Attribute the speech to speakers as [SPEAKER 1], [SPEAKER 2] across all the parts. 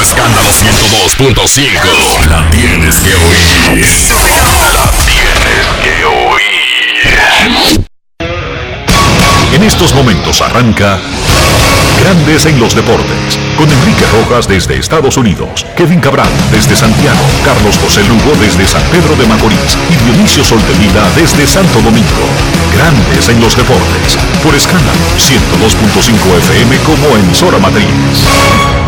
[SPEAKER 1] Escándalo 102.5. La tienes que oír. La tienes que oír. En estos momentos arranca Grandes en los deportes. Con Enrique Rojas desde Estados Unidos, Kevin Cabral desde Santiago, Carlos José Lugo desde San Pedro de Macorís y Dionisio Solterida desde Santo Domingo. Grandes en los deportes. Por escándalo 102.5 FM como emisora matriz.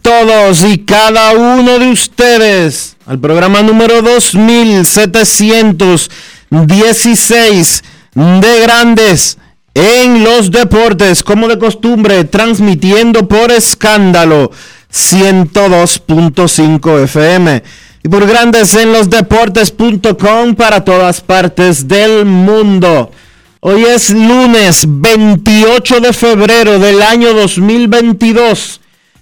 [SPEAKER 2] y cada uno de ustedes al programa número 2716 de Grandes en los Deportes, como de costumbre, transmitiendo por escándalo 102.5 FM y por Grandes en los Deportes.com para todas partes del mundo. Hoy es lunes 28 de febrero del año 2022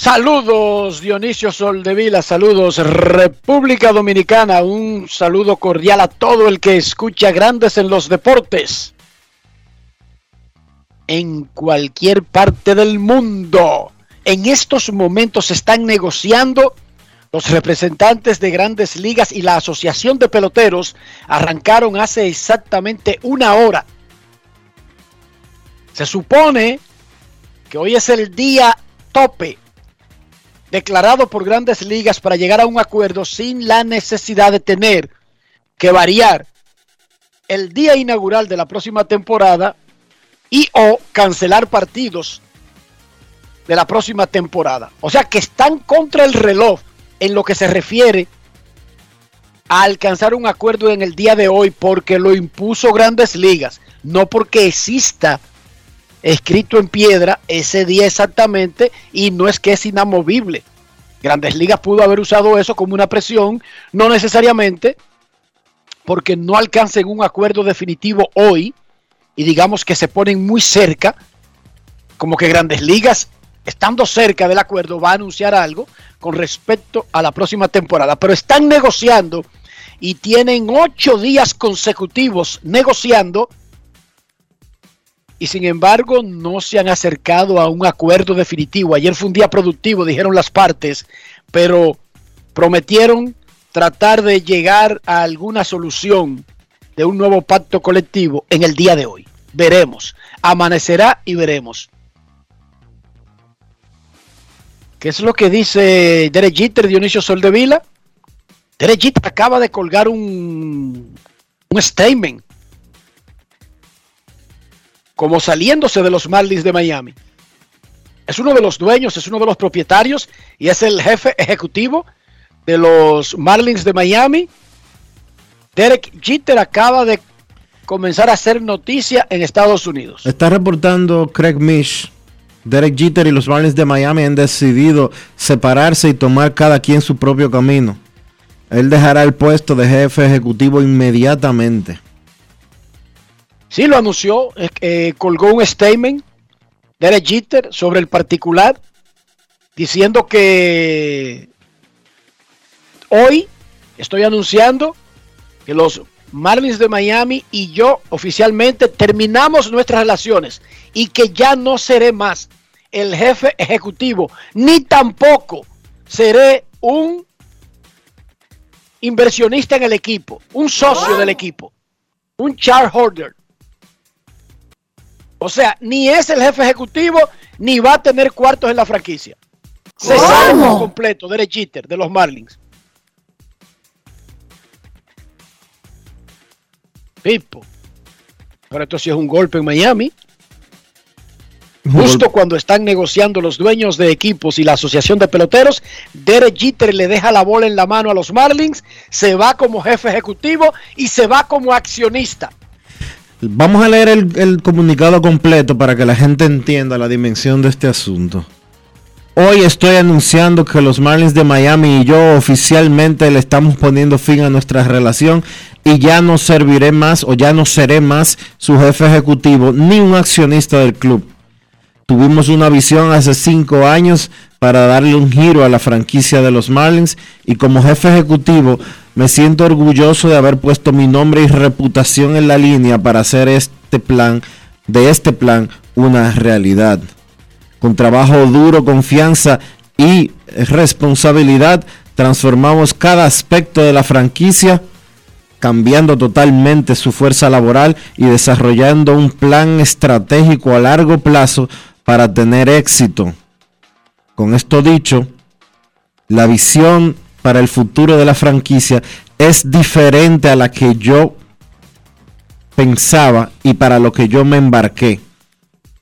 [SPEAKER 3] Saludos Dionisio Soldevila, saludos República Dominicana, un saludo cordial a todo el que escucha Grandes en los Deportes. En cualquier parte del mundo, en estos momentos están negociando los representantes de grandes ligas y la Asociación de Peloteros arrancaron hace exactamente una hora. Se supone que hoy es el día tope declarado por grandes ligas para llegar a un acuerdo sin la necesidad de tener que variar el día inaugural de la próxima temporada y o cancelar partidos de la próxima temporada. O sea que están contra el reloj en lo que se refiere a alcanzar un acuerdo en el día de hoy porque lo impuso grandes ligas, no porque exista escrito en piedra ese día exactamente y no es que es inamovible. Grandes ligas pudo haber usado eso como una presión, no necesariamente porque no alcancen un acuerdo definitivo hoy y digamos que se ponen muy cerca, como que grandes ligas estando cerca del acuerdo, va a anunciar algo con respecto a la próxima temporada. Pero están negociando y tienen ocho días consecutivos negociando y sin embargo no se han acercado a un acuerdo definitivo. Ayer fue un día productivo, dijeron las partes, pero prometieron tratar de llegar a alguna solución de un nuevo pacto colectivo en el día de hoy. Veremos. Amanecerá y veremos. ¿Qué es lo que dice Derek Jeter, Dionisio Soldevila? Derek Jeter acaba de colgar un, un statement como saliéndose de los Marlins de Miami. Es uno de los dueños, es uno de los propietarios y es el jefe ejecutivo de los Marlins de Miami. Derek Jeter acaba de comenzar a hacer noticia en Estados Unidos.
[SPEAKER 2] Está reportando Craig Mish Derek Jeter y los Marlins de Miami han decidido separarse y tomar cada quien su propio camino. Él dejará el puesto de jefe ejecutivo inmediatamente.
[SPEAKER 3] Sí, lo anunció, eh, colgó un statement de Jeter sobre el particular, diciendo que hoy estoy anunciando que los Marlins de Miami y yo oficialmente terminamos nuestras relaciones y que ya no seré más el jefe ejecutivo, ni tampoco seré un inversionista en el equipo, un socio del equipo, un shareholder. O sea, ni es el jefe ejecutivo, ni va a tener cuartos en la franquicia. Se sale por completo de Jeter, de los Marlins. Pipo. Pero esto sí es un golpe en Miami. Justo cuando están negociando los dueños de equipos y la asociación de peloteros, Derek Jeter le deja la bola en la mano a los Marlins, se va como jefe ejecutivo y se va como accionista.
[SPEAKER 2] Vamos a leer el, comunicado completo para que la gente entienda la dimensión de este asunto. Hoy estoy anunciando que los Marlins de Miami y yo oficialmente le estamos poniendo fin a nuestra relación y ya no serviré más o ya no seré más su jefe ejecutivo ni un accionista del club. Tuvimos una visión hace cinco años para darle un giro a la franquicia de los Marlins y como jefe ejecutivo me siento orgulloso de haber puesto mi nombre y reputación en la línea para hacer este plan, de este plan, una realidad. Con trabajo duro, confianza y responsabilidad, transformamos cada aspecto de la franquicia cambiando totalmente su fuerza laboral y desarrollando un plan estratégico a largo plazo para tener éxito. Con esto dicho, la visión para el futuro de la franquicia es diferente a la que yo pensaba y para lo que yo me embarqué.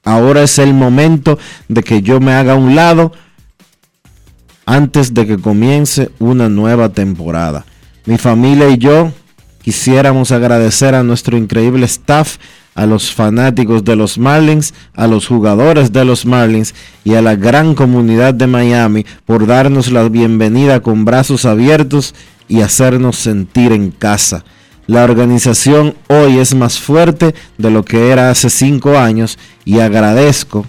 [SPEAKER 2] Ahora es el momento de que yo me haga a un lado antes de que comience una nueva temporada. Mi familia y yo quisiéramos agradecer a nuestro increíble staff a los fanáticos de los Marlins, a los jugadores de los Marlins y a la gran comunidad de Miami por darnos la bienvenida con brazos abiertos y hacernos sentir en casa. La organización hoy es más fuerte de lo que era hace cinco años y agradezco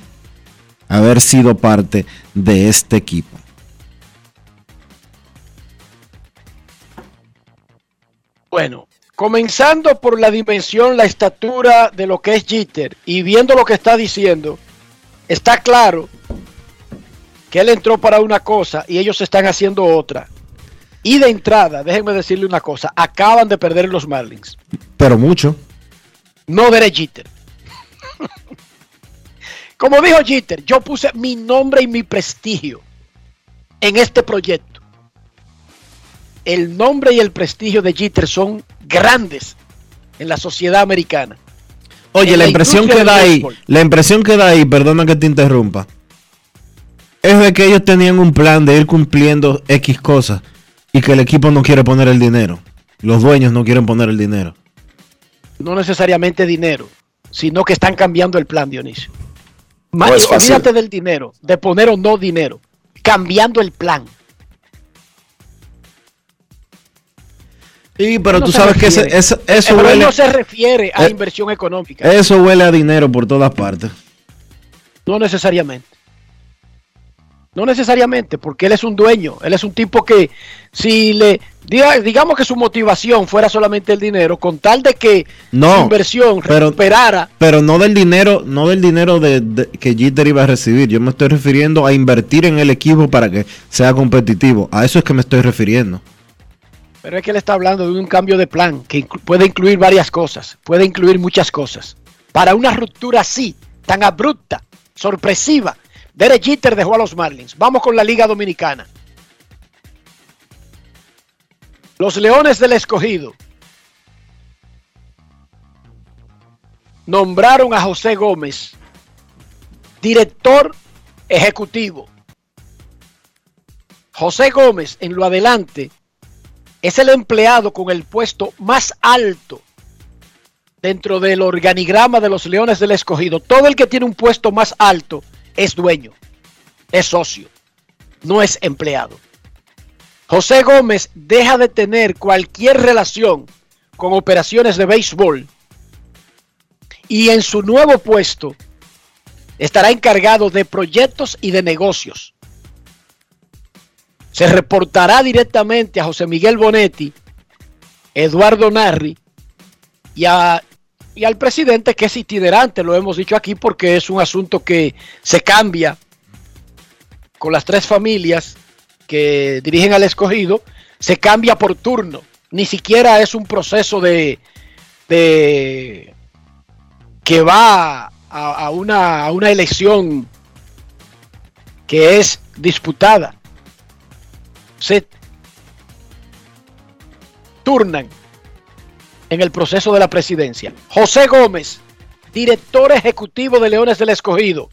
[SPEAKER 2] haber sido parte de este equipo.
[SPEAKER 3] Bueno, comenzando por la dimensión, la estatura de lo que es Jeter y viendo lo que está diciendo, está claro que él entró para una cosa y ellos están haciendo otra. Y de entrada, déjenme decirle una cosa, acaban de perder los Marlins.
[SPEAKER 2] Pero mucho.
[SPEAKER 3] No veré Jeter. Como dijo Jeter, yo puse mi nombre y mi prestigio en este proyecto el nombre y el prestigio de Jeter son grandes en la sociedad americana.
[SPEAKER 2] Oye, la
[SPEAKER 3] la
[SPEAKER 2] impresión que da ahí, la impresión que da ahí, perdona que te interrumpa, es de que ellos tenían un plan de ir cumpliendo X cosas y que el equipo no quiere poner el dinero. Los dueños no quieren poner el dinero.
[SPEAKER 3] No necesariamente dinero, sino que están cambiando el plan, Dionisio.
[SPEAKER 4] No
[SPEAKER 3] olvídate del dinero, de poner o no dinero, cambiando el plan.
[SPEAKER 2] Sí, pero tú sabes que ese- eso,
[SPEAKER 3] Pero
[SPEAKER 2] huele,
[SPEAKER 3] no se refiere a
[SPEAKER 2] eh,
[SPEAKER 3] inversión económica,
[SPEAKER 2] eso huele a dinero por todas partes.
[SPEAKER 3] no necesariamente. No necesariamente, porque él es un dueño, él es un tipo que si le diga- digamos que su motivación fuera solamente el dinero, con tal de que
[SPEAKER 2] No,
[SPEAKER 3] su inversión
[SPEAKER 2] pero-
[SPEAKER 3] recuperara,
[SPEAKER 2] Pero no del dinero, no del dinero de, de- que Jeter iba a recibir. Yo me estoy refiriendo a invertir en el equipo para que sea competitivo. A eso es que me estoy refiriendo.
[SPEAKER 3] Pero es que él está hablando de un cambio de plan que puede incluir varias cosas, puede incluir muchas cosas. Para una ruptura así, tan abrupta, sorpresiva, Derek Jeter dejó a los Marlins. Vamos con la Liga Dominicana. Los Leones del Escogido nombraron a José Gómez director ejecutivo. José Gómez, en lo adelante, es el empleado con el puesto más alto dentro del organigrama de los Leones del Escogido. Todo el que tiene un puesto más alto es dueño, es socio, no es empleado. José Gómez deja de tener cualquier relación con operaciones de béisbol y en su nuevo puesto estará encargado de proyectos y de negocios. Se reportará directamente a José Miguel Bonetti, Eduardo Narri y, a, y al presidente que es itinerante, lo hemos dicho aquí porque es un asunto que se cambia con las tres familias que dirigen al escogido, se cambia por turno. Ni siquiera es un proceso de, de que va a, una, a una elección que es disputada. Se turnan en el proceso de la presidencia. José Gómez, director ejecutivo de Leones del Escogido.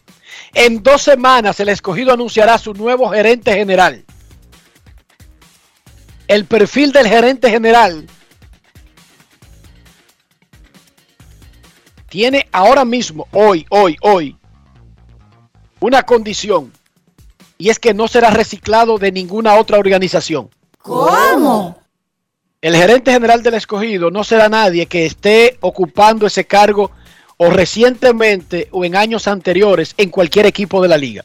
[SPEAKER 3] En dos semanas el escogido anunciará su nuevo gerente general. El perfil del gerente general tiene ahora mismo, hoy, hoy, hoy, una condición. Y es que no será reciclado de ninguna otra organización.
[SPEAKER 4] ¿Cómo?
[SPEAKER 3] El gerente general del escogido no será nadie que esté ocupando ese cargo o recientemente o en años anteriores en cualquier equipo de la liga.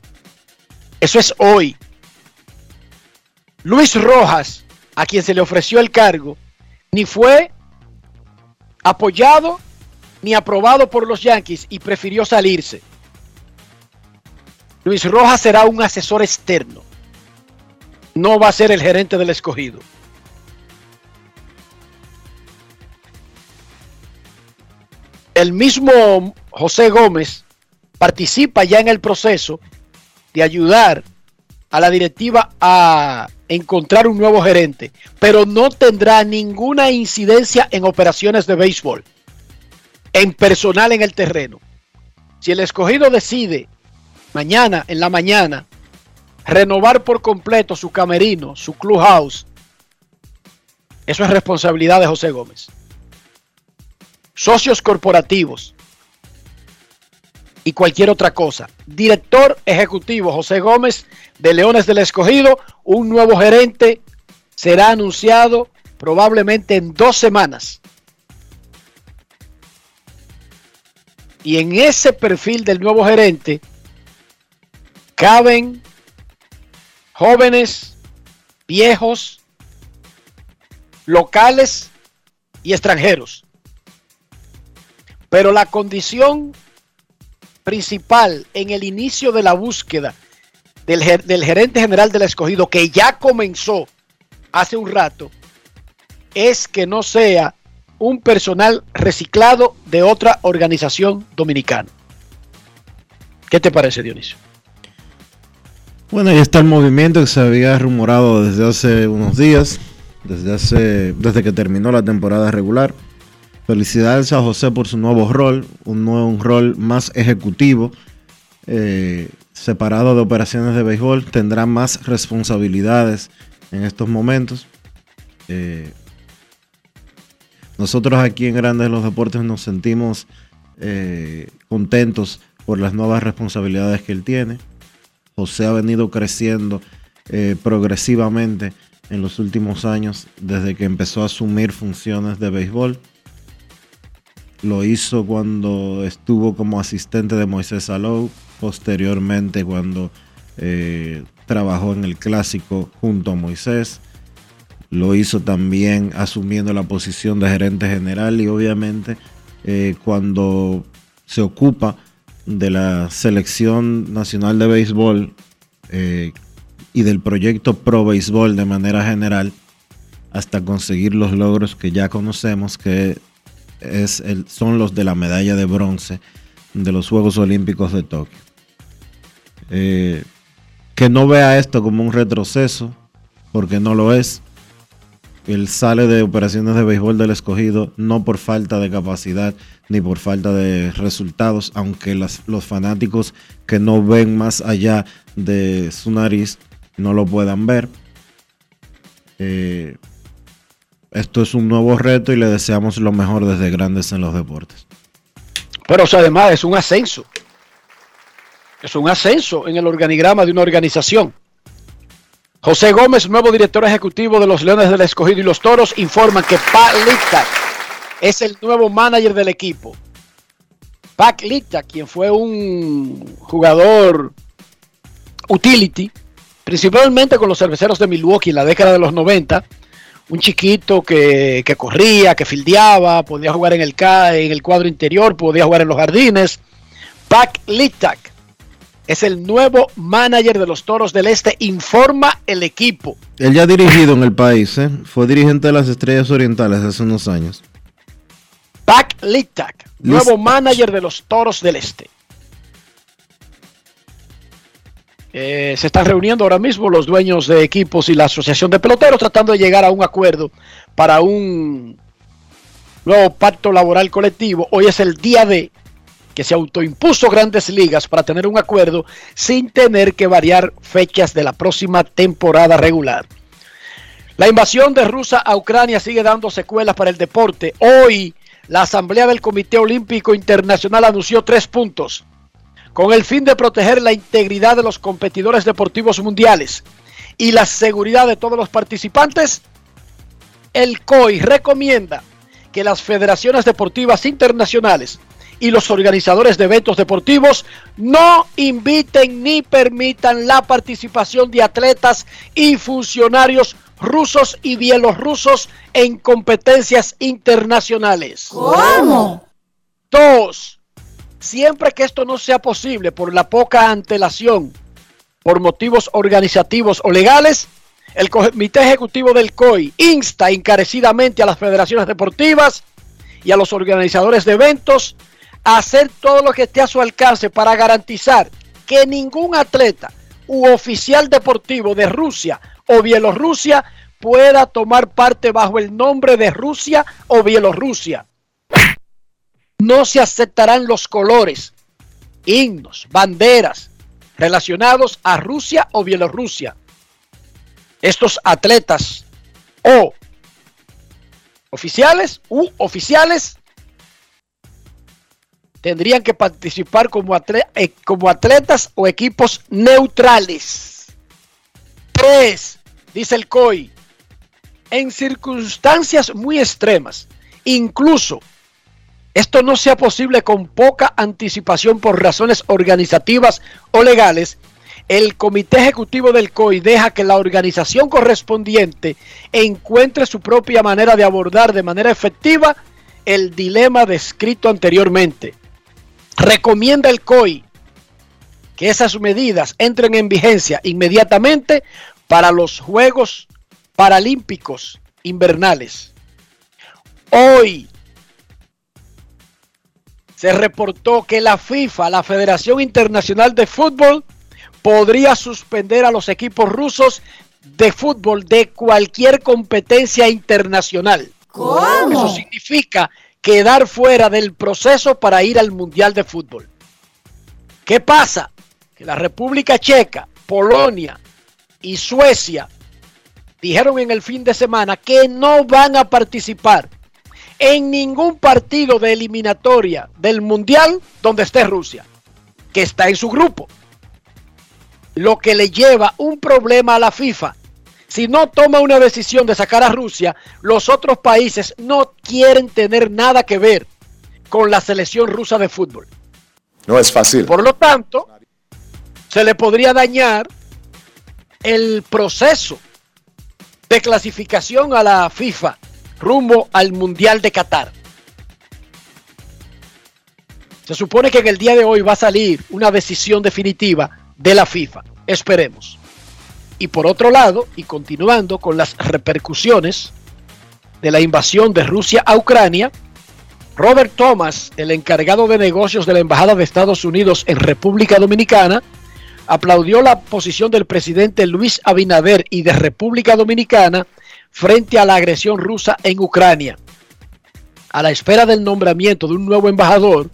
[SPEAKER 3] Eso es hoy. Luis Rojas, a quien se le ofreció el cargo, ni fue apoyado ni aprobado por los Yankees y prefirió salirse. Luis Rojas será un asesor externo. No va a ser el gerente del escogido. El mismo José Gómez participa ya en el proceso de ayudar a la directiva a encontrar un nuevo gerente, pero no tendrá ninguna incidencia en operaciones de béisbol, en personal en el terreno. Si el escogido decide mañana en la mañana. Renovar por completo su camerino, su clubhouse, eso es responsabilidad de José Gómez. Socios corporativos. Y cualquier otra cosa. Director ejecutivo José Gómez de Leones del Escogido, un nuevo gerente será anunciado probablemente en dos semanas. Y en ese perfil del nuevo gerente caben jóvenes, viejos, locales y extranjeros. Pero la condición principal en el inicio de la búsqueda del, del, gerente general del escogido, que ya comenzó hace un rato, es que no sea un personal reciclado de otra organización dominicana. ¿Qué te parece, Dionisio?
[SPEAKER 2] Bueno, ahí está el movimiento que se había rumorado desde hace unos días, desde, hace, desde que terminó la temporada regular. Felicidades a José por su nuevo rol, un nuevo rol más ejecutivo, eh, separado de operaciones de béisbol, tendrá más responsabilidades en estos momentos. Eh, nosotros aquí en Grandes de los Deportes nos sentimos eh, contentos por las nuevas responsabilidades que él tiene. José ha venido creciendo progresivamente en los últimos años desde que empezó a asumir funciones de béisbol. Lo hizo cuando estuvo como asistente de Moisés Salou, posteriormente cuando eh, trabajó en el clásico junto a Moisés. Lo hizo también asumiendo la posición de gerente general y obviamente eh, cuando se ocupa de la selección nacional de béisbol eh, y del proyecto Pro Béisbol de manera general hasta conseguir los logros que ya conocemos que es el, son los de la medalla de bronce de los Juegos Olímpicos de Tokio. Eh, que no vea esto como un retroceso, porque no lo es. Él sale de operaciones de béisbol del escogido no por falta de capacidad ni por falta de resultados, aunque los fanáticos que no ven más allá de su nariz no lo puedan ver. Eh, esto es un nuevo reto y le deseamos lo mejor desde Grandes en los Deportes.
[SPEAKER 3] Pero además es un ascenso. Es un ascenso en el organigrama de una organización. José Gómez, nuevo director ejecutivo de los Leones del Escogido y los Toros, informa que Palita es el nuevo manager del equipo. Pac Lita, quien fue un jugador utility, principalmente con los cerveceros de Milwaukee en la década de los 90, un chiquito que, que corría, que fildeaba, podía jugar en el, en el cuadro interior, podía jugar en los jardines. Pac Litak es el nuevo manager de los Toros del Este, informa el equipo.
[SPEAKER 2] Él ya ha dirigido en el país, ¿eh? fue dirigente de las Estrellas Orientales hace unos años.
[SPEAKER 3] Pac Litak, nuevo manager de los Toros del Este. Eh, se están reuniendo ahora mismo los dueños de equipos y la asociación de peloteros tratando de llegar a un acuerdo para un nuevo pacto laboral colectivo. Hoy es el día de que se autoimpuso grandes ligas para tener un acuerdo sin tener que variar fechas de la próxima temporada regular. La invasión de Rusia a Ucrania sigue dando secuelas para el deporte. Hoy la Asamblea del Comité Olímpico Internacional anunció tres puntos con el fin de proteger la integridad de los competidores deportivos mundiales y la seguridad de todos los participantes, el COI recomienda que las federaciones deportivas internacionales y los organizadores de eventos deportivos no inviten ni permitan la participación de atletas y funcionarios rusos y bielorrusos en competencias internacionales.
[SPEAKER 4] ¿Cómo?
[SPEAKER 3] Dos, Siempre que esto no sea posible por la poca antelación, por motivos organizativos o legales, el Comité Ejecutivo del COI insta encarecidamente a las federaciones deportivas y a los organizadores de eventos hacer todo lo que esté a su alcance para garantizar que ningún atleta u oficial deportivo de Rusia o Bielorrusia pueda tomar parte bajo el nombre de Rusia o Bielorrusia no se aceptarán los colores, himnos, banderas relacionados a Rusia o Bielorrusia. Estos atletas o oficiales u oficiales tendrían que participar como, eh, como atletas o equipos neutrales. Tres, dice el COI, en circunstancias muy extremas, incluso esto no sea posible con poca anticipación por razones organizativas o legales, el Comité Ejecutivo del COI deja que la organización correspondiente encuentre su propia manera de abordar de manera efectiva el dilema descrito anteriormente. Recomienda el COI que esas medidas entren en vigencia inmediatamente para los Juegos Paralímpicos Invernales. Hoy, se reportó que la FIFA, la Federación Internacional de Fútbol, podría suspender a los equipos rusos de fútbol de cualquier competencia internacional.
[SPEAKER 4] ¿Cómo?
[SPEAKER 3] Eso significa quedar fuera del proceso para ir al Mundial de Fútbol. ¿Qué pasa? Que la República Checa, Polonia y Suecia dijeron en el fin de semana que no van a participar en ningún partido de eliminatoria del Mundial donde esté Rusia, que está en su grupo. Lo que le lleva un problema a la FIFA. Si no toma una decisión de sacar a Rusia, los otros países no quieren tener nada que ver con la selección rusa de fútbol.
[SPEAKER 5] No es fácil.
[SPEAKER 3] Por lo tanto, se le podría dañar el proceso de clasificación a la FIFA rumbo al Mundial de Qatar. Se supone que en el día de hoy va a salir una decisión definitiva de la FIFA. Esperemos. Y por otro lado, y continuando con las repercusiones de la invasión de Rusia a Ucrania, Robert Thomas, el encargado de negocios de la Embajada de Estados Unidos en República Dominicana, aplaudió la posición del presidente Luis Abinader y de República Dominicana frente a la agresión rusa en Ucrania. A la espera del nombramiento de un nuevo embajador,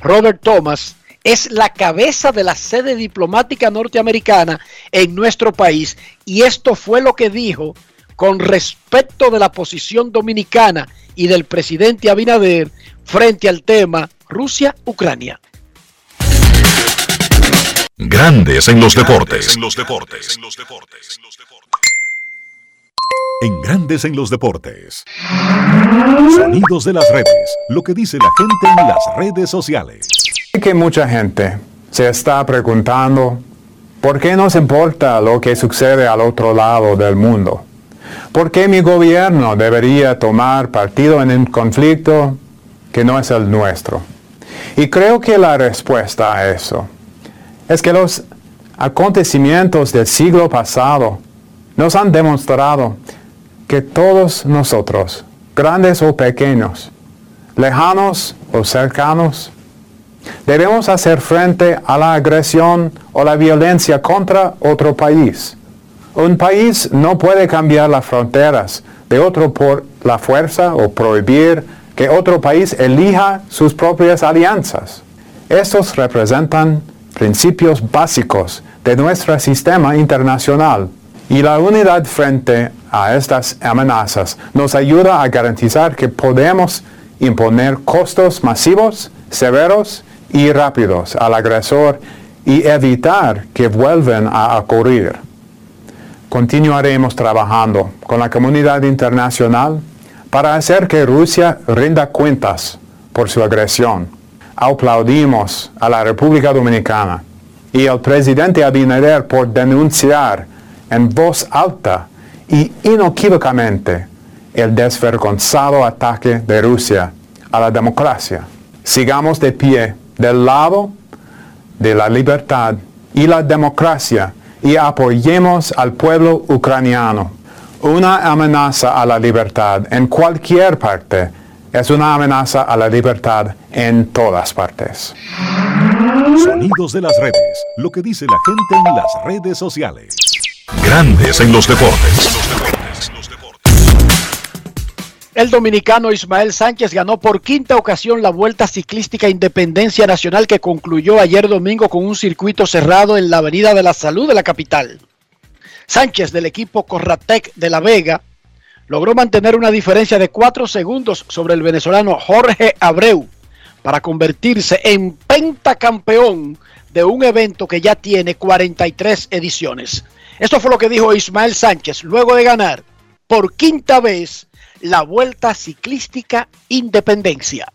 [SPEAKER 3] Robert Thomas es la cabeza de la sede diplomática norteamericana en nuestro país y esto fue lo que dijo con respecto de la posición dominicana y del presidente Abinader frente al tema Rusia-Ucrania.
[SPEAKER 1] Grandes en los deportes. En los deportes. En Grandes en los Deportes. Sonidos de las redes. Lo que dice la gente en las redes sociales.
[SPEAKER 4] Que mucha gente se está preguntando por qué nos importa lo que sucede al otro lado del mundo. ¿Por qué mi gobierno debería tomar partido en un conflicto que no es el nuestro? Y creo que la respuesta a eso es que los acontecimientos del siglo pasado nos han demostrado que todos nosotros, grandes o pequeños, lejanos o cercanos, debemos hacer frente a la agresión o la violencia contra otro país. Un país no puede cambiar las fronteras de otro por la fuerza o prohibir que otro país elija sus propias alianzas. Estos representan principios básicos de nuestro sistema internacional y la unidad frente a estas amenazas nos ayuda a garantizar que podemos imponer costos masivos, severos y rápidos al agresor y evitar que vuelvan a ocurrir. Continuaremos trabajando con la comunidad internacional para hacer que Rusia rinda cuentas por su agresión. Aplaudimos a la República Dominicana y al presidente Abinader por denunciar en voz alta y inequívocamente el desvergonzado ataque de Rusia a la democracia. Sigamos de pie del lado de la libertad y la democracia y apoyemos al pueblo ucraniano. Una amenaza a la libertad en cualquier parte es una amenaza a la libertad en todas partes.
[SPEAKER 1] Sonidos de las redes. Lo que dice la gente en las redes sociales. Grandes en los deportes.
[SPEAKER 3] El dominicano Ismael Sánchez ganó por quinta ocasión la Vuelta Ciclística Independencia Nacional que concluyó ayer domingo con un circuito cerrado en la Avenida de la Salud de la capital. Sánchez del equipo Corratec de La Vega logró mantener una diferencia de cuatro segundos sobre el venezolano Jorge Abreu para convertirse en pentacampeón de un evento que ya tiene 43 ediciones. Esto fue lo que dijo Ismael Sánchez luego de ganar por quinta vez la Vuelta Ciclística Independencia.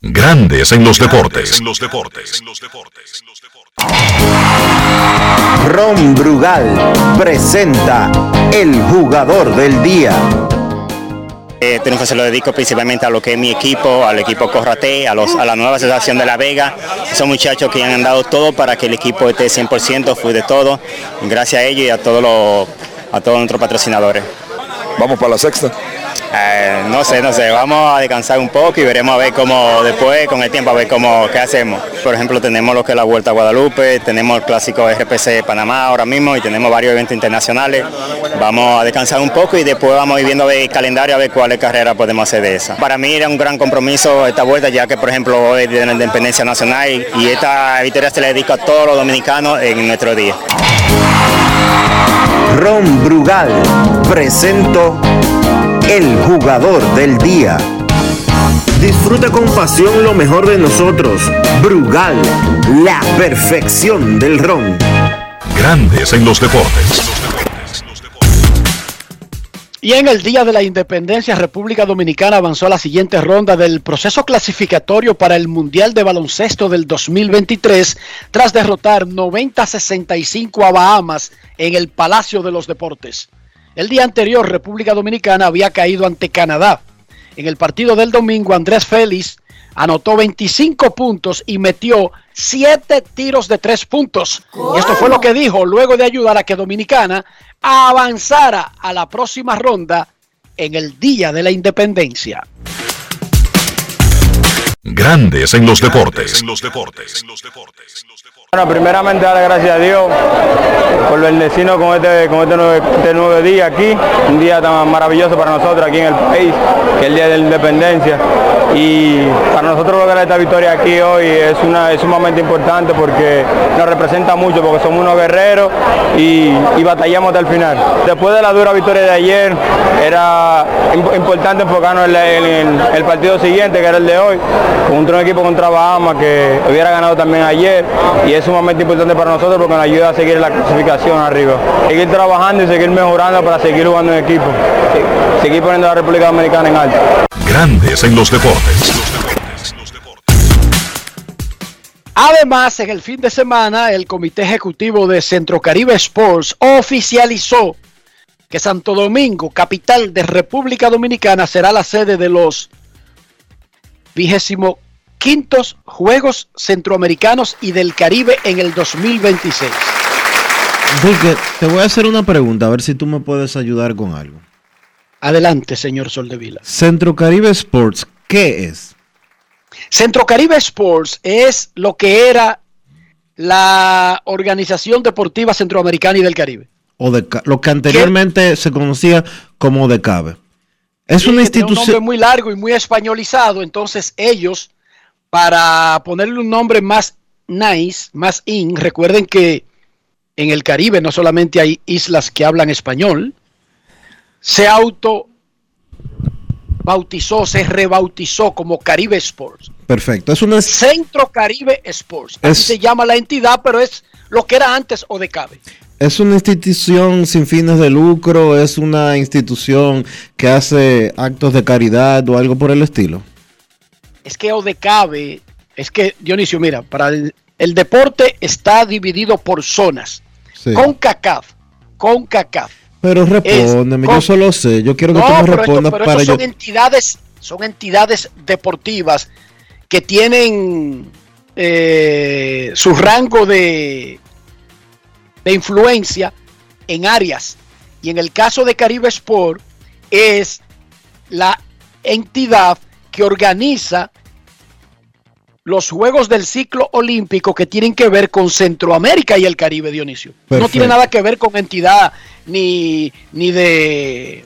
[SPEAKER 1] Grandes en los deportes. En los deportes.
[SPEAKER 5] Ron Brugal presenta el jugador del día.
[SPEAKER 6] Este triunfo se lo dedico principalmente a lo que es mi equipo, al equipo Corrate, a, los, a la nueva asociación de La Vega. Son muchachos que han dado todo para que el equipo esté 100%, fui de todo. Gracias a ellos y a todos los, a todos nuestros patrocinadores.
[SPEAKER 7] Vamos para la sexta.
[SPEAKER 6] Eh, no sé, no sé, vamos a descansar un poco y veremos a ver cómo después, con el tiempo, a ver cómo, qué hacemos. Por ejemplo, tenemos lo que es la Vuelta a Guadalupe, tenemos el clásico RPC de Panamá ahora mismo y tenemos varios eventos internacionales. Vamos a descansar un poco y después vamos a ir viendo a ver el calendario a ver cuáles carreras podemos hacer de esa. Para mí era un gran compromiso esta vuelta, ya que por ejemplo hoy es de la independencia nacional y esta victoria se le dedica a todos los dominicanos en nuestro día.
[SPEAKER 5] Ron Brugal presento el jugador del día. Disfruta con pasión lo mejor de nosotros. Brugal, la perfección del ron.
[SPEAKER 1] Grandes en los deportes.
[SPEAKER 3] Y en el Día de la Independencia, República Dominicana avanzó a la siguiente ronda del proceso clasificatorio para el Mundial de Baloncesto del 2023 tras derrotar 90-65 a Bahamas en el Palacio de los Deportes. El día anterior, República Dominicana había caído ante Canadá. En el partido del domingo, Andrés Félix anotó 25 puntos y metió 7 tiros de 3 puntos. Y esto fue lo que dijo luego de ayudar a que Dominicana avanzara a la próxima ronda en el Día de la Independencia.
[SPEAKER 1] Grandes en los deportes.
[SPEAKER 8] Bueno, primeramente dar gracias a Dios por bendecirnos con este, con este nuevo, este nuevo día aquí, un día tan maravilloso para nosotros aquí en el país, que es el Día de la Independencia. Y para nosotros lograr esta victoria aquí hoy es, una, es sumamente importante porque nos representa mucho, porque somos unos guerreros y, batallamos hasta el final. Después de la dura victoria de ayer, era imp- importante enfocarnos en, en el partido siguiente, que era el de hoy, contra un equipo contra Bahamas que hubiera ganado también ayer y es sumamente importante para nosotros porque nos ayuda a seguir la clasificación arriba. Seguir trabajando y seguir mejorando para seguir jugando en equipo, Se- seguir poniendo a la República Dominicana en alto.
[SPEAKER 1] Grandes en los deportes.
[SPEAKER 3] Además, en el fin de semana, el Comité Ejecutivo de Centro Caribe Sports oficializó que Santo Domingo, capital de República Dominicana, será la sede de los vigésimo quintos Juegos Centroamericanos y del Caribe en el 2026.
[SPEAKER 2] Enrique, te voy a hacer una pregunta, a ver si tú me puedes ayudar con algo.
[SPEAKER 3] Adelante, señor Soldevila.
[SPEAKER 2] Centro Caribe Sports, ¿qué es?
[SPEAKER 3] Centro Caribe Sports es lo que era la Organización Deportiva Centroamericana y del Caribe.
[SPEAKER 2] O de, lo que anteriormente se conocía como DECABE. Es
[SPEAKER 3] Sí,
[SPEAKER 2] una
[SPEAKER 3] tiene un nombre
[SPEAKER 2] institución.
[SPEAKER 3] muy largo y muy españolizado, entonces ellos, para ponerle un nombre más nice, más in, recuerden que en el Caribe no solamente hay islas que hablan español, se auto bautizó, se rebautizó como Caribe Sports.
[SPEAKER 2] Perfecto. Es una,
[SPEAKER 3] Centro Caribe Sports. Así
[SPEAKER 2] Es-
[SPEAKER 3] se llama la entidad, pero es lo que era antes o de Cabe.
[SPEAKER 2] es una institución sin fines de lucro, es una institución que hace actos de caridad o algo por el estilo.
[SPEAKER 3] Es que Odecabe, es que Dionisio, mira, para el, el deporte está dividido por zonas.
[SPEAKER 2] Sí.
[SPEAKER 3] Con CACAF, con CACAF.
[SPEAKER 2] Pero respóndeme,
[SPEAKER 3] con-
[SPEAKER 2] yo solo sé, yo quiero que tú
[SPEAKER 3] No,
[SPEAKER 2] me
[SPEAKER 3] pero, esto-
[SPEAKER 2] respondas
[SPEAKER 3] pero
[SPEAKER 2] para
[SPEAKER 3] estos
[SPEAKER 2] yo.
[SPEAKER 3] son entidades, son entidades deportivas que tienen eh, su rango de, de influencia en áreas. Y en el caso de Caribe Sport es la entidad que organiza los Juegos del Ciclo Olímpico que tienen que ver con Centroamérica y el Caribe, Dionisio. No tiene nada que ver con entidad ni, ni de...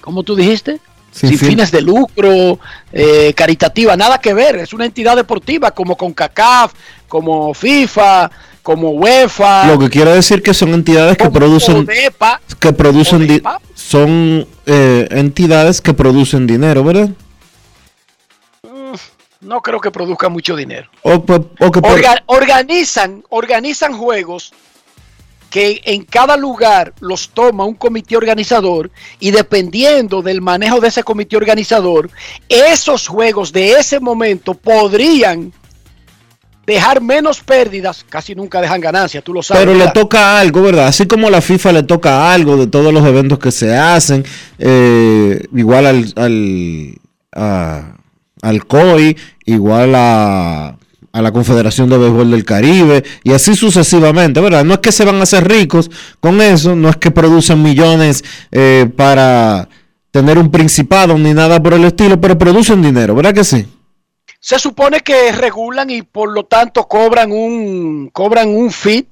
[SPEAKER 3] ¿Cómo tú dijiste?
[SPEAKER 2] Sin
[SPEAKER 3] Sin,
[SPEAKER 2] fin-
[SPEAKER 3] fines de lucro, eh, caritativa, nada que ver. Es una entidad deportiva como CONCACAF, como FIFA, como UEFA,
[SPEAKER 2] Lo que quiero decir que son entidades que producen
[SPEAKER 3] ODEPA.
[SPEAKER 2] que producen son eh, entidades que producen dinero, ¿verdad?
[SPEAKER 3] No creo que produzca mucho dinero.
[SPEAKER 2] O, po- o que por-
[SPEAKER 3] Orga- organizan, organizan juegos que en cada lugar los toma un comité organizador y dependiendo del manejo de ese comité organizador, esos juegos de ese momento podrían dejar menos pérdidas, casi nunca dejan ganancias, tú lo sabes.
[SPEAKER 2] pero le toca algo, ¿verdad? Así como a la FIFA le toca algo de todos los eventos que se hacen, eh, igual al, al, a- al COI, igual a, a la Confederación de Béisbol del Caribe, y así sucesivamente, ¿verdad? No es que se van a hacer ricos con eso, no es que producen millones eh, para tener un principado ni nada por el estilo, pero producen dinero, ¿verdad que sí?
[SPEAKER 3] Se supone que regulan y por lo tanto cobran un cobran un fee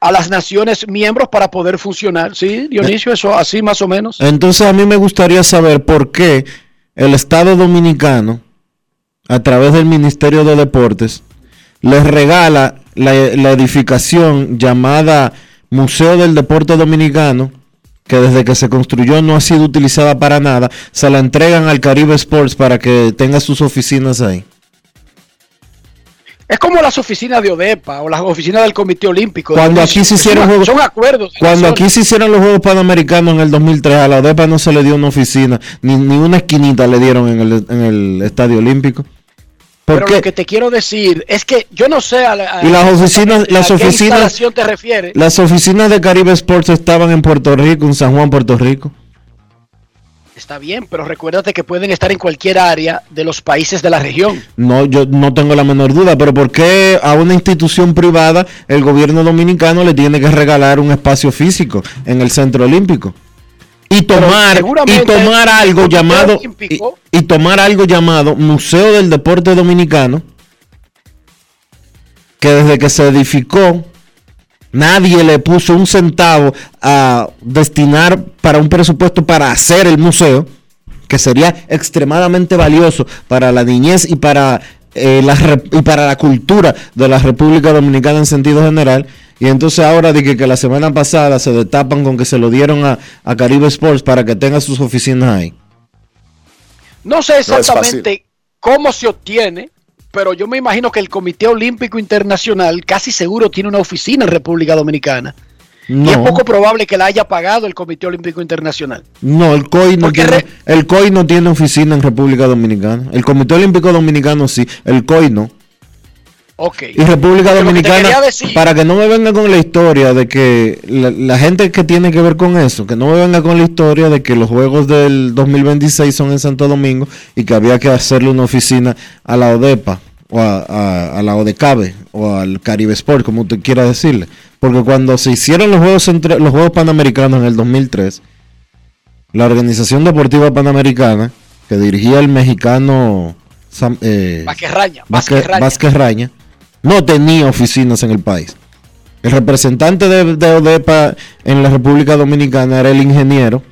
[SPEAKER 3] a las naciones miembros para poder funcionar. Sí, Dionisio, eso así más o menos.
[SPEAKER 2] Entonces a mí me gustaría saber por qué el Estado Dominicano, a través del Ministerio de Deportes, les regala la, la edificación llamada Museo del Deporte Dominicano, que desde que se construyó no ha sido utilizada para nada, se la entregan al Caribe Sports para que tenga sus oficinas ahí.
[SPEAKER 3] Es como las oficinas de ODEPA o las oficinas del Comité Olímpico.
[SPEAKER 2] Cuando aquí se hicieron
[SPEAKER 3] son,
[SPEAKER 2] juegos-
[SPEAKER 3] son acuerdos.
[SPEAKER 2] Cuando aquí se hicieron los Juegos Panamericanos en el 2003, a la ODEPA no se le dio una oficina, ni, ni una esquinita le dieron en el, en el Estadio Olímpico. ¿Por
[SPEAKER 3] Pero
[SPEAKER 2] qué?
[SPEAKER 3] lo que te quiero decir es que yo no sé a, la- a-
[SPEAKER 2] Y las oficinas- las
[SPEAKER 3] qué
[SPEAKER 2] oficinas-
[SPEAKER 3] instalación te refieres.
[SPEAKER 2] Las oficinas de Caribe Sports estaban en Puerto Rico, en San Juan, Puerto Rico.
[SPEAKER 3] Está bien, pero recuérdate que pueden estar en cualquier área de los países de la región.
[SPEAKER 2] No, yo no tengo la menor duda, pero ¿por qué a una institución privada el gobierno dominicano le tiene que regalar un espacio físico en el Centro Olímpico? Y tomar, y tomar algo llamado y tomar algo llamado Museo del Deporte Dominicano, que desde que se edificó nadie le puso un centavo a destinar para un presupuesto para hacer el museo, que sería extremadamente valioso para la niñez y para, eh, la, y para la cultura de la República Dominicana en sentido general. Y entonces ahora de que, que la semana pasada se destapan con que se lo dieron a, a Caribe Sports para que tenga sus oficinas ahí.
[SPEAKER 3] No sé
[SPEAKER 7] No
[SPEAKER 3] exactamente cómo se obtiene, pero yo me imagino que el Comité Olímpico Internacional casi seguro tiene una oficina en República Dominicana. Y es poco probable que la haya pagado el Comité Olímpico Internacional.
[SPEAKER 2] no, el COI no,
[SPEAKER 3] Porque
[SPEAKER 2] tiene,
[SPEAKER 3] re-
[SPEAKER 2] el COI no tiene oficina en República Dominicana. El Comité Olímpico Dominicano sí, el COI no.
[SPEAKER 3] Ok.
[SPEAKER 2] Y República
[SPEAKER 3] que
[SPEAKER 2] Dominicana, para que no me venga con la historia de que la, la gente que tiene que ver con eso, que no me venga con la historia de que los juegos del 2026 son en Santo Domingo y que había que hacerle una oficina a la ODEPA o a, a- a la ODECABE o al Caribe Sport, como usted quiera decirle. Porque cuando se hicieron los Juegos, entre, los juegos Panamericanos en el 2003, la Organización Deportiva Panamericana, que dirigía el mexicano Sam- eh,
[SPEAKER 3] Vázquez Raña.
[SPEAKER 2] Vázquez,
[SPEAKER 3] Vázquez Raña.
[SPEAKER 2] Vázquez Raña, no tenía oficinas en el país. El representante de, de ODEPA en la República Dominicana era el ingeniero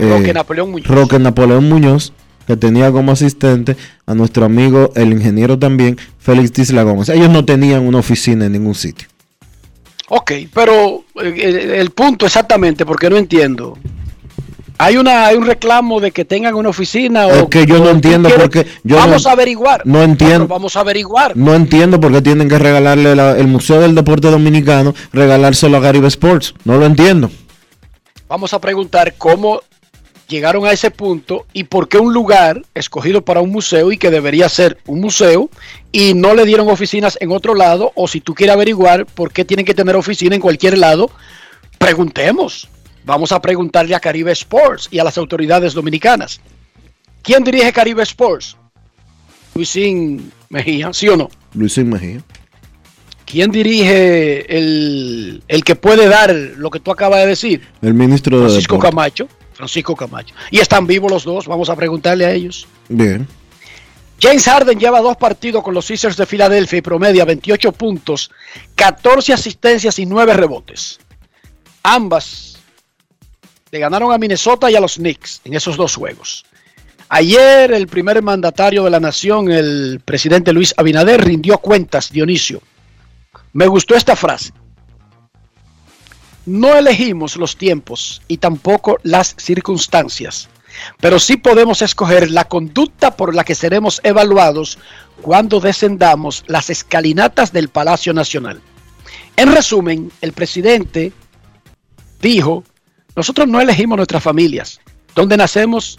[SPEAKER 3] Roque
[SPEAKER 2] eh,
[SPEAKER 3] Napoleón Muñoz.
[SPEAKER 2] Roque Napoleón Muñoz, que tenía como asistente a nuestro amigo, el ingeniero también, Félix Tisla Gómez. Ellos no tenían una oficina en ningún sitio.
[SPEAKER 3] Ok, pero eh, el, el punto exactamente, porque no entiendo. Hay una hay un reclamo de que tengan una oficina
[SPEAKER 2] Es
[SPEAKER 3] o
[SPEAKER 2] que yo no entiendo por qué- yo
[SPEAKER 3] vamos
[SPEAKER 2] no-
[SPEAKER 3] a averiguar.
[SPEAKER 2] no entiendo.
[SPEAKER 3] Bueno, vamos a averiguar.
[SPEAKER 2] No entiendo por qué tienen que regalarle la- el Museo del Deporte Dominicano, regalárselo a Caribe Sports. No lo entiendo.
[SPEAKER 3] Vamos a preguntar cómo llegaron a ese punto y por qué un lugar escogido para un museo y que debería ser un museo y no le dieron oficinas en otro lado o si tú quieres averiguar por qué tienen que tener oficina en cualquier lado, preguntemos. Vamos a preguntarle a Caribe Sports y a las autoridades dominicanas. ¿Quién dirige Caribe Sports? Luisín Mejía, ¿sí o no?
[SPEAKER 2] Luisín Mejía.
[SPEAKER 3] ¿Quién dirige el, el que puede dar lo que tú acabas de decir?
[SPEAKER 2] El ministro de
[SPEAKER 3] Francisco
[SPEAKER 2] Deporte.
[SPEAKER 3] Camacho. Francisco Camacho. Y están vivos los dos, vamos a preguntarle a ellos.
[SPEAKER 2] Bien.
[SPEAKER 3] James Harden lleva dos partidos con los Sixers de Filadelfia y promedia 28 puntos, 14 asistencias y 9 rebotes. Ambas le ganaron a Minnesota y a los Knicks en esos dos juegos. Ayer el primer mandatario de la nación, el presidente Luis Abinader, rindió cuentas, Dionisio. Me gustó esta frase. No elegimos los tiempos y tampoco las circunstancias, pero sí podemos escoger la conducta por la que seremos evaluados cuando descendamos las escalinatas del Palacio Nacional. En resumen, el presidente dijo, nosotros no elegimos nuestras familias, donde nacemos,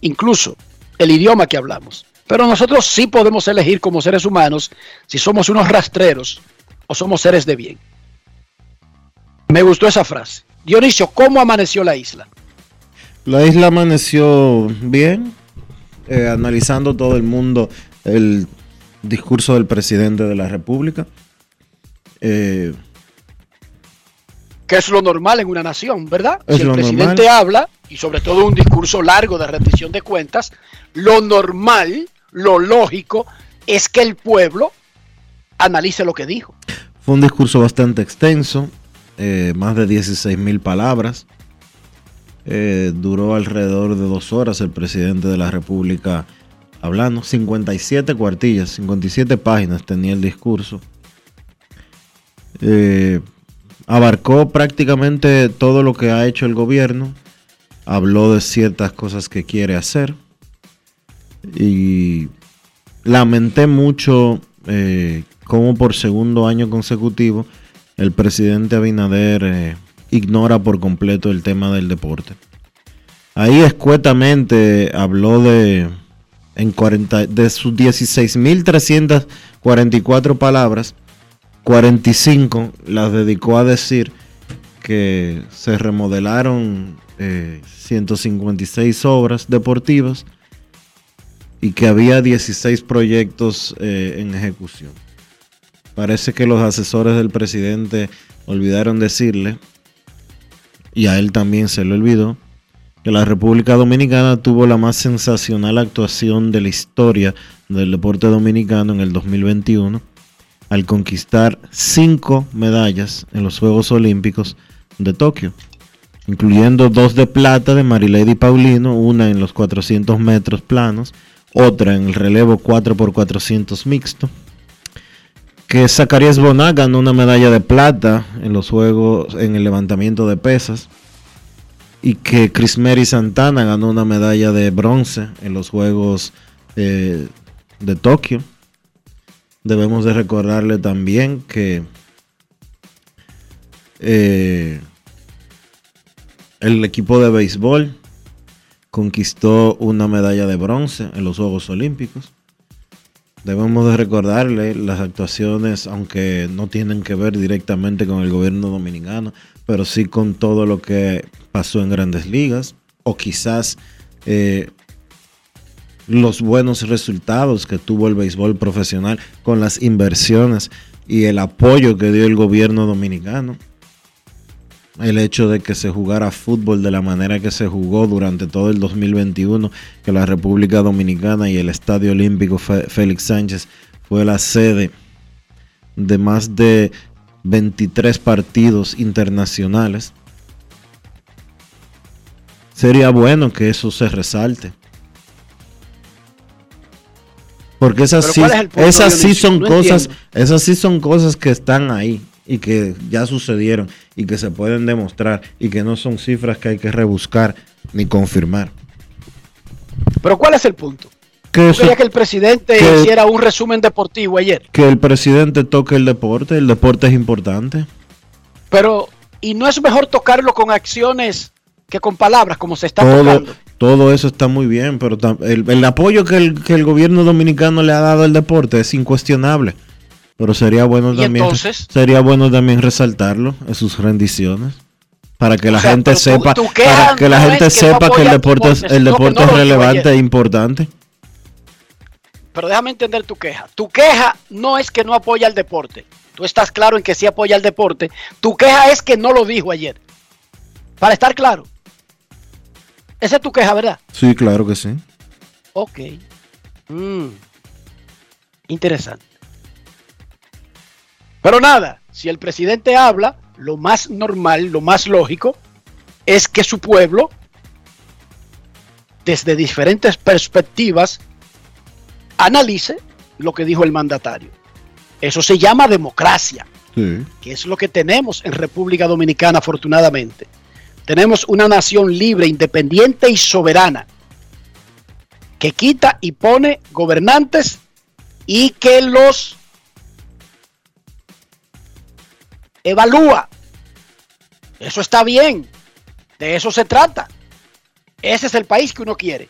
[SPEAKER 3] incluso el idioma que hablamos, pero nosotros sí podemos elegir como seres humanos si somos unos rastreros o somos seres de bien. Me gustó esa frase. Dionisio, ¿cómo amaneció la isla?
[SPEAKER 2] La isla amaneció bien, eh, analizando todo el mundo el discurso del presidente de la República. Eh,
[SPEAKER 3] Que es lo normal en una nación, ¿verdad?
[SPEAKER 2] Es
[SPEAKER 3] si el presidente
[SPEAKER 2] normal.
[SPEAKER 3] habla, y sobre todo un discurso largo de rendición de cuentas, lo normal, lo lógico, es que el pueblo analice lo que dijo.
[SPEAKER 2] fue un discurso bastante extenso, eh, más de 16 mil palabras. Eh, duró alrededor de dos horas el presidente de la República hablando. 57 cuartillas, 57 páginas tenía el discurso. Eh, abarcó prácticamente todo lo que ha hecho el gobierno. Habló de ciertas cosas que quiere hacer. Y lamenté mucho eh, cómo por segundo año consecutivo el presidente Abinader eh, ignora por completo el tema del deporte. Ahí escuetamente habló de, en 40, de sus 16.344 palabras, 45 las dedicó a decir que se remodelaron eh, 156 obras deportivas y que había 16 proyectos eh, en ejecución. Parece que los asesores del presidente olvidaron decirle, y a él también se le olvidó, que la República Dominicana tuvo la más sensacional actuación de la historia del deporte dominicano en el 2021 al conquistar cinco medallas en los Juegos Olímpicos de Tokio, incluyendo dos de plata de Marilady Paulino, una en los 400 metros planos, otra en el relevo 4x400 mixto, que Zacarías Boná ganó una medalla de plata en los Juegos en el levantamiento de pesas y que Chris Mary Santana ganó una medalla de bronce en los Juegos eh, de Tokio. Debemos de recordarle también que eh, el equipo de béisbol conquistó una medalla de bronce en los Juegos Olímpicos. Debemos de recordarle las actuaciones, aunque no tienen que ver directamente con el gobierno dominicano, pero sí con todo lo que pasó en grandes ligas, o quizás eh, los buenos resultados que tuvo el béisbol profesional con las inversiones y el apoyo que dio el gobierno dominicano. El hecho de que se jugara fútbol de la manera que se jugó durante todo el 2021, que la República Dominicana y el Estadio Olímpico Félix Sánchez fue la sede de más de 23 partidos internacionales. Sería bueno que eso se resalte. Porque esas sí, esas sí son cosas, esas sí son cosas que están ahí y que ya sucedieron y que se pueden demostrar y que no son cifras que hay que rebuscar ni confirmar.
[SPEAKER 3] Pero ¿cuál es el punto? Que que el presidente hiciera un resumen deportivo ayer?
[SPEAKER 2] Que el presidente toque el deporte, el deporte es importante.
[SPEAKER 3] Pero, ¿y no es mejor tocarlo con acciones que con palabras, como se está tocando?
[SPEAKER 2] Todo eso está muy bien, pero el, apoyo que el, que el, gobierno dominicano le ha dado al deporte es incuestionable. Pero sería bueno también sería bueno también resaltarlo en sus rendiciones para que la gente sepa para que la gente sepa que el deporte es, el deporte es relevante e importante.
[SPEAKER 3] Pero déjame entender tu queja. Tu queja no es que no apoya el deporte. Tú estás claro en que sí apoya el deporte. Tu queja es que no lo dijo ayer. Para estar claro. Esa es tu queja, ¿verdad?
[SPEAKER 2] Sí, claro que sí.
[SPEAKER 3] Ok. Mm. Interesante. Pero nada, si el presidente habla, lo más normal, lo más lógico, es que su pueblo, desde diferentes perspectivas, analice lo que dijo el mandatario. Eso se llama democracia, que es lo que tenemos en República Dominicana, afortunadamente. Tenemos una nación libre, independiente y soberana que quita y pone gobernantes y que los evalúa. Eso está bien. De eso se trata. Ese es el país que uno quiere.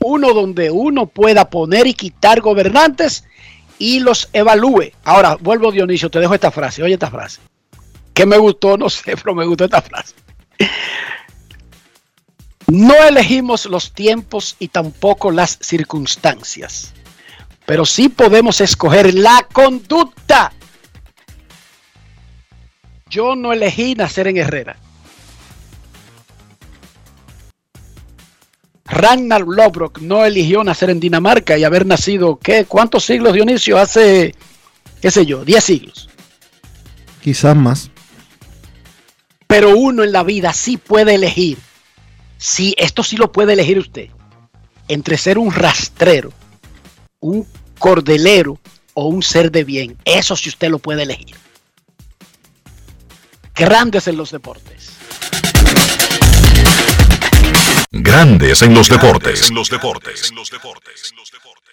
[SPEAKER 3] Uno donde uno pueda poner y quitar gobernantes y los evalúe. Ahora, vuelvo Dionisio, te dejo esta frase. Oye esta frase. Que me gustó, no sé, pero me gustó esta frase. No elegimos los tiempos y tampoco las circunstancias, pero sí podemos escoger la conducta. Yo no elegí nacer en Herrera. Ragnar Lobrock no eligió nacer en Dinamarca y haber nacido, ¿qué? ¿Cuántos siglos, Dionisio? Hace, qué sé yo, 10 siglos.
[SPEAKER 2] Quizás más.
[SPEAKER 3] Pero uno en la vida sí puede elegir. Sí, esto sí lo puede elegir usted. Entre ser un rastrero, un cordelero o un ser de bien. Eso sí usted lo puede elegir. Grandes en los deportes.
[SPEAKER 1] Grandes en los deportes. En los deportes.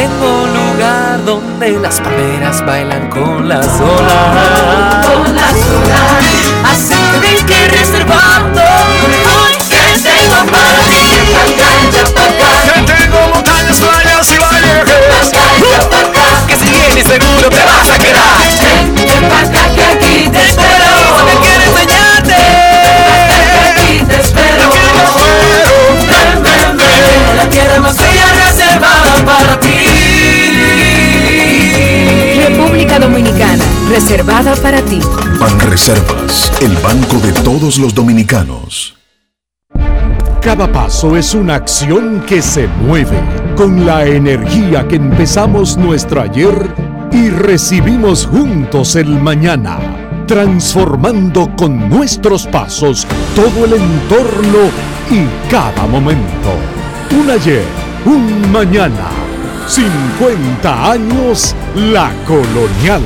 [SPEAKER 9] Tengo un lugar donde las palmeras bailan con las olas. Con las olas. Así que que reservando. Hoy que tengo para ti.
[SPEAKER 10] Que tengo montañas, playas y valles.
[SPEAKER 9] Que si vienes seguro te vas a quedar. Ven, que aquí te espero. Que quiero enseñarte. aquí te espero. Ven, ven, ven. La tierra más bella reservada para ti.
[SPEAKER 11] República Dominicana, reservada para ti.
[SPEAKER 1] Ban Reservas, el banco de todos los dominicanos.
[SPEAKER 12] Cada paso es una acción que se mueve con la energía que empezamos nuestro ayer y recibimos juntos el mañana transformando con nuestros pasos todo el entorno y cada momento. Un ayer, un mañana, 50 años la colonial.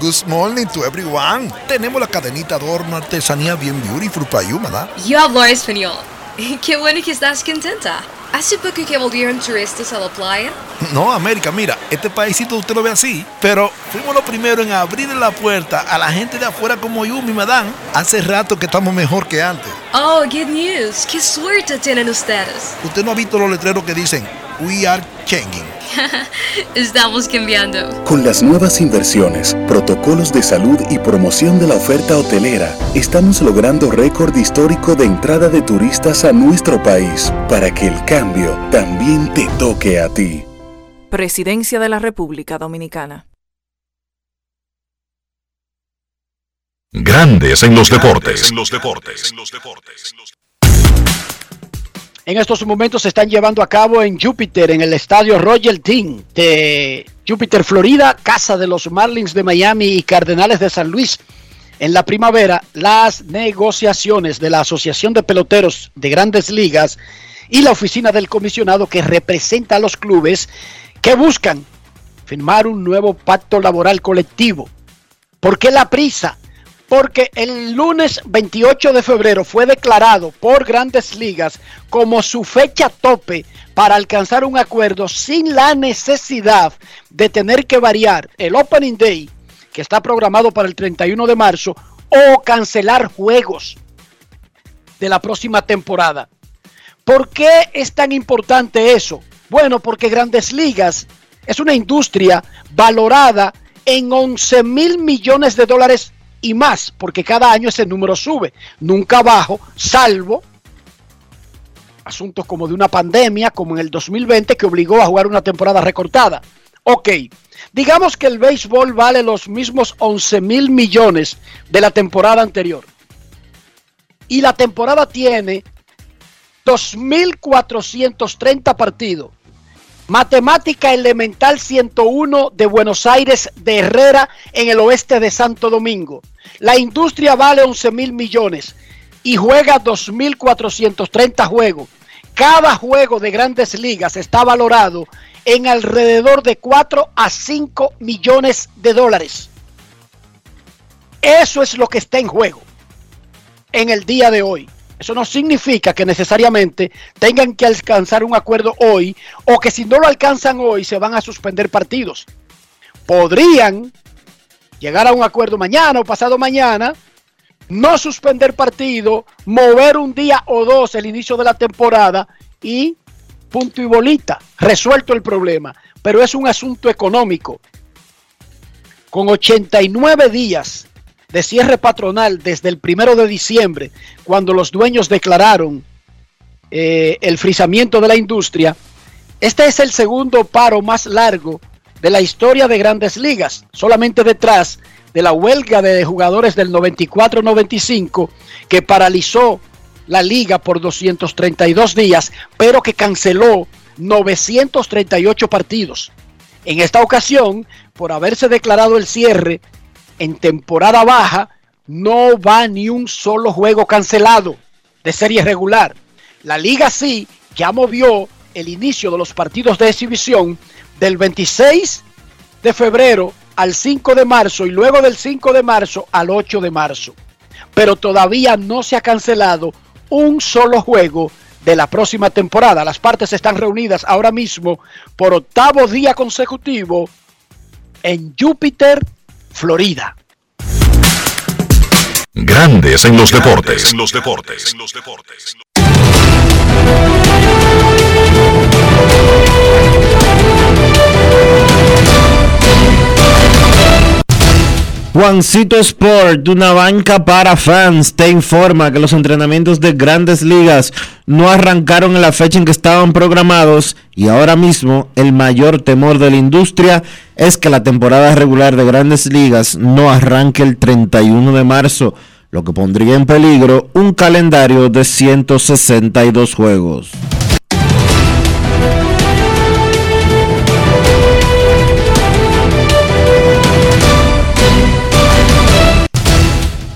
[SPEAKER 13] Good morning to everyone. Tenemos la cadenita adorno artesanía bien beautiful para you, ¿verdad?
[SPEAKER 14] Yo hablo español. Qué bueno que estás contenta. ¿Hace poco que volvieron turistas a la playa?
[SPEAKER 13] No, América, mira, este paísito usted lo ve así, pero fuimos los primeros en abrir la puerta a la gente de afuera como yo, mi madame. Hace rato que estamos mejor que antes.
[SPEAKER 14] Oh, good news. Qué suerte tienen ustedes.
[SPEAKER 13] Usted no ha visto los letreros que dicen We are changing.
[SPEAKER 14] Estamos cambiando.
[SPEAKER 15] Con las nuevas inversiones, protocolos de salud y promoción de la oferta hotelera, estamos logrando récord histórico de entrada de turistas a nuestro país para que el cambio también te toque a ti.
[SPEAKER 16] Presidencia de la República Dominicana.
[SPEAKER 1] Grandes en los deportes. En los deportes.
[SPEAKER 3] En estos momentos se están llevando a cabo en Júpiter, en el estadio Royal Team de Júpiter, Florida, casa de los Marlins de Miami y Cardenales de San Luis. En la primavera, las negociaciones de la Asociación de Peloteros de Grandes Ligas y la oficina del comisionado que representa a los clubes que buscan firmar un nuevo pacto laboral colectivo. ¿Por qué la prisa? Porque el lunes 28 de febrero fue declarado por grandes ligas como su fecha tope para alcanzar un acuerdo sin la necesidad de tener que variar el Opening Day, que está programado para el 31 de marzo, o cancelar juegos de la próxima temporada. ¿Por qué es tan importante eso? Bueno, porque grandes ligas es una industria valorada en 11 mil millones de dólares y más, porque cada año ese número sube, nunca bajo, salvo asuntos como de una pandemia, como en el 2020, que obligó a jugar una temporada recortada. Ok, digamos que el béisbol vale los mismos 11 mil millones de la temporada anterior. Y la temporada tiene 2.430 partidos. Matemática Elemental 101 de Buenos Aires de Herrera en el oeste de Santo Domingo. La industria vale 11 mil millones y juega 2.430 juegos. Cada juego de grandes ligas está valorado en alrededor de 4 a 5 millones de dólares. Eso es lo que está en juego en el día de hoy. Eso no significa que necesariamente tengan que alcanzar un acuerdo hoy o que si no lo alcanzan hoy se van a suspender partidos. Podrían llegar a un acuerdo mañana o pasado mañana, no suspender partido, mover un día o dos el inicio de la temporada y punto y bolita, resuelto el problema. Pero es un asunto económico. Con 89 días de cierre patronal desde el primero de diciembre, cuando los dueños declararon eh, el frisamiento de la industria, este es el segundo paro más largo de la historia de grandes ligas, solamente detrás de la huelga de jugadores del 94-95 que paralizó la liga por 232 días, pero que canceló 938 partidos. En esta ocasión, por haberse declarado el cierre en temporada baja, no va ni un solo juego cancelado de serie regular. La liga sí ya movió el inicio de los partidos de exhibición del 26 de febrero al 5 de marzo y luego del 5 de marzo al 8 de marzo. Pero todavía no se ha cancelado un solo juego de la próxima temporada. Las partes están reunidas ahora mismo por octavo día consecutivo en Júpiter, Florida.
[SPEAKER 1] Grandes en los deportes. En los deportes. En los deportes.
[SPEAKER 2] Juancito Sport, una banca para fans, te informa que los entrenamientos de grandes ligas no arrancaron en la fecha en que estaban programados y ahora mismo el mayor temor de la industria es que la temporada regular de grandes ligas no arranque el 31 de marzo, lo que pondría en peligro un calendario de 162 juegos.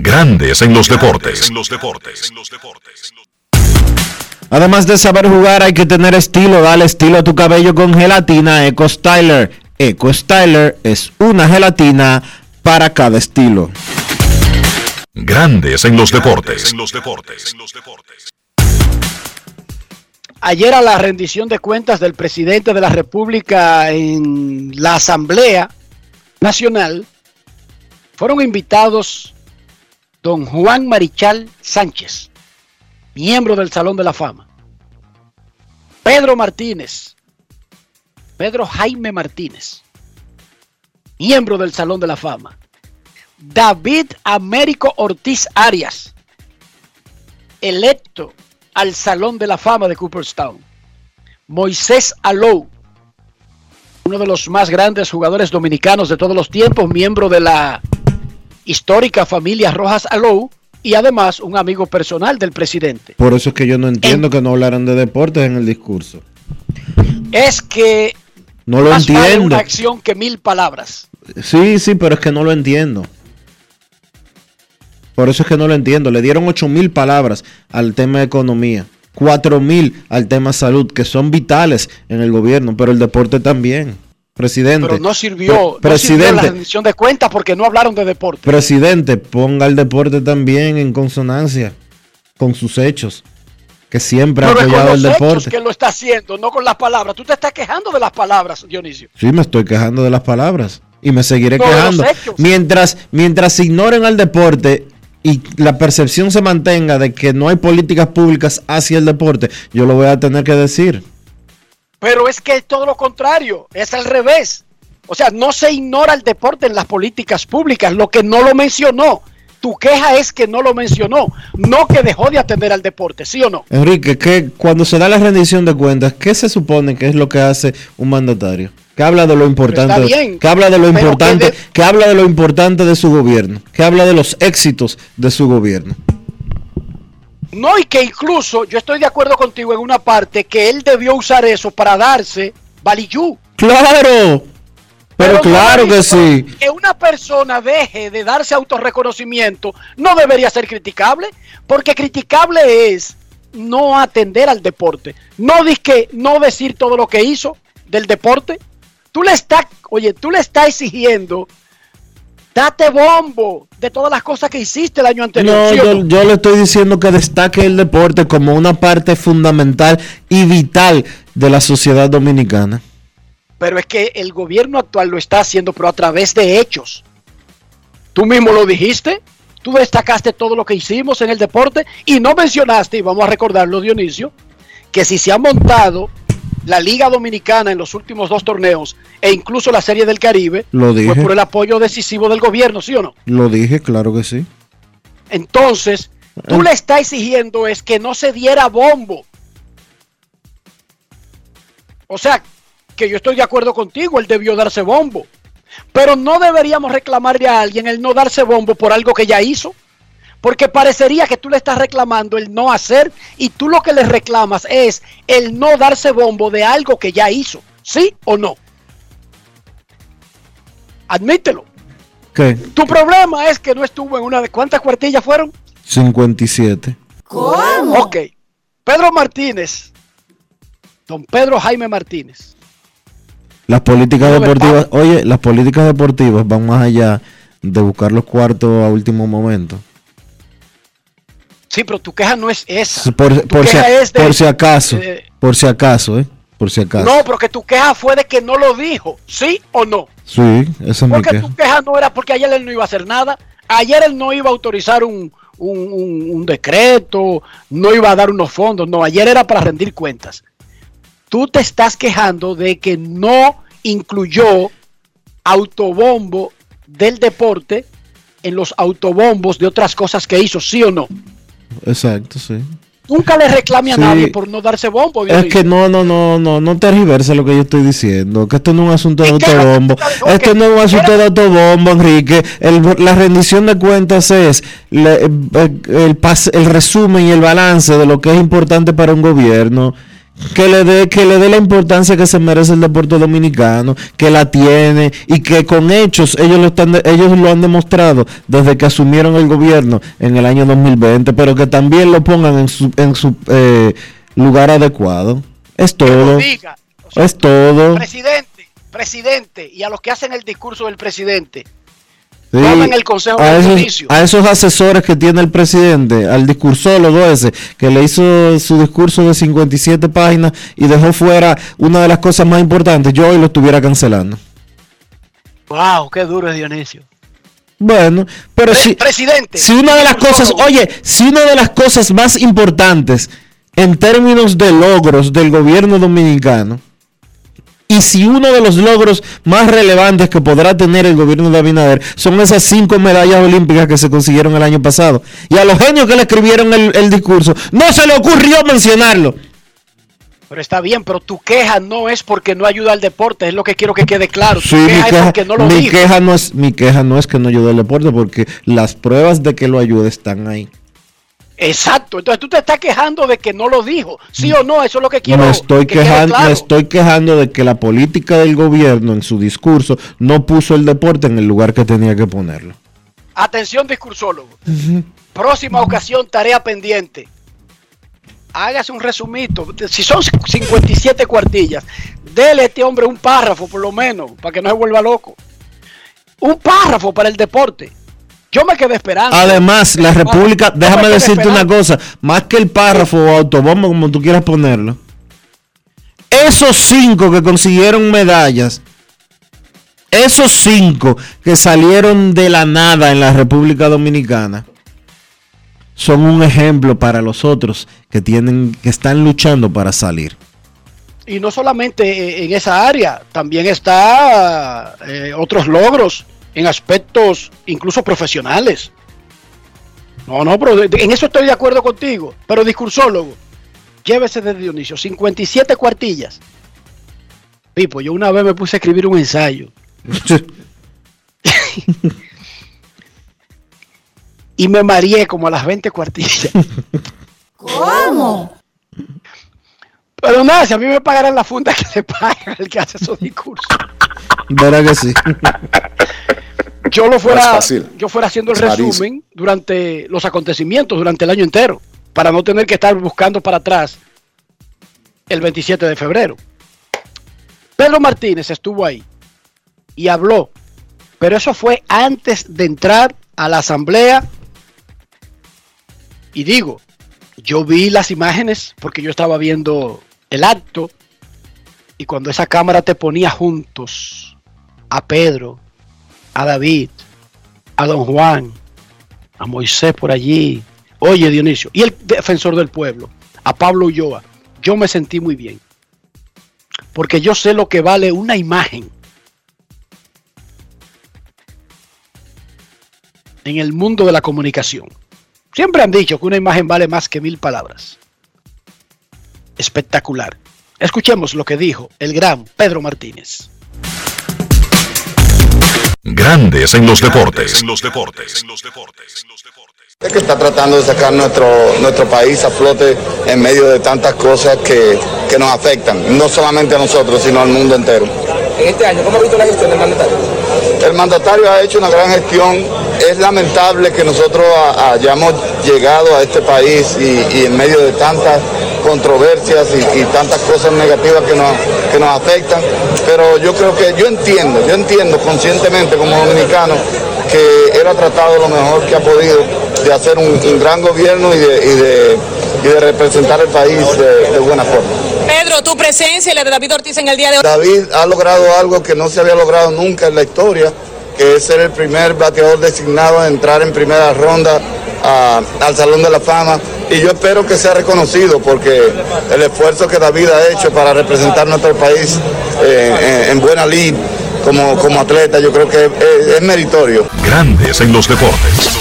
[SPEAKER 1] Grandes en los deportes.
[SPEAKER 2] Además de saber jugar, hay que tener estilo. Dale estilo a tu cabello con gelatina Eco Styler. Eco Styler es una gelatina para cada estilo.
[SPEAKER 1] Grandes en los deportes.
[SPEAKER 3] Ayer a la rendición de cuentas del presidente de la República en la Asamblea Nacional fueron invitados don Juan Marichal Sánchez, miembro del Salón de la Fama, Pedro Martínez, Pedro Jaime Martínez, miembro del Salón de la Fama, David Américo Ortiz Arias, electo al Salón de la Fama de Cooperstown. Moisés Alou, uno de los más grandes jugadores dominicanos de todos los tiempos, miembro de la histórica familia Rojas Alou y además un amigo personal del presidente.
[SPEAKER 2] Por eso es que yo no entiendo que no hablaran de deportes en el discurso.
[SPEAKER 3] Es que
[SPEAKER 2] No lo
[SPEAKER 3] más vale
[SPEAKER 2] entiendo.
[SPEAKER 3] una acción que mil palabras.
[SPEAKER 2] Sí, sí, pero es que no lo entiendo. Por eso es que no lo entiendo. Le dieron 8 mil palabras al tema de economía, 4 mil al tema salud, que son vitales en el gobierno, pero el deporte también. Presidente.
[SPEAKER 3] Pero no sirvió,
[SPEAKER 2] Pre-
[SPEAKER 3] no sirvió la
[SPEAKER 2] presidente,
[SPEAKER 3] rendición de cuentas porque no hablaron de deporte.
[SPEAKER 2] presidente, ponga el deporte también en consonancia con sus hechos, que siempre ha
[SPEAKER 3] Pero
[SPEAKER 2] apoyado el deporte.
[SPEAKER 3] que lo está haciendo, no con las palabras. Tú te estás quejando de las palabras, Dionisio.
[SPEAKER 2] Sí, me estoy quejando de las palabras y me seguiré
[SPEAKER 3] No,
[SPEAKER 2] quejando. Mientras, mientras ignoren al deporte y la percepción se mantenga de que no hay políticas públicas hacia el deporte, yo lo voy a tener que decir.
[SPEAKER 3] Pero es que es todo lo contrario, es al revés. O sea, no se ignora el deporte en las políticas públicas, lo que no lo mencionó. Tu queja es que no lo mencionó, no que dejó de atender al deporte, ¿sí o no?
[SPEAKER 2] Enrique, que cuando se da la rendición de cuentas, ¿qué se supone que es lo que hace un mandatario? Que habla de lo importante,
[SPEAKER 3] está bien,
[SPEAKER 2] que habla de lo importante,
[SPEAKER 3] que de-
[SPEAKER 2] que habla de lo importante de su gobierno, que habla de los éxitos de su gobierno.
[SPEAKER 3] No, y que incluso yo estoy de acuerdo contigo en una parte que él debió usar eso para darse baliyú.
[SPEAKER 2] Claro, pero, claro que sí.
[SPEAKER 3] Que una persona deje de darse autorreconocimiento no debería ser criticable, porque criticable es no atender al deporte. No que no decir todo lo que hizo del deporte. Tú le estás, oye, tú le estás exigiendo date bombo de todas las cosas que hiciste el año anterior.
[SPEAKER 2] No,
[SPEAKER 3] ¿sí o
[SPEAKER 2] yo,
[SPEAKER 3] no?
[SPEAKER 2] yo le estoy diciendo que destaque el deporte como una parte fundamental y vital de la sociedad dominicana.
[SPEAKER 3] Pero es que el gobierno actual lo está haciendo, pero a través de hechos. Tú mismo lo dijiste, tú destacaste todo lo que hicimos en el deporte y no mencionaste, y vamos a recordarlo Dionisio, que si se ha montado la Liga Dominicana en los últimos dos torneos e incluso la Serie del Caribe,
[SPEAKER 2] Lo dije.
[SPEAKER 3] fue por el apoyo decisivo del gobierno, ¿sí o no?
[SPEAKER 2] Lo dije, claro que sí.
[SPEAKER 3] Entonces, tú le estás exigiendo es que no se diera bombo. O sea, que yo estoy de acuerdo contigo, él debió darse bombo. Pero no deberíamos reclamarle a alguien el no darse bombo por algo que ya hizo. Porque parecería que tú le estás reclamando el no hacer y tú lo que le reclamas es el no darse bombo de algo que ya hizo. ¿Sí o no? Admítelo.
[SPEAKER 2] ¿Qué?
[SPEAKER 3] Tu problema es que no estuvo en una de cuántas cuartillas fueron.
[SPEAKER 2] 57.
[SPEAKER 3] Ok. Pedro Martínez. Don Pedro Jaime Martínez.
[SPEAKER 2] Las políticas deportivas, oye, las políticas deportivas van más allá de buscar los cuartos a último momento.
[SPEAKER 3] Sí, pero tu queja no es esa.
[SPEAKER 2] Por, si,
[SPEAKER 3] es de-
[SPEAKER 2] por si acaso,
[SPEAKER 3] eh,
[SPEAKER 2] por si acaso, ¿eh? Por si acaso.
[SPEAKER 3] no, porque tu queja fue de que no lo dijo. ¿Sí o no?
[SPEAKER 2] Sí, esa es mi
[SPEAKER 3] Porque
[SPEAKER 2] queja.
[SPEAKER 3] tu queja no era porque ayer él no iba a hacer nada. Ayer él no iba a autorizar un, un- un- un decreto, no iba a dar unos fondos. No, ayer era para rendir cuentas. Tú te estás quejando de que no incluyó autobombo del deporte en los autobombos de otras cosas que hizo, ¿sí o no?
[SPEAKER 2] Exacto, sí.
[SPEAKER 3] Nunca le reclame a
[SPEAKER 2] Sí.
[SPEAKER 3] nadie por no darse bombo.
[SPEAKER 2] Es que no, no, no, no, no tergiverse lo que yo estoy diciendo. Que esto no es un asunto de autobombo. Esto no es un asunto de autobombo, Enrique. El- la rendición de cuentas es el resumen y el balance de lo que es importante para un gobierno. Que le dé que le dé la importancia que se merece el deporte dominicano, que la tiene y que con hechos ellos lo están ellos lo han demostrado desde que asumieron el gobierno en el año 2020, pero que también lo pongan en su en su eh, lugar adecuado. Es todo.
[SPEAKER 3] diga.
[SPEAKER 2] Es todo.
[SPEAKER 3] Presidente, presidente, y a los que hacen el discurso del presidente,
[SPEAKER 2] Sí,
[SPEAKER 3] tomen el consejo
[SPEAKER 2] a
[SPEAKER 3] del
[SPEAKER 2] esos,
[SPEAKER 3] juicio.
[SPEAKER 2] a esos asesores que tiene el presidente, al discursólogo ese, que le hizo su discurso de 57 páginas y dejó fuera una de las cosas más importantes, yo hoy lo estuviera cancelando.
[SPEAKER 3] Wow, qué duro es Dionisio.
[SPEAKER 2] Bueno, pero
[SPEAKER 3] Pre-
[SPEAKER 2] si,
[SPEAKER 3] presidente,
[SPEAKER 2] si una de las cosas, oye, si una de las cosas más importantes en términos de logros del gobierno dominicano, y si uno de los logros más relevantes que podrá tener el gobierno de Abinader son esas cinco medallas olímpicas que se consiguieron el año pasado, y a los genios que le escribieron el, el discurso, no se le ocurrió mencionarlo.
[SPEAKER 3] Pero está bien, pero tu queja no es porque no ayuda al deporte, es lo que quiero que quede claro. Tu
[SPEAKER 2] Sí, mi
[SPEAKER 3] queja es
[SPEAKER 2] queja,
[SPEAKER 3] porque no lo
[SPEAKER 2] mi
[SPEAKER 3] dijo.
[SPEAKER 2] queja no es, mi queja no es que no ayude al deporte, porque las pruebas de que lo ayude están ahí.
[SPEAKER 3] Exacto, entonces tú te estás quejando de que no lo dijo, sí o no, eso es lo que quiero
[SPEAKER 2] me estoy
[SPEAKER 3] que
[SPEAKER 2] quejando,
[SPEAKER 3] claro.
[SPEAKER 2] me estoy quejando de que la política del gobierno en su discurso no puso el deporte en el lugar que tenía que ponerlo.
[SPEAKER 3] Atención, discursólogo. Próxima ocasión, tarea pendiente. Hágase un resumito. Si son 57 cuartillas, dele a este hombre un párrafo por lo menos, para que no se vuelva loco. Un párrafo para el deporte. Yo me quedé esperando.
[SPEAKER 2] Además, la República, déjame decirte una cosa, más que el párrafo o autobombo, como tú quieras ponerlo, esos cinco que consiguieron medallas, esos cinco que salieron de la nada en la República Dominicana, son un ejemplo para los otros que tienen, que están luchando para salir.
[SPEAKER 3] Y no solamente eh, en esa área, también está eh, otros logros en aspectos incluso profesionales. No, no, pero en eso estoy de acuerdo contigo. Pero discursólogo, llévese de Dionisio, 57 cuartillas. Pipo, yo una vez me puse a escribir un ensayo. y me mareé como a las 20 cuartillas.
[SPEAKER 17] ¿Cómo?
[SPEAKER 3] Pero nada, si a mí me pagaran la funda que le pagan al que hace esos discursos.
[SPEAKER 2] Verá que sí.
[SPEAKER 3] yo lo fuera,
[SPEAKER 7] No fácil.
[SPEAKER 3] yo fuera haciendo el
[SPEAKER 7] Es
[SPEAKER 3] resumen durante los acontecimientos, durante el año entero, para no tener que estar buscando para atrás el 27 de febrero. Pedro Martínez estuvo ahí y habló, pero eso fue antes de entrar a la asamblea. Y digo, yo vi las imágenes porque yo estaba viendo el acto y cuando esa cámara te ponía juntos a Pedro, a David, a Don Juan, a Moisés por allí, oye Dionisio, y el defensor del pueblo, a Pablo Ulloa, yo me sentí muy bien. Porque yo sé lo que vale una imagen en el mundo de la comunicación. Siempre han dicho que una imagen vale más que mil palabras. Espectacular. Escuchemos lo que dijo el gran Pedro Martínez.
[SPEAKER 1] Grandes en los deportes.
[SPEAKER 18] Es que está tratando de sacar nuestro, nuestro país a flote en medio de tantas cosas que, que nos afectan, no solamente a nosotros, sino al mundo entero.
[SPEAKER 19] En este año, ¿cómo ha visto la gestión del mandatario?
[SPEAKER 18] El mandatario ha hecho una gran gestión. Es lamentable que nosotros ha- hayamos llegado a este país y, y en medio de tantas controversias y, y tantas cosas negativas que nos, que nos afectan. Pero yo creo que yo entiendo, yo entiendo conscientemente como dominicano que él ha tratado lo mejor que ha podido de hacer un, un gran gobierno y de, y de- y de representar el país de- de buena forma.
[SPEAKER 20] Pedro, tu presencia y la de David Ortiz en el día de hoy.
[SPEAKER 18] David ha logrado algo que no se había logrado nunca en la historia, que es ser el primer bateador designado a entrar en primera ronda al Salón de la Fama. Y yo espero que sea reconocido porque el esfuerzo que David ha hecho para representar nuestro país eh, en, en buena lid como, como atleta, yo creo que es, es meritorio.
[SPEAKER 1] Grandes en los deportes.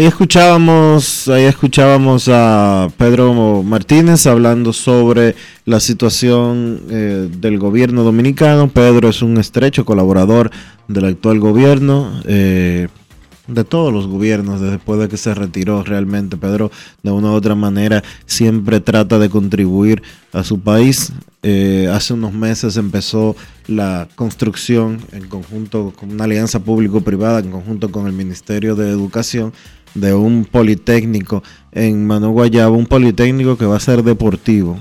[SPEAKER 2] Ahí escuchábamos, ahí escuchábamos a Pedro Martínez hablando sobre la situación eh, del gobierno dominicano. Pedro es un estrecho colaborador del actual gobierno, eh, de todos los gobiernos, después de que se retiró realmente. Pedro, de una u otra manera, siempre trata de contribuir a su país. Eh, hace unos meses empezó la construcción en conjunto con una alianza público-privada, en conjunto con el Ministerio de Educación, de un politécnico en Mano Guayabo, un politécnico que va a ser deportivo.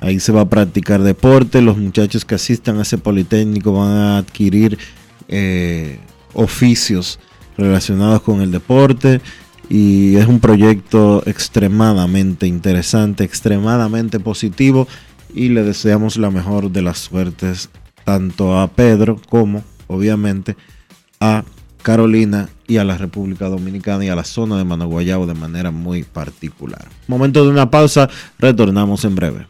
[SPEAKER 2] Ahí se va a practicar deporte, los muchachos que asistan a ese politécnico van a adquirir eh, oficios relacionados con el deporte y es un proyecto extremadamente interesante, extremadamente positivo y le deseamos la mejor de las suertes tanto a Pedro como obviamente a Carolina y a la República Dominicana y a la zona de Managuayabo de manera muy particular. Momento de una pausa, retornamos en breve.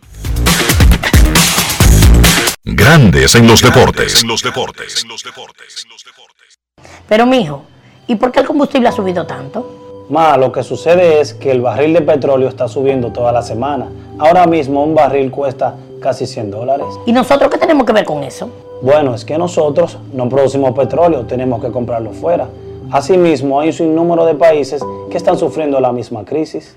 [SPEAKER 1] Grandes en los deportes.
[SPEAKER 7] En los deportes.
[SPEAKER 21] Pero mijo, ¿y por qué el combustible ha subido tanto?
[SPEAKER 22] Ma, lo que sucede es que el barril de petróleo está subiendo toda la semana. Ahora mismo un barril cuesta casi 100 dólares.
[SPEAKER 21] ¿Y nosotros qué tenemos que ver con eso?
[SPEAKER 22] Bueno, es que nosotros no producimos petróleo, tenemos que comprarlo fuera. Asimismo, hay un sinnúmero de países que están sufriendo la misma crisis.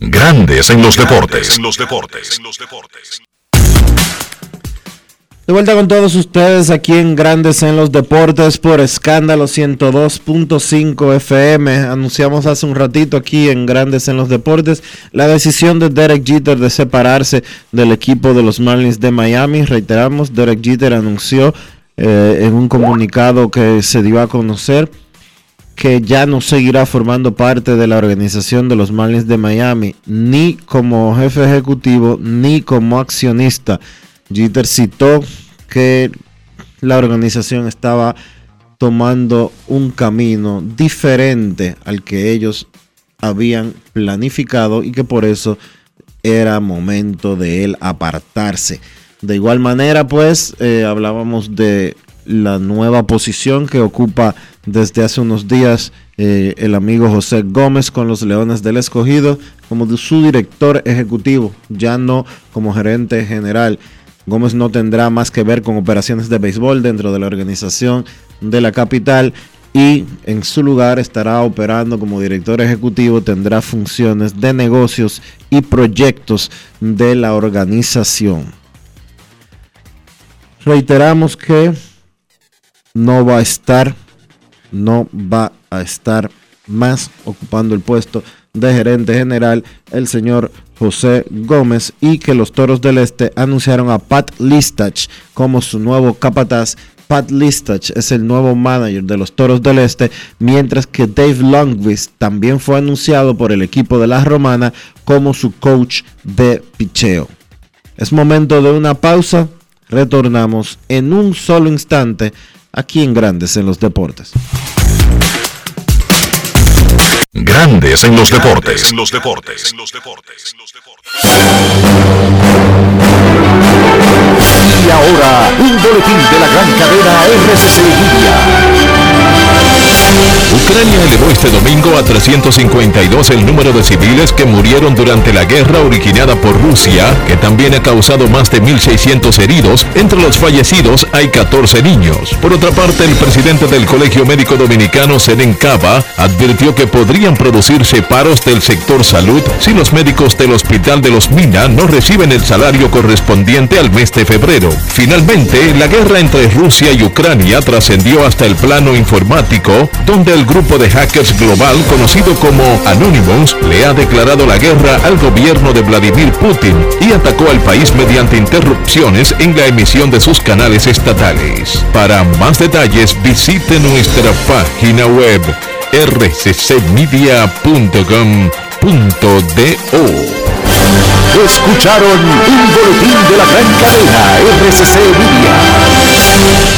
[SPEAKER 1] Grandes en los deportes.
[SPEAKER 7] En los deportes.
[SPEAKER 2] De vuelta con todos ustedes aquí en Grandes en los Deportes por Escándalo 102.5 FM. Anunciamos hace un ratito aquí en Grandes en los Deportes la decisión de Derek Jeter de separarse del equipo de los Marlins de Miami. Reiteramos, Derek Jeter anunció eh, en un comunicado que se dio a conocer que ya no seguirá formando parte de la organización de los Marlins de Miami, ni como jefe ejecutivo, ni como accionista. Jeter citó que la organización estaba tomando un camino diferente al que ellos habían planificado y que por eso era momento de él apartarse. De igual manera, pues, eh, hablábamos de la nueva posición que ocupa desde hace unos días eh, el amigo José Gómez con los Leones del Escogido como su director ejecutivo, ya no como gerente general. Gómez no tendrá más que ver con operaciones de béisbol dentro de la organización de la capital y en su lugar estará operando como director ejecutivo, tendrá funciones de negocios y proyectos de la organización. Reiteramos que no va a estar, no va a estar más ocupando el puesto de gerente general el señor José Gómez y que los Toros del Este anunciaron a Pat Listach como su nuevo capataz. Pat Listach es el nuevo manager de los Toros del Este, mientras que Dave Longvis también fue anunciado por el equipo de la Romana como su coach de picheo. Es momento de una pausa. Retornamos en un solo instante aquí en Grandes en los Deportes.
[SPEAKER 1] Grandes en los deportes. En los deportes.
[SPEAKER 12] Y ahora, un boletín de la gran cadena RCC Libia.
[SPEAKER 1] Ucrania elevó este domingo a 352 el número de civiles que murieron durante la guerra originada por Rusia, que también ha causado más de 1.600 heridos. Entre los fallecidos hay 14 niños. Por otra parte, el presidente del Colegio Médico Dominicano, Seden Cava, advirtió que podrían producirse paros del sector salud si los médicos del Hospital de los Mina no reciben el salario correspondiente al mes de febrero. Finalmente, la guerra entre Rusia y Ucrania trascendió hasta el plano informático, donde el grupo de hackers global conocido como Anonymous le ha declarado la guerra al gobierno de Vladimir Putin y atacó al país mediante interrupciones en la emisión de sus canales estatales. Para más detalles visite nuestra página web rccmedia.com.do.
[SPEAKER 12] Escucharon un boletín de la gran cadena RCC Media.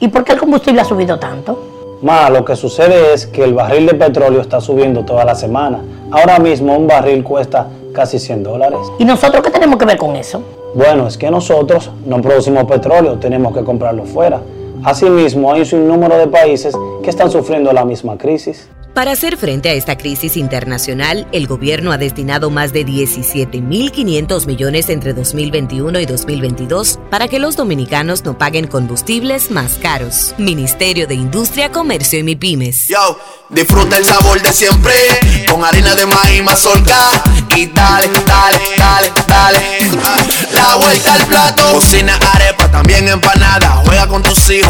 [SPEAKER 21] ¿y por qué el combustible ha subido tanto?
[SPEAKER 22] Ma, lo que sucede es que el barril de petróleo está subiendo toda la semana. Ahora mismo un barril cuesta casi 100 dólares.
[SPEAKER 21] ¿Y nosotros qué tenemos que ver con eso?
[SPEAKER 22] Bueno, es que nosotros no producimos petróleo, tenemos que comprarlo fuera. Asimismo, hay un sinnúmero de países que están sufriendo la misma crisis.
[SPEAKER 23] Para hacer frente a esta crisis internacional, el gobierno ha destinado más de 17.500 millones entre 2021 y 2022 para que los dominicanos no paguen combustibles más caros. Ministerio de Industria, Comercio y MIPIMES.
[SPEAKER 24] Yo, disfruta el sabor de siempre con harina de maíz mazorca y dale, dale, dale, dale. La vuelta al plato, cocina arepa, también empanada. Juega con tus hijos,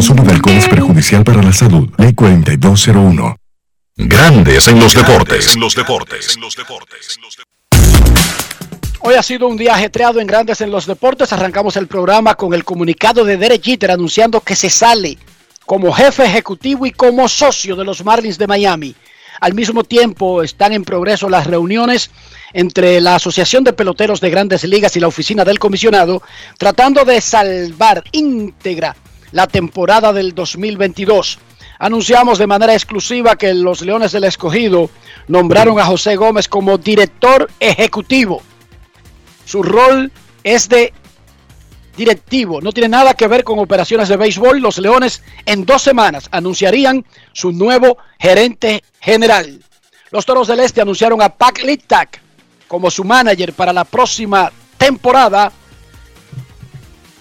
[SPEAKER 1] Consumo de alcohol es perjudicial para la salud. Ley 4201. Grandes en los deportes. En los deportes.
[SPEAKER 3] Hoy ha sido un día ajetreado en Grandes en los Deportes. Arrancamos el programa con el comunicado de Derek Jeter anunciando que se sale como jefe ejecutivo y como socio de los Marlins de Miami. Al mismo tiempo están en progreso las reuniones entre la Asociación de Peloteros de Grandes Ligas y la oficina del comisionado, tratando de salvar íntegra la temporada del 2022. Anunciamos de manera exclusiva que los Leones del Escogido nombraron a José Gómez como director ejecutivo. Su rol es de directivo. No tiene nada que ver con operaciones de béisbol. Los Leones en dos semanas anunciarían su nuevo gerente general. Los Toros del Este anunciaron a Pac Littak como su manager para la próxima temporada.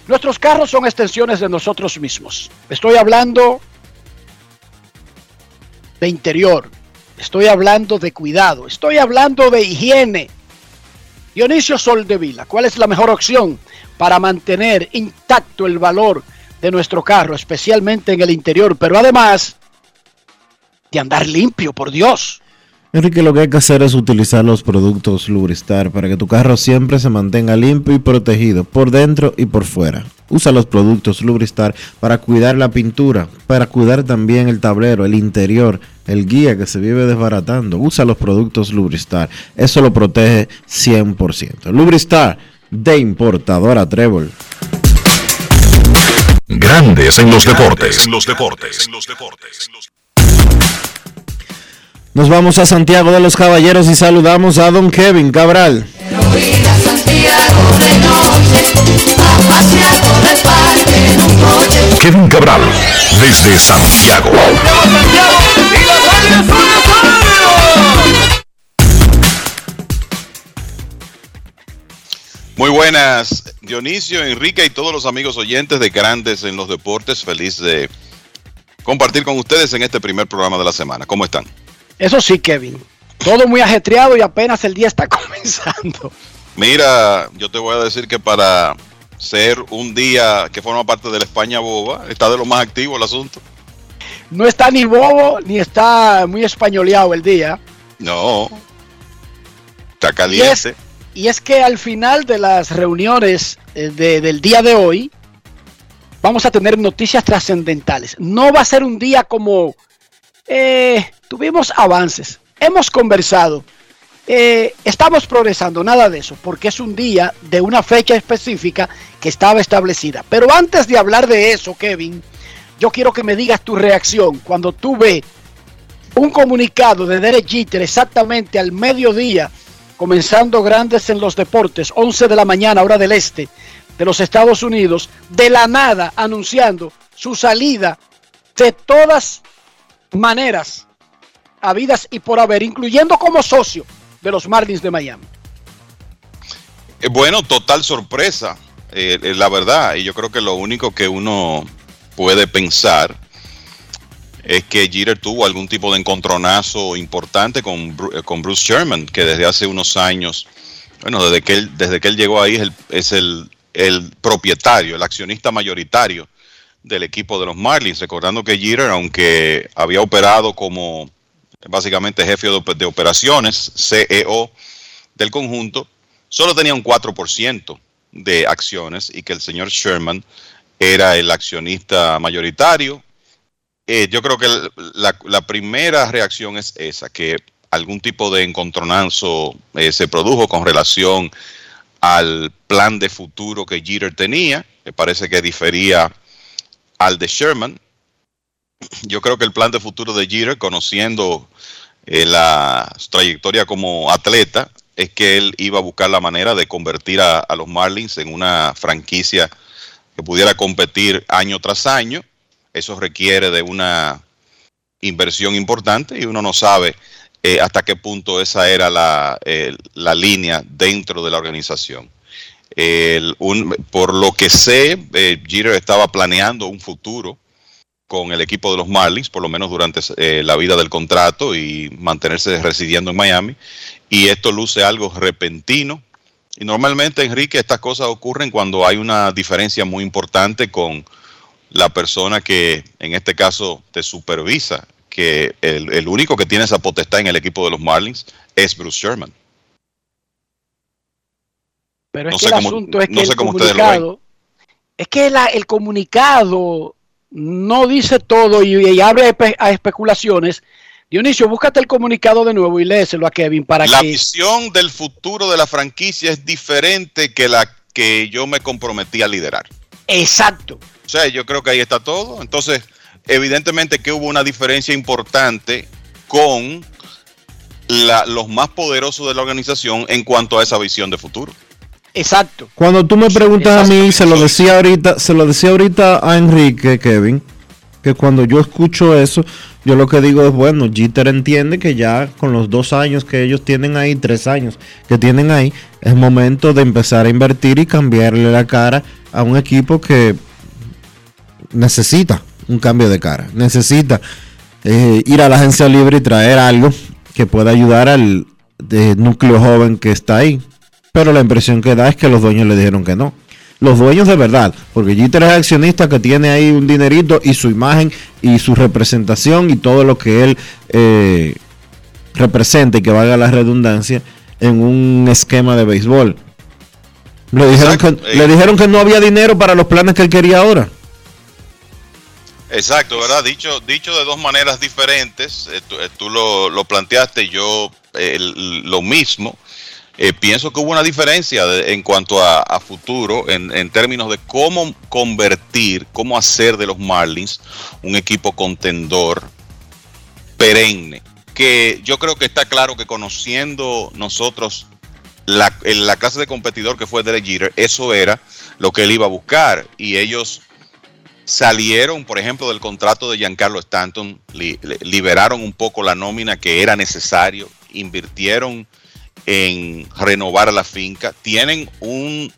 [SPEAKER 3] Nuestros carros son extensiones de nosotros mismos. Estoy hablando de interior. Estoy hablando de cuidado. Estoy hablando de higiene. Dionisio Soldevila, ¿cuál es la mejor opción para mantener intacto el valor de nuestro carro, especialmente en el interior, pero además de andar limpio, por Dios?
[SPEAKER 2] Enrique, lo que hay que hacer es utilizar los productos Lubristar para que tu carro siempre se mantenga limpio y protegido por dentro y por fuera. Usa los productos Lubristar para cuidar la pintura, para cuidar también el tablero, el interior, el guía que se vive desbaratando. Usa los productos Lubristar. Eso lo protege 100%. Lubristar de importadora Trébol.
[SPEAKER 1] Grandes en los deportes. En los deportes. En los deportes.
[SPEAKER 2] Nos vamos a Santiago de los Caballeros y saludamos a don Kevin Cabral.
[SPEAKER 1] Kevin Cabral, desde Santiago.
[SPEAKER 25] Muy buenas, Dionisio, Enrique y todos los amigos oyentes de Grandes en los Deportes. Feliz de compartir con ustedes en este primer programa de la semana. ¿Cómo están?
[SPEAKER 3] Eso sí, Kevin. Todo muy ajetreado y apenas el día está comenzando.
[SPEAKER 25] Mira, yo te voy a decir que para ser un día que forma parte de la España boba, está de lo más activo el asunto.
[SPEAKER 3] No está ni bobo ni está muy españoleado el día.
[SPEAKER 25] No. Está caliente.
[SPEAKER 3] Y es, que al final de las reuniones eh, del día de hoy, vamos a tener noticias trascendentales. No va a ser un día como eh, tuvimos avances, hemos conversado, eh, estamos progresando, nada de eso, porque es un día de una fecha específica que estaba establecida. Pero antes de hablar de eso, Kevin, yo quiero que me digas tu reacción cuando tuve un comunicado de Derek Jeter exactamente al mediodía, comenzando grandes en los deportes, 11 de la mañana, hora del este de los Estados Unidos, de la nada anunciando su salida de todas maneras habidas y por haber, incluyendo como socio de los Marlins de Miami.
[SPEAKER 25] Eh, bueno, total sorpresa, eh, eh, la verdad, y yo creo que lo único que uno puede pensar es que Jeter tuvo algún tipo de encontronazo importante con, con Bruce Sherman, que desde hace unos años, bueno, desde que él, desde que él llegó ahí es el, es el, el propietario, el accionista mayoritario del equipo de los Marlins, recordando que Jeter, aunque había operado como básicamente jefe de, operaciones, CEO del conjunto, solo tenía un 4% de acciones y que el señor Sherman era el accionista mayoritario. Eh, yo creo que la, primera reacción es esa, que algún tipo de encontronazo eh, se produjo con relación al plan de futuro que Jeter tenía, me parece que difería al de Sherman. Yo creo que el plan de futuro de Jeter, conociendo eh, la trayectoria como atleta, es que él iba a buscar la manera de convertir a, los Marlins en una franquicia que pudiera competir año tras año. Eso requiere de una inversión importante y uno no sabe eh, hasta qué punto esa era la, la línea dentro de la organización por lo que sé, eh, Jeter estaba planeando un futuro con el equipo de los Marlins, por lo menos durante eh, la vida del contrato y mantenerse residiendo en Miami. Y esto luce algo repentino. Y normalmente, Enrique, estas cosas ocurren cuando hay una diferencia muy importante con la persona que en este caso te supervisa, que el, el único que tiene esa potestad en el equipo de los Marlins es Bruce Sherman.
[SPEAKER 3] Pero es que el asunto es que el comunicado, es que el comunicado no dice todo y, abre a especulaciones. Dionisio, búscate el comunicado de nuevo y léeselo a Kevin para
[SPEAKER 25] la
[SPEAKER 3] que...
[SPEAKER 25] La visión del futuro de la franquicia es diferente que la que yo me comprometí a liderar.
[SPEAKER 3] Exacto.
[SPEAKER 25] O sea, yo creo que ahí está todo. Entonces, evidentemente que hubo una diferencia importante con los más poderosos de la organización en cuanto a esa visión de futuro.
[SPEAKER 3] Exacto.
[SPEAKER 2] Cuando tú me preguntas a mí, se lo decía ahorita, se lo decía ahorita a Enrique, Kevin, que cuando yo escucho eso, yo lo que digo es, bueno, Jeter entiende que ya con los dos años que ellos tienen ahí, tres años que tienen ahí, es momento de empezar a invertir y cambiarle la cara a un equipo que necesita un cambio de cara, necesita eh, ir a la agencia libre y traer algo que pueda ayudar al de núcleo joven que está ahí. Pero la impresión que da es que los dueños le dijeron que no. Los dueños de verdad, porque Jeter es accionista que tiene ahí un dinerito y su imagen y su representación y todo lo que él eh, representa y que valga la redundancia en un esquema de béisbol. Le dijeron, que, le dijeron que no había dinero para los planes que él quería ahora.
[SPEAKER 25] Exacto, ¿verdad? Dicho, dicho de dos maneras diferentes, eh, tú, eh, tú lo, lo, planteaste, yo eh, lo mismo. Pienso que hubo una diferencia en cuanto a, futuro, en, en, términos de cómo convertir, cómo hacer de los Marlins un equipo contendor perenne. Que yo creo que está claro que conociendo nosotros la, la clase de competidor que fue Derek Jeter, eso era lo que él iba a buscar. Y ellos salieron, por ejemplo, del contrato de Giancarlo Stanton, li, liberaron un poco la nómina que era necesario, invirtieron en renovar la finca, tienen un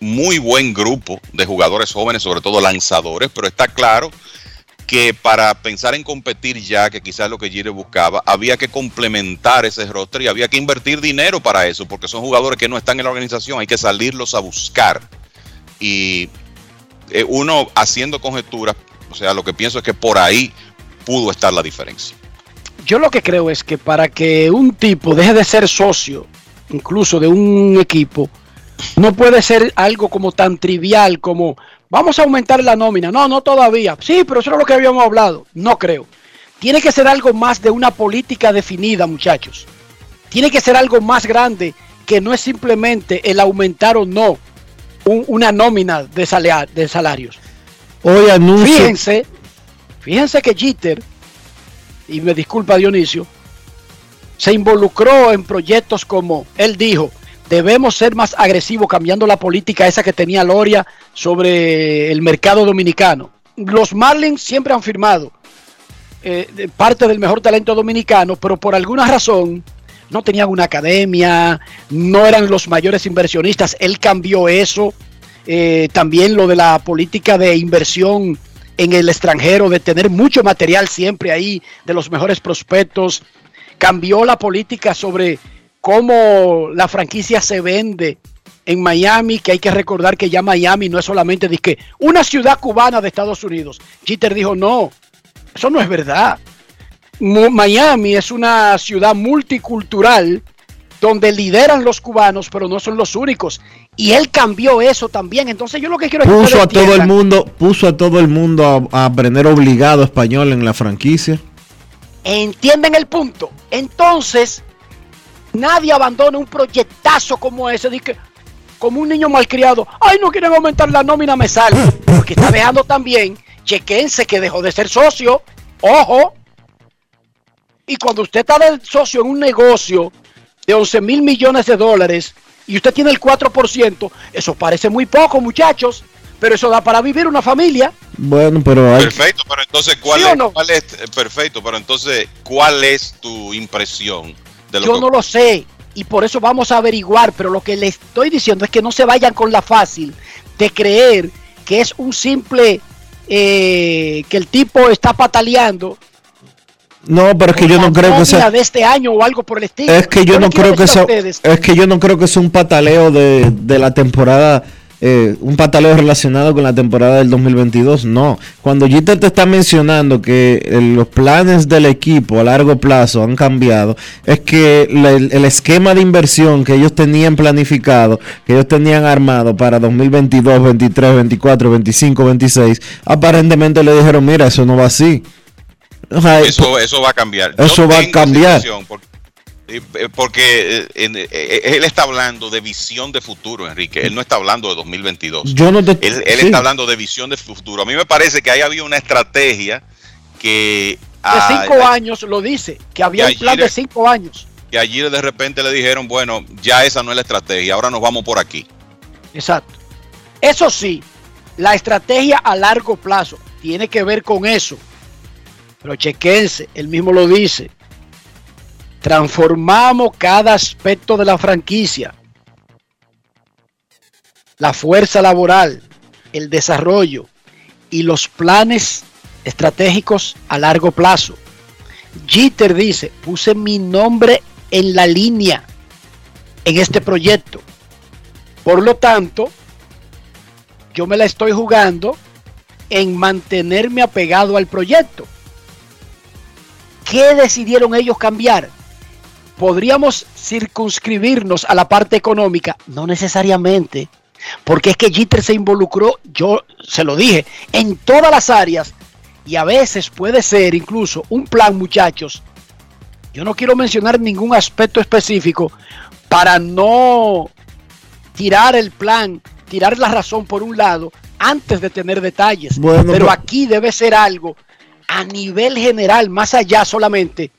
[SPEAKER 25] muy buen grupo de jugadores jóvenes, sobre todo lanzadores, pero está claro que para pensar en competir ya, que quizás lo que Gire buscaba, había que complementar ese roster y había que invertir dinero para eso, porque son jugadores que no están en la organización, hay que salirlos a buscar. Y eh, uno haciendo conjeturas, o sea, lo que pienso es que por ahí pudo estar la diferencia.
[SPEAKER 3] Yo lo que creo es que para que un tipo deje de ser socio, incluso de un equipo, no puede ser algo como tan trivial como vamos a aumentar la nómina. No, no todavía. Sí, pero eso es lo que habíamos hablado. No creo. Tiene que ser algo más de una política definida, muchachos. Tiene que ser algo más grande que no es simplemente el aumentar o no un, una nómina de, salea, de salarios.
[SPEAKER 2] Hoy anuncio.
[SPEAKER 3] Fíjense, fíjense que Jeter, y me disculpa Dionisio, se involucró en proyectos como él dijo, debemos ser más agresivos cambiando la política esa que tenía Loria sobre el mercado dominicano. Los Marlins siempre han firmado eh, parte del mejor talento dominicano, pero por alguna razón no tenían una academia, no eran los mayores inversionistas, él cambió eso, eh, también lo de la política de inversión en el extranjero, de tener mucho material siempre ahí, de los mejores prospectos, cambió la política sobre cómo la franquicia se vende en Miami, que hay que recordar que ya Miami no es solamente que una ciudad cubana de Estados Unidos. Jeter dijo, no, eso no es verdad. Miami es una ciudad multicultural donde lideran los cubanos, pero no son los únicos. Y él cambió eso también. Entonces yo lo que quiero
[SPEAKER 2] puso a todo el mundo, puso a todo el mundo a, a, aprender obligado español en la franquicia.
[SPEAKER 3] Entienden el punto. Entonces nadie abandona un proyectazo como ese de que como un niño malcriado, ay no quieren aumentar la nómina me sale, porque está dejando también, chequense que dejó de ser socio, ojo, y cuando usted está de socio en un negocio de 11 mil millones de dólares y usted tiene el 4%, eso parece muy poco, muchachos, pero eso da para vivir una familia.
[SPEAKER 2] Bueno, pero hay...
[SPEAKER 25] Perfecto, pero entonces, ¿cuál, ¿Sí es, no? ¿cuál, es, Perfecto, pero entonces, ¿cuál es tu impresión?
[SPEAKER 3] De lo Yo que... no lo sé y por eso vamos a averiguar, pero lo que le estoy diciendo es que no se vayan con la fácil de creer que es un simple, eh, que el tipo está pataleando
[SPEAKER 2] no, pero es que yo no creo que sea
[SPEAKER 3] de este año o algo por el estilo.
[SPEAKER 2] Es que yo, yo no creo que sea es que yo no creo que sea un pataleo de, de la temporada eh, un pataleo relacionado con la temporada del 2022, no. Cuando Jeter te está mencionando que eh, los planes del equipo a largo plazo han cambiado, es que la, el, el, esquema de inversión que ellos tenían planificado, que ellos tenían armado para 2022, 23, 24, 25, 26, aparentemente le dijeron, mira, eso no va así.
[SPEAKER 25] O sea, eso, eso va a cambiar.
[SPEAKER 2] Eso va a cambiar.
[SPEAKER 25] Porque, porque eh, él está hablando de visión de futuro, Enrique. Él no está hablando de 2022.
[SPEAKER 2] Yo no te,
[SPEAKER 25] él, él sí. está hablando de visión de futuro. A mí me parece que ahí había una estrategia que...
[SPEAKER 3] De cinco a, años lo dice, que había un plan de cinco años.
[SPEAKER 25] Que allí de repente le dijeron, bueno, ya esa no es la estrategia, ahora nos vamos por aquí.
[SPEAKER 3] Exacto. Eso sí, la estrategia a largo plazo tiene que ver con eso. Pero chequense, él mismo lo dice. Transformamos cada aspecto de la franquicia. La fuerza laboral, el desarrollo y los planes estratégicos a largo plazo. Jeter dice, puse mi nombre en la línea en este proyecto. Por lo tanto, yo me la estoy jugando en mantenerme apegado al proyecto. ¿Qué decidieron ellos cambiar? ¿Podríamos circunscribirnos a la parte económica? No necesariamente, porque es que Jeter se involucró, yo se lo dije, en todas las áreas y a veces puede ser incluso un plan, muchachos. Yo no quiero mencionar ningún aspecto específico para no tirar el plan, tirar la razón por un lado antes de tener detalles.
[SPEAKER 2] Bueno,
[SPEAKER 3] Pero aquí debe ser algo a nivel general, más allá solamente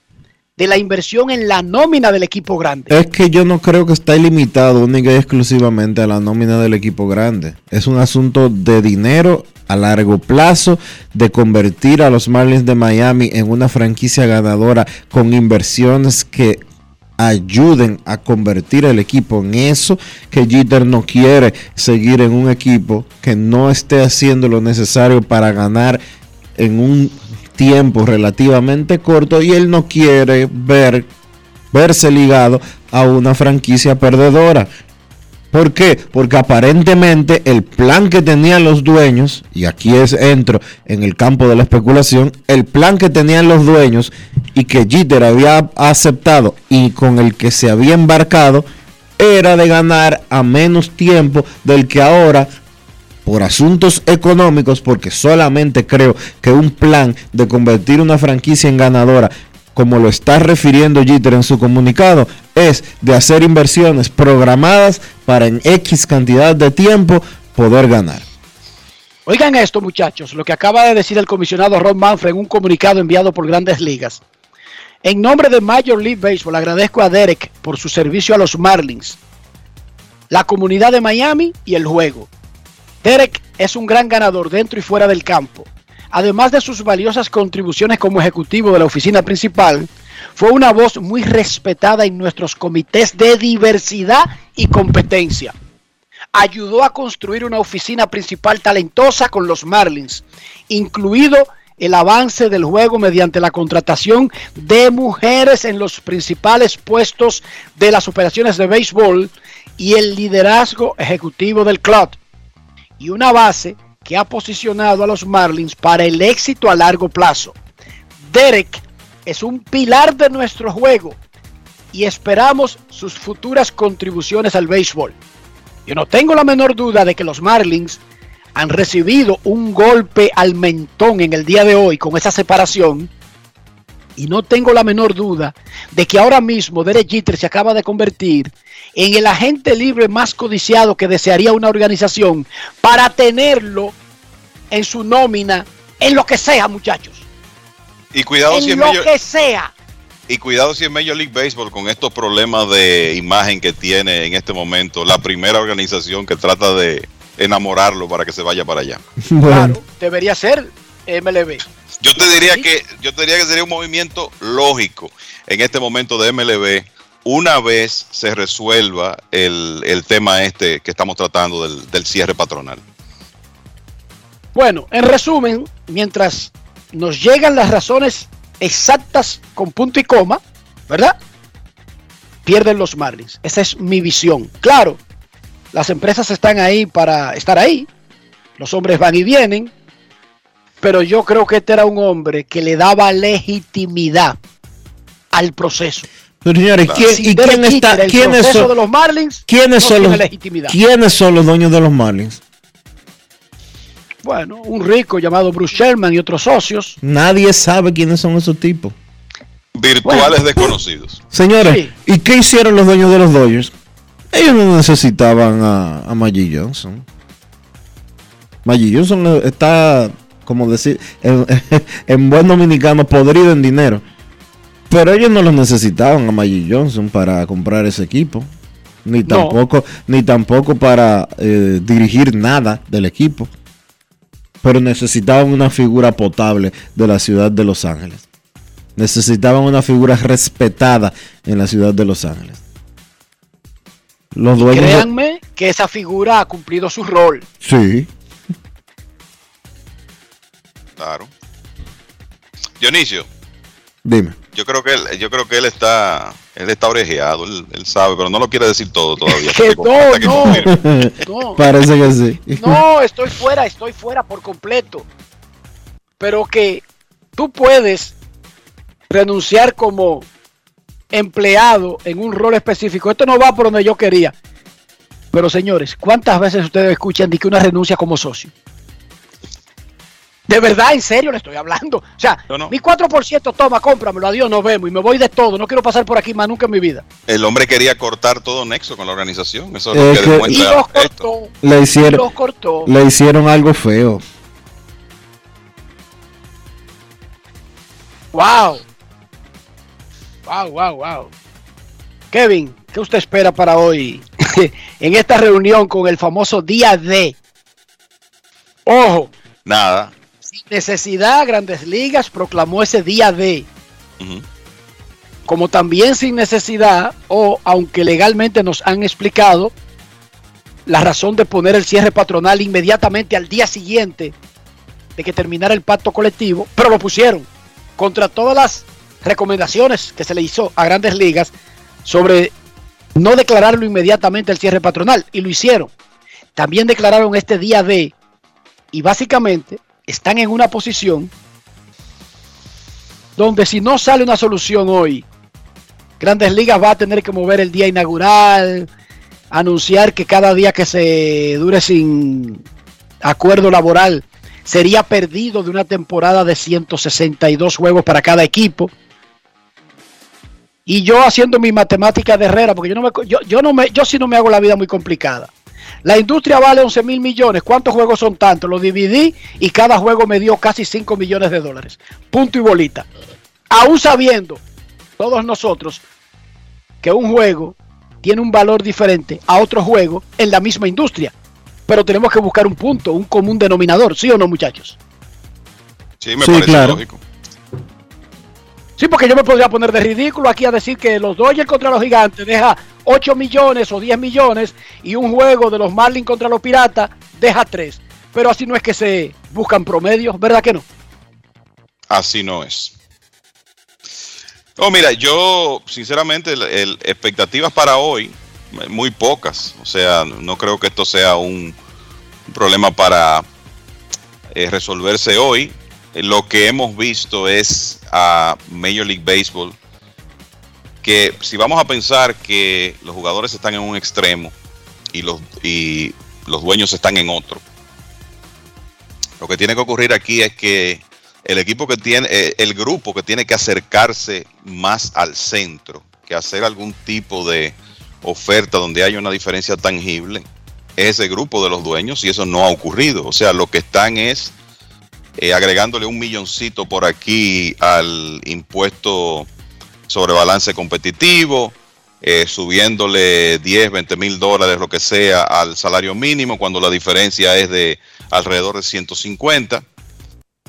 [SPEAKER 3] de la inversión en la nómina del equipo grande.
[SPEAKER 2] Es que yo no creo que está ilimitado única y exclusivamente a la nómina del equipo grande. Es un asunto de dinero a largo plazo, de convertir a los Marlins de Miami en una franquicia ganadora con inversiones que ayuden a convertir el equipo en eso que Jeter no quiere seguir en un equipo que no esté haciendo lo necesario para ganar en un tiempo relativamente corto y él no quiere ver verse ligado a una franquicia perdedora. ¿Por qué? Porque aparentemente el plan que tenían los dueños, y aquí es entro en el campo de la especulación, el plan que tenían los dueños y que Jeter había aceptado y con el que se había embarcado era de ganar a menos tiempo del que ahora por asuntos económicos, porque solamente creo que un plan de convertir una franquicia en ganadora, como lo está refiriendo Jeter en su comunicado, es de hacer inversiones programadas para en X cantidad de tiempo poder ganar.
[SPEAKER 3] Oigan esto, muchachos, lo que acaba de decir el comisionado Ron Manfred en un comunicado enviado por Grandes Ligas. En nombre de Major League Baseball, agradezco a Derek por su servicio a los Marlins, la comunidad de Miami y el juego. Derek es un gran ganador dentro y fuera del campo. Además de sus valiosas contribuciones como ejecutivo de la oficina principal, fue una voz muy respetada en nuestros comités de diversidad y competencia. Ayudó a construir una oficina principal talentosa con los Marlins, incluido el avance del juego mediante la contratación de mujeres en los principales puestos de las operaciones de béisbol y el liderazgo ejecutivo del club y una base que ha posicionado a los Marlins para el éxito a largo plazo. Derek es un pilar de nuestro juego y esperamos sus futuras contribuciones al béisbol. Yo no tengo la menor duda de que los Marlins han recibido un golpe al mentón en el día de hoy con esa separación. Y no tengo la menor duda de que ahora mismo Derek Jeter se acaba de convertir en el agente libre más codiciado que desearía una organización para tenerlo en su nómina, en lo que sea, muchachos.
[SPEAKER 25] Y cuidado si es
[SPEAKER 3] En lo
[SPEAKER 25] Major,
[SPEAKER 3] que sea.
[SPEAKER 25] y cuidado si es Major League Baseball con estos problemas de imagen que tiene en este momento la primera organización que trata de enamorarlo para que se vaya para allá.
[SPEAKER 3] Claro, debería ser MLB.
[SPEAKER 25] Yo te diría que yo te diría que sería un movimiento lógico en este momento de MLB una vez se resuelva el, el tema este que estamos tratando del, del cierre patronal.
[SPEAKER 3] Bueno, en resumen, mientras nos llegan las razones exactas con punto y coma, ¿verdad? Pierden los Marlins. Esa es mi visión. Claro, las empresas están ahí para estar ahí. Los hombres van y vienen. Pero yo creo que este era un hombre que le daba legitimidad al proceso.
[SPEAKER 2] Pero señores, ¿quién,
[SPEAKER 3] Sin
[SPEAKER 2] ¿y quién está?
[SPEAKER 3] El
[SPEAKER 2] ¿Quiénes
[SPEAKER 3] proceso
[SPEAKER 2] son,
[SPEAKER 3] de los Marlins
[SPEAKER 2] ¿quiénes,
[SPEAKER 3] no
[SPEAKER 2] son
[SPEAKER 3] tiene
[SPEAKER 2] los,
[SPEAKER 3] legitimidad.
[SPEAKER 2] ¿Quiénes son los dueños de los Marlins?
[SPEAKER 3] Bueno, un rico llamado Bruce Sherman y otros socios.
[SPEAKER 2] Nadie sabe quiénes son esos tipos.
[SPEAKER 25] Virtuales desconocidos.
[SPEAKER 2] Señores, ¿y qué hicieron los dueños de los Dodgers? Ellos no necesitaban a, a Maggie Johnson. Maggie Johnson eh, está, como decir, en, en buen dominicano, podrido en dinero. Pero ellos no lo necesitaban a Maggie Johnson para comprar ese equipo. ni
[SPEAKER 3] No.
[SPEAKER 2] tampoco, ni tampoco para eh, dirigir nada del equipo. Pero necesitaban una figura potable de la ciudad de Los Ángeles. Necesitaban una figura respetada en la ciudad de Los Ángeles. Los dueños. de-
[SPEAKER 3] Créanme que esa figura ha cumplido su rol.
[SPEAKER 2] Sí.
[SPEAKER 25] Claro. Dionisio,
[SPEAKER 2] Dime.
[SPEAKER 25] yo creo que él, yo creo que él está, él está orejeado, él, él sabe, pero no lo quiere decir todo todavía.
[SPEAKER 3] No. No.
[SPEAKER 2] Parece que sí.
[SPEAKER 3] No, estoy fuera, estoy fuera por completo. Pero que tú puedes renunciar como empleado en un rol específico. Esto no va por donde yo quería. Pero señores, ¿cuántas veces ustedes escuchan de que una renuncia como socio? De verdad, en serio le estoy hablando. O sea, mi 4% toma, cómpramelo, adiós, nos vemos y me voy de todo. No quiero pasar por aquí más nunca en mi vida.
[SPEAKER 25] El hombre quería cortar todo nexo con la organización. Eso es
[SPEAKER 2] Es
[SPEAKER 25] lo que,
[SPEAKER 2] que-
[SPEAKER 25] demuestra
[SPEAKER 3] Y los cortó.
[SPEAKER 2] Le hicieron,
[SPEAKER 3] Los cortó.
[SPEAKER 2] le hicieron algo feo.
[SPEAKER 3] Wow. Wow, wow, wow. Kevin, ¿qué usted espera para hoy en esta reunión con el famoso día D? Ojo,
[SPEAKER 25] Nada.
[SPEAKER 3] Necesidad, Grandes Ligas proclamó ese día D.
[SPEAKER 25] Ujú.
[SPEAKER 3] Como también sin necesidad, o aunque legalmente nos han explicado la razón de poner el cierre patronal inmediatamente al día siguiente de que terminara el pacto colectivo, pero lo pusieron contra todas las recomendaciones que se le hizo a grandes ligas sobre no declararlo inmediatamente el cierre patronal, y lo hicieron. También declararon este día D y básicamente están en una posición donde si no sale una solución hoy, Grandes Ligas va a tener que mover el día inaugural, anunciar que cada día que se dure sin acuerdo laboral sería perdido de una temporada de 162 juegos para cada equipo. Y yo haciendo mi matemática de Herrera, porque yo no me, yo, yo no me, yo sí no me hago la vida muy complicada. La industria vale 11 mil millones. ¿Cuántos juegos son tantos? Lo dividí y cada juego me dio casi 5 millones de dólares. Punto y bolita. Aún sabiendo todos nosotros que un juego tiene un valor diferente a otro juego en la misma industria. Pero tenemos que buscar un punto, un común denominador, ¿sí o no, muchachos?
[SPEAKER 25] Sí, me
[SPEAKER 2] Sí,
[SPEAKER 25] parece
[SPEAKER 2] claro.
[SPEAKER 25] lógico.
[SPEAKER 3] Sí, porque yo me podría poner de ridículo aquí a decir que los Dodgers contra los Gigantes deja 8 millones o 10 millones y un juego de los Marlins contra los Piratas deja 3. Pero así no es que se buscan promedios, ¿verdad que no?
[SPEAKER 25] Así no es. No, mira, yo sinceramente el, expectativas para hoy muy pocas. O sea, no creo que esto sea un, problema para eh, resolverse hoy. Lo que hemos visto es a Major League Baseball que si vamos a pensar que los jugadores están en un extremo y los, y los dueños están en otro, lo que tiene que ocurrir aquí es que el equipo que tiene, eh, el grupo que tiene que acercarse más al centro, que hacer algún tipo de oferta donde haya una diferencia tangible, es ese grupo de los dueños y eso no ha ocurrido. O sea, lo que están es eh, agregándole un milloncito por aquí al impuesto sobre balance competitivo, eh, subiéndole 10, 20 mil dólares, lo que sea, al salario mínimo, cuando la diferencia es de alrededor de 150.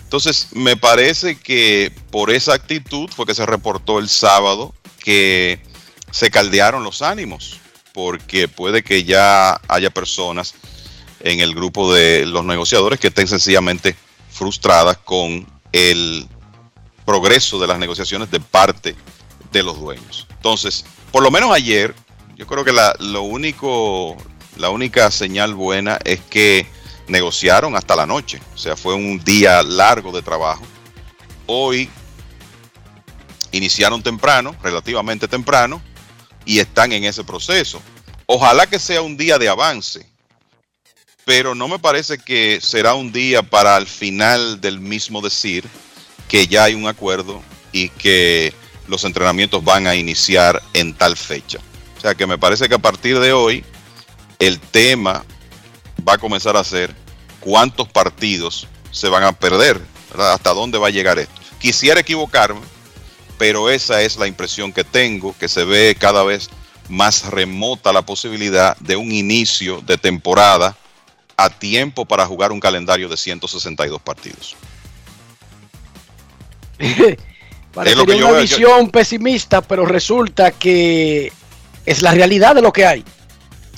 [SPEAKER 25] Entonces, me parece que por esa actitud fue que se reportó el sábado que se caldearon los ánimos, porque puede que ya haya personas en el grupo de los negociadores que estén sencillamente frustradas con el progreso de las negociaciones de parte de los dueños. Entonces, por lo menos ayer, yo creo que la, lo único, la única señal buena es que negociaron hasta la noche. O sea, fue un día largo de trabajo. Hoy iniciaron temprano, relativamente temprano, y están en ese proceso. Ojalá que sea un día de avance, pero no me parece que será un día para al final del mismo decir que ya hay un acuerdo y que los entrenamientos van a iniciar en tal fecha. O sea que me parece que a partir de hoy el tema va a comenzar a ser cuántos partidos se van a perder, ¿verdad? hasta dónde va a llegar esto. Quisiera equivocarme, pero esa es la impresión que tengo, que se ve cada vez más remota la posibilidad de un inicio de temporada a tiempo para jugar un calendario de 162 partidos.
[SPEAKER 3] Parecería
[SPEAKER 25] lo que yo
[SPEAKER 3] una
[SPEAKER 25] veo,
[SPEAKER 3] visión pesimista, pero resulta que es la realidad de lo que hay.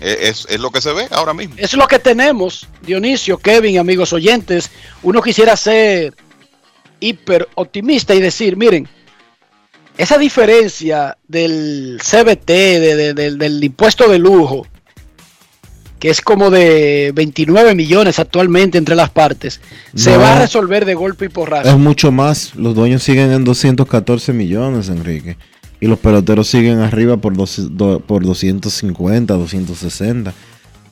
[SPEAKER 25] Es, es lo que se ve ahora mismo.
[SPEAKER 3] Es lo que tenemos, Dionisio, Kevin, amigos oyentes. Uno quisiera ser hiper optimista y decir, miren, esa diferencia del CBT, de- de- del, del impuesto de lujo, que es como de 29 millones actualmente entre las partes, se
[SPEAKER 2] No.
[SPEAKER 3] va a resolver de golpe y porrazo.
[SPEAKER 2] Es mucho más. Los dueños siguen en 214 millones, Enrique. Y los peloteros siguen arriba por, dos- do- por 250, 260.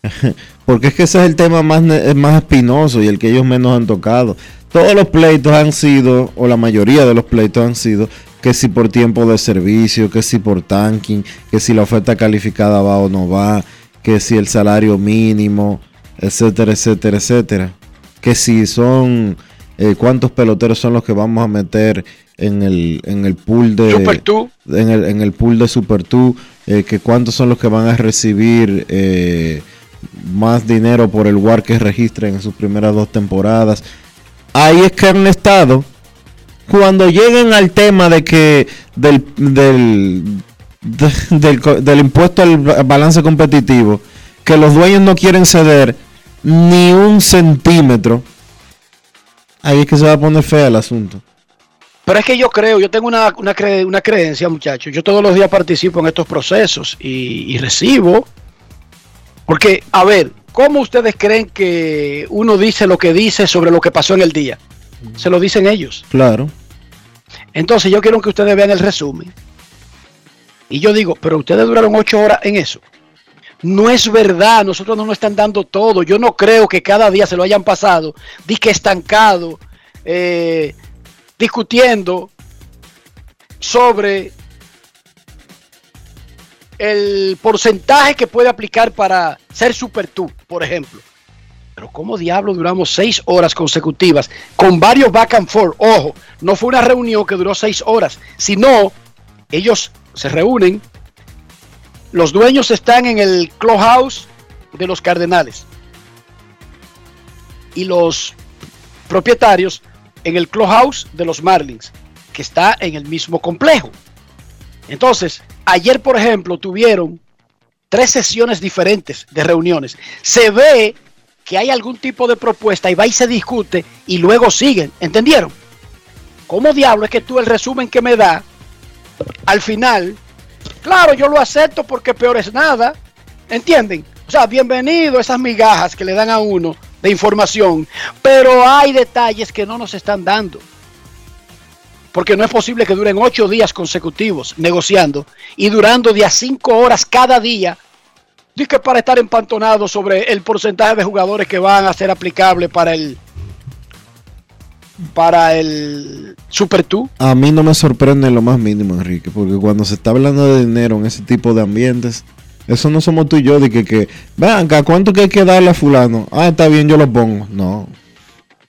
[SPEAKER 2] Porque es que ese es el tema más, más espinoso y el que ellos menos han tocado. Todos los pleitos han sido, o la mayoría de los pleitos han sido, que si por tiempo de servicio, que si por tanking, que si la oferta calificada va o no va, que si el salario mínimo, etcétera, etcétera, etcétera. Que si son, eh, cuántos peloteros son los que vamos a meter en el, en el pool de
[SPEAKER 3] Super Two.
[SPEAKER 2] en el, en el pool de Super 2, que cuántos son los que van a recibir eh, más dinero por el WAR que registren en sus primeras dos temporadas. Ahí es que han estado. Cuando lleguen al tema de que del, del, de- del, del impuesto al ba- balance competitivo, que los dueños no quieren ceder ni un centímetro, ahí es que se va a poner feo el asunto.
[SPEAKER 3] Pero es que yo creo, yo tengo una, una, cre- una creencia, muchachos. Yo todos los días participo en estos procesos y, y recibo. Porque, a ver, ¿cómo ustedes creen que uno dice lo que dice sobre lo que pasó en el día? Se lo dicen ellos.
[SPEAKER 2] Claro.
[SPEAKER 3] Entonces yo quiero que ustedes vean el resumen. Y yo digo, pero ustedes duraron ocho horas en eso. No es verdad, nosotros no nos están dando todo. Yo no creo que cada día se lo hayan pasado, di que estancado, eh, discutiendo sobre el porcentaje que puede aplicar para ser Super tú, por ejemplo. Pero ¿cómo diablo duramos seis horas consecutivas con varios back and forth? Ojo, no fue una reunión que duró seis horas, sino ellos se reúnen, los dueños están en el clubhouse de los Cardenales y los propietarios en el clubhouse de los Marlins, que está en el mismo complejo. Entonces, ayer, por ejemplo, tuvieron tres sesiones diferentes de reuniones. Se ve que hay algún tipo de propuesta y va y se discute y luego siguen. ¿Entendieron? ¿Cómo diablo es que tú el resumen que me da al final, claro, yo lo acepto porque peor es nada. ¿Entienden? O sea, bienvenido a esas migajas que le dan a uno de información, pero hay detalles que no nos están dando. Porque no es posible que duren ocho días consecutivos negociando y durando de a cinco horas cada día. Dice que para estar empantonado sobre el porcentaje de jugadores que van a ser aplicables para el para el Super 2.
[SPEAKER 2] A mí no me sorprende en lo más mínimo, Enrique, porque cuando se está hablando de dinero en ese tipo de ambientes, eso no somos tú y yo de que, que vean acá, ¿cuánto que hay que darle a fulano? Ah, está bien, yo lo pongo. No.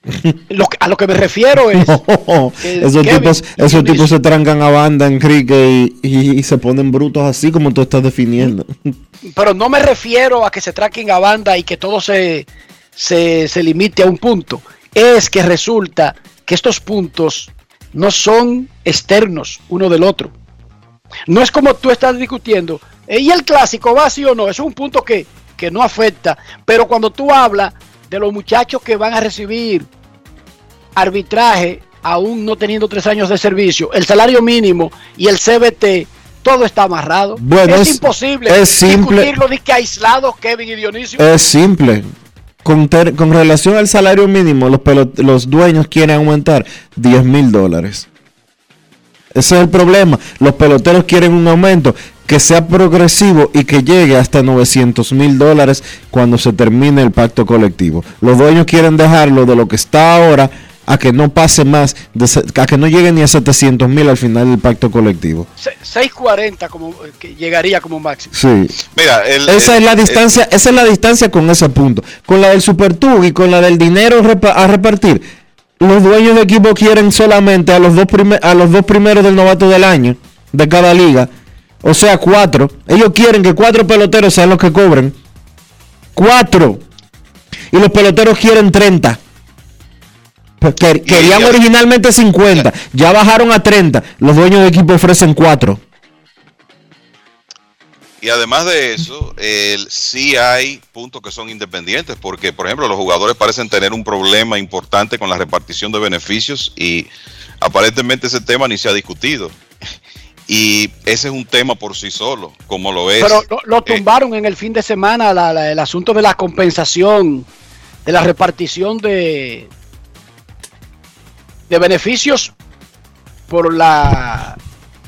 [SPEAKER 3] Lo que- a lo que me refiero es que
[SPEAKER 2] Esos
[SPEAKER 3] Kevin
[SPEAKER 2] tipos, esos tipos se trancan a banda, Enrique, y, y- y se ponen brutos así como tú estás definiendo.
[SPEAKER 3] pero no me refiero a que se traquen a banda y que todo se, se, se limite a un punto. Es que resulta que estos puntos no son externos uno del otro. No es como tú estás discutiendo. "Eh, ¿Y el clásico va sí o no? Eso es un punto que, que no afecta. Pero cuando tú hablas de los muchachos que van a recibir arbitraje, aún no teniendo tres años de servicio, el salario mínimo y el CBT, todo está amarrado.
[SPEAKER 2] Bueno,
[SPEAKER 3] es,
[SPEAKER 2] es-
[SPEAKER 3] imposible
[SPEAKER 2] es simple.
[SPEAKER 3] discutirlo de que aislados Kevin y Dionisio.
[SPEAKER 2] Es simple. Con, relación al salario mínimo, los, pelo- los dueños quieren aumentar 10 mil dólares. Ese es el problema. Los peloteros quieren un aumento que sea progresivo y que llegue hasta 900 mil dólares cuando se termine el pacto colectivo. Los dueños quieren dejarlo de lo que está ahora a que no pase más, de a que no llegue ni a 700 mil al final del pacto colectivo.
[SPEAKER 3] Se- 640 como eh, que llegaría como máximo.
[SPEAKER 2] Sí.
[SPEAKER 25] Mira, el-
[SPEAKER 2] esa
[SPEAKER 25] el-
[SPEAKER 2] es la
[SPEAKER 25] el-
[SPEAKER 2] distancia, esa es la distancia con ese punto. Con la del Super y con la del dinero a repartir. Los dueños de equipo quieren solamente a los dos a los dos primeros del novato del año de cada liga. O sea, cuatro. Ellos quieren que cuatro peloteros sean los que cobren. Cuatro. Y los peloteros quieren 30. Pues quer- querían originalmente 50. Ya bajaron a 30. Los dueños de equipo ofrecen 4.
[SPEAKER 25] Y además de eso, el, sí hay puntos que son independientes, porque, por ejemplo, los jugadores parecen tener un problema importante con la repartición de beneficios y aparentemente ese tema ni se ha discutido. Y ese es un tema por sí solo, como lo es.
[SPEAKER 3] Pero lo, lo tumbaron en el fin de semana la- la- el asunto de la compensación, de la repartición de, de beneficios por la,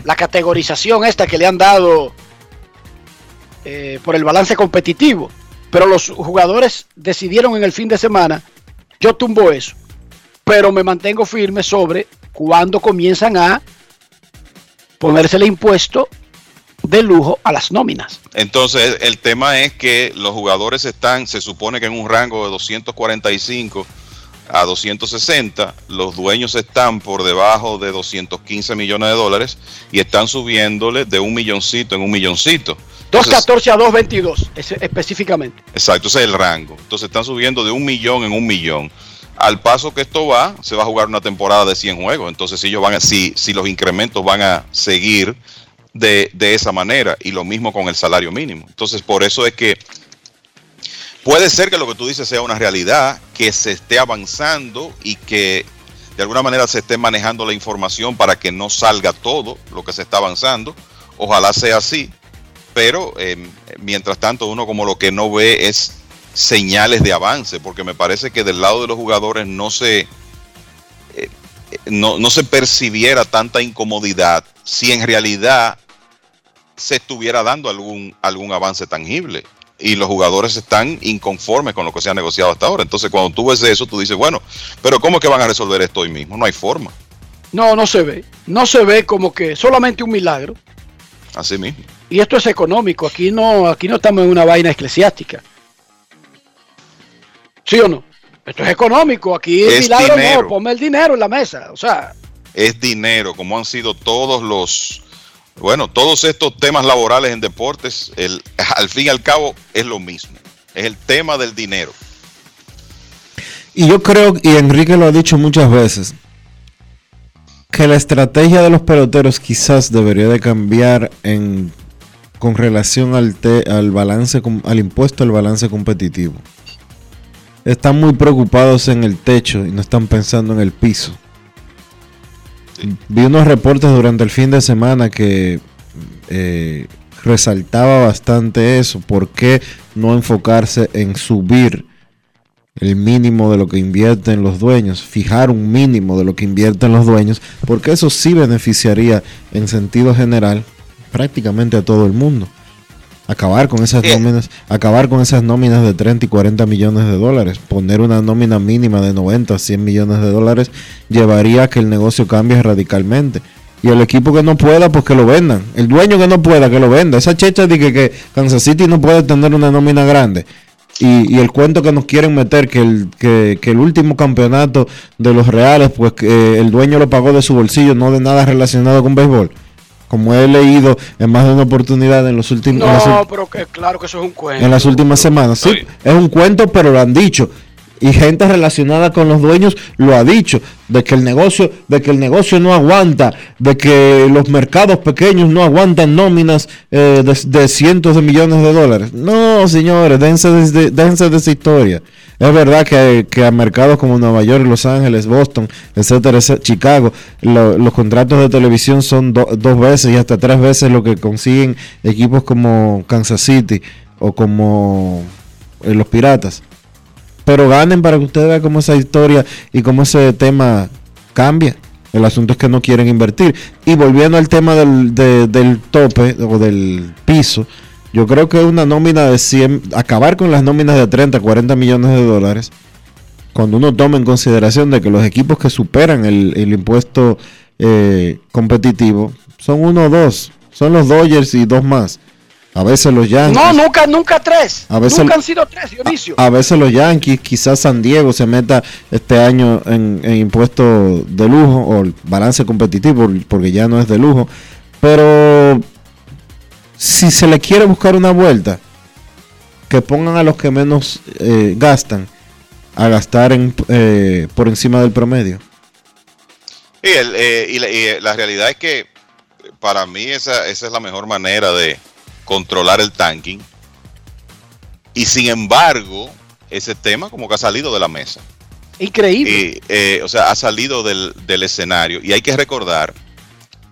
[SPEAKER 3] la categorización esta que le han dado eh, por el balance competitivo. Pero los jugadores decidieron en el fin de semana, yo tumbo eso, pero me mantengo firme sobre cuándo comienzan a ponerse el impuesto de lujo a las nóminas.
[SPEAKER 25] Entonces, el tema es que los jugadores están, se supone que en un rango de 245 a 260, los dueños están por debajo de 215 millones de dólares y están subiéndole de un milloncito en un milloncito. Entonces,
[SPEAKER 3] 214 a 222 ese- específicamente.
[SPEAKER 25] Exacto, ese es el rango. Entonces están subiendo de un millón en un millón. Al paso que esto va, se va a jugar una temporada de 100 juegos. Entonces, si ellos van a, si, si los incrementos van a seguir de, de esa manera, y lo mismo con el salario mínimo. Entonces, por eso es que puede ser que lo que tú dices sea una realidad, que se esté avanzando y que de alguna manera se esté manejando la información para que no salga todo lo que se está avanzando. Ojalá sea así, pero eh, mientras tanto uno como lo que no ve es señales de avance, porque me parece que del lado de los jugadores no se eh, no, no se percibiera tanta incomodidad si en realidad se estuviera dando algún algún avance tangible y los jugadores están inconformes con lo que se ha negociado hasta ahora. Entonces, cuando tú ves eso, tú dices, bueno, pero ¿cómo es que van a resolver esto hoy mismo? No hay forma.
[SPEAKER 3] No, no se ve. No se ve como que solamente un milagro.
[SPEAKER 25] Así mismo.
[SPEAKER 3] Y esto es económico. Aquí no, aquí no estamos en una vaina eclesiástica. ¿Sí o no? Esto es económico. Aquí
[SPEAKER 25] Es
[SPEAKER 3] milagro
[SPEAKER 25] dinero.
[SPEAKER 3] no. Ponme el dinero en la mesa. O sea,
[SPEAKER 25] es dinero, como han sido todos los, bueno, todos estos temas laborales en deportes, el, al fin y al cabo es lo mismo, es el tema del dinero.
[SPEAKER 2] Y yo creo, y Enrique lo ha dicho muchas veces, que la estrategia de los peloteros quizás debería de cambiar en con relación al, te- al balance al impuesto al balance competitivo. Están muy preocupados en el techo y no están pensando en el piso. Vi unos reportes durante el fin de semana que eh, resaltaba bastante eso. ¿Por qué no enfocarse en subir el mínimo de lo que invierten los dueños? Fijar un mínimo de lo que invierten los dueños, porque eso sí beneficiaría en sentido general prácticamente a todo el mundo. Acabar con esas nóminas, acabar con esas nóminas de 30 y 40 millones de dólares, poner una nómina mínima de 90 a 100 millones de dólares llevaría a que el negocio cambie radicalmente. Y el equipo que no pueda, pues que lo vendan. El dueño que no pueda, que lo venda. Esa checha de que, que Kansas City no puede tener una nómina grande. Y, y el cuento que nos quieren meter, que el, que, que el último campeonato de los Reales, pues que eh, el dueño lo pagó de su bolsillo, no de nada relacionado con béisbol. Como he leído en más de una oportunidad en los últimos... las
[SPEAKER 3] no, pero que claro que eso es un cuento.
[SPEAKER 2] en las últimas semanas. Sí, es un cuento, pero lo han dicho. Y gente relacionada con los dueños lo ha dicho, de que el negocio, de que el negocio no aguanta, de que los mercados pequeños no aguantan nóminas eh, de, cientos de millones de dólares. No, señores, dense de, dense de esa historia. Es verdad que, a mercados como Nueva York, Los Ángeles, Boston, etcétera, Chicago, lo- los contratos de televisión son do- dos veces y hasta tres veces lo que consiguen equipos como Kansas City o como eh, los Piratas. Pero ganen para que usted vea cómo esa historia y cómo ese tema cambia. El asunto es que no quieren invertir. Y volviendo al tema del, de- del tope o del piso, yo creo que una nómina de 100, acabar con las nóminas de 30, 40 millones de dólares, cuando uno toma en consideración de que los equipos que superan el, el impuesto eh, competitivo son uno o dos, son los Dodgers y dos más. A veces los Yankees.
[SPEAKER 3] No, nunca, nunca tres.
[SPEAKER 2] A veces-
[SPEAKER 3] nunca han sido tres, Dionisio.
[SPEAKER 2] A veces los Yankees, quizás San Diego se meta este año en, en impuesto de lujo o el balance competitivo, porque ya no es de lujo. Pero si se le quiere buscar una vuelta, que pongan a los que menos eh, gastan a gastar en, eh, por encima del promedio.
[SPEAKER 25] Y, el, eh, y, la, y, la, realidad es que para mí esa, esa es la mejor manera de controlar el tanking. Y sin embargo, ese tema como que ha salido de la mesa.
[SPEAKER 3] Increíble.
[SPEAKER 25] Y, eh, o sea, ha salido del, del, escenario. Y hay que recordar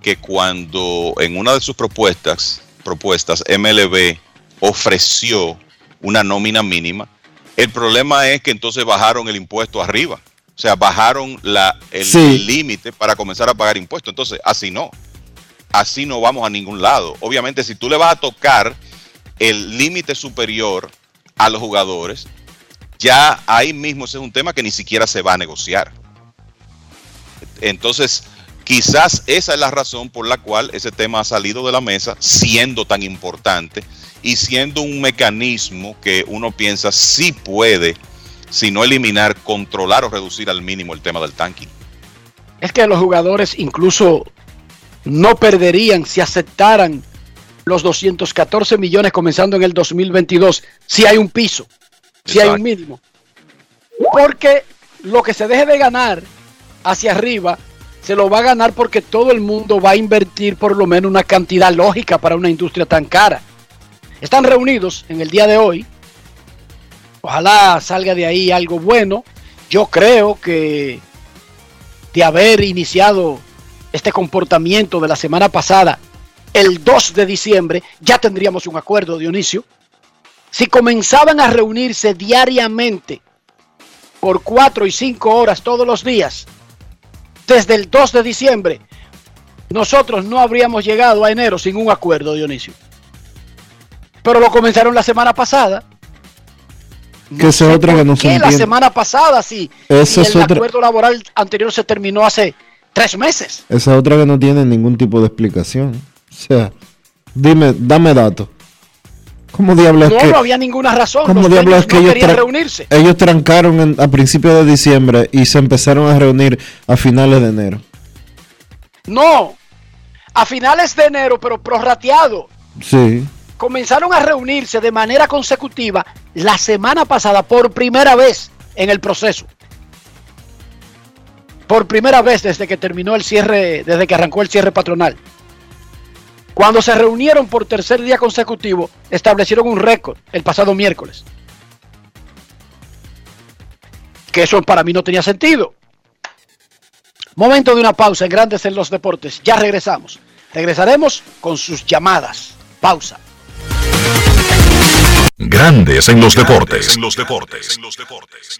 [SPEAKER 25] que cuando en una de sus propuestas, propuestas, MLB ofreció una nómina mínima, el problema es que entonces bajaron el impuesto arriba. O sea, bajaron la, el límite para comenzar a pagar impuestos. Entonces, así no. Así no vamos a ningún lado. Obviamente, si tú le vas a tocar el límite superior a los jugadores, ya ahí mismo ese es un tema que ni siquiera se va a negociar. Entonces, quizás esa es la razón por la cual ese tema ha salido de la mesa, siendo tan importante y siendo un mecanismo que uno piensa sí puede, si no eliminar, controlar o reducir al mínimo el tema del tanking.
[SPEAKER 3] Es que los jugadores incluso no perderían si aceptaran los 214 millones comenzando en el 2022, si hay un piso, si hay un mínimo. Porque lo que se deje de ganar hacia arriba, se lo va a ganar porque todo el mundo va a invertir por lo menos una cantidad lógica para una industria tan cara. Están reunidos en el día de hoy. Ojalá salga de ahí algo bueno. Yo creo que de haber iniciado este comportamiento de la semana pasada, el 2 de diciembre, ya tendríamos un acuerdo, Dionisio. Si comenzaban a reunirse diariamente por cuatro y cinco horas todos los días, desde el 2 de diciembre, nosotros no habríamos llegado a enero sin un acuerdo, Dionisio. Pero lo comenzaron la semana pasada.
[SPEAKER 2] No que esa otra que no se
[SPEAKER 3] la semana pasada sí.
[SPEAKER 2] Esa
[SPEAKER 3] y
[SPEAKER 2] es
[SPEAKER 3] el acuerdo laboral anterior se terminó hace tres meses.
[SPEAKER 2] Esa otra que no tiene ningún tipo de explicación. O sea, dime, dame datos. ¿Cómo diablos
[SPEAKER 3] no,
[SPEAKER 2] que,
[SPEAKER 3] no había ninguna razón.
[SPEAKER 2] ¿cómo
[SPEAKER 3] Los
[SPEAKER 2] diablos que
[SPEAKER 3] no
[SPEAKER 2] ellos,
[SPEAKER 3] querían reunirse.
[SPEAKER 2] ellos trancaron en, a principios de diciembre y se empezaron a reunir a finales de enero?
[SPEAKER 3] No, a finales de enero, pero prorrateado.
[SPEAKER 2] Sí.
[SPEAKER 3] Comenzaron a reunirse de manera consecutiva la semana pasada por primera vez en el proceso. Por primera vez desde que terminó el cierre, desde que arrancó el cierre patronal. Cuando se reunieron por tercer día consecutivo, establecieron un récord el pasado miércoles. Que eso para mí no tenía sentido. Momento de una pausa en Grandes en los Deportes. Ya regresamos. Regresaremos con sus llamadas. Pausa.
[SPEAKER 1] Grandes en los deportes.
[SPEAKER 25] En los deportes. En los deportes.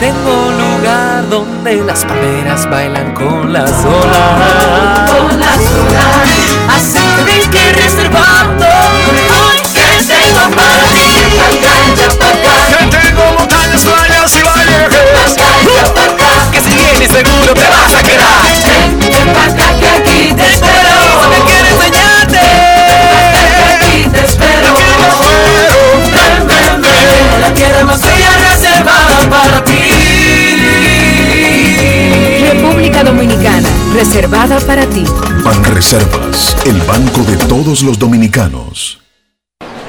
[SPEAKER 26] Tengo un lugar donde las palmeras bailan con las olas.
[SPEAKER 17] Con las olas.
[SPEAKER 26] Así que que reservando. Que tengo para ti.
[SPEAKER 17] Que tengo montañas, playas y valles.
[SPEAKER 26] Que si vienes seguro te vas a quedar.
[SPEAKER 17] Ven, ven pa' acá que aquí te espero.
[SPEAKER 26] Que quiero enseñarte.
[SPEAKER 17] Aquí te espero. Ven, ven, ven. La tierra más bella reservada para ti.
[SPEAKER 27] República Dominicana, reservada para ti.
[SPEAKER 1] Banreservas, el banco de todos los dominicanos.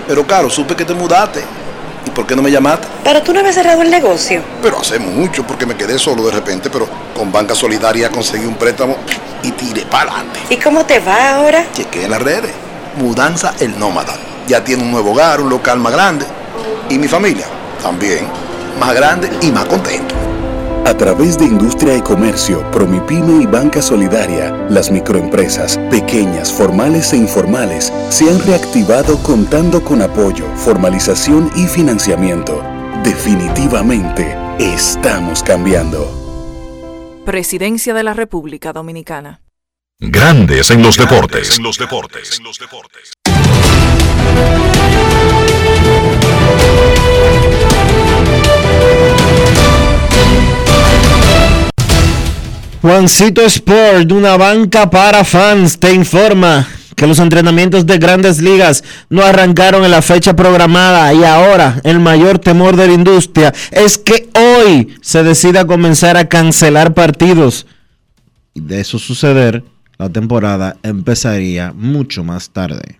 [SPEAKER 28] Pero Caro, supe que te mudaste. ¿Y por qué no me llamaste?
[SPEAKER 29] Pero tú no habías cerrado el negocio.
[SPEAKER 28] Pero hace mucho, porque me quedé solo de repente, pero con Banca Solidaria conseguí un préstamo y tiré para adelante.
[SPEAKER 29] ¿Y cómo te va ahora?
[SPEAKER 28] Chequé en las redes. Mudanza el Nómada. Ya tiene un nuevo hogar, un local más grande. Y mi familia también. Más grande y más contento.
[SPEAKER 15] A través de Industria y Comercio, Promipyme y Banca Solidaria, las microempresas, pequeñas, formales e informales, se han reactivado contando con apoyo, formalización y financiamiento. Definitivamente estamos cambiando.
[SPEAKER 30] Presidencia de la República Dominicana.
[SPEAKER 1] Grandes en los deportes.
[SPEAKER 25] los deportes.
[SPEAKER 2] Juancito Sport, una banca para fans, te informa que los entrenamientos de grandes ligas no arrancaron en la fecha programada y ahora el mayor temor de la industria es que hoy se decida comenzar a cancelar partidos. Y de eso suceder, la temporada empezaría mucho más tarde.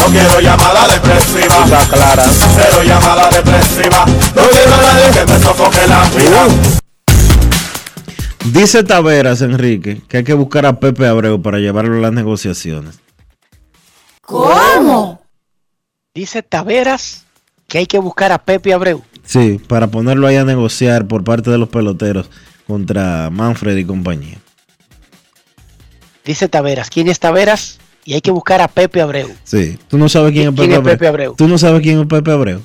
[SPEAKER 24] No quiero llamada depresiva.
[SPEAKER 22] Está clara.
[SPEAKER 24] Cero llamada depresiva. No quiero a nadie que me sofoque la vida.
[SPEAKER 2] Dice Taveras, Enrique, que hay que buscar a Pepe Abreu para llevarlo a las negociaciones.
[SPEAKER 21] ¿Cómo?
[SPEAKER 3] Dice Taveras que hay que buscar a Pepe Abreu.
[SPEAKER 2] Sí, para ponerlo ahí a negociar por parte de los peloteros contra Manfred y compañía.
[SPEAKER 3] Dice Taveras. ¿Quién es Taveras? Y hay que buscar a Pepe Abreu.
[SPEAKER 2] Sí, tú no sabes quién es Pepe,
[SPEAKER 3] ¿Quién es
[SPEAKER 2] Abreu?
[SPEAKER 3] Pepe Abreu?
[SPEAKER 2] Tú no sabes quién es Pepe Abreu.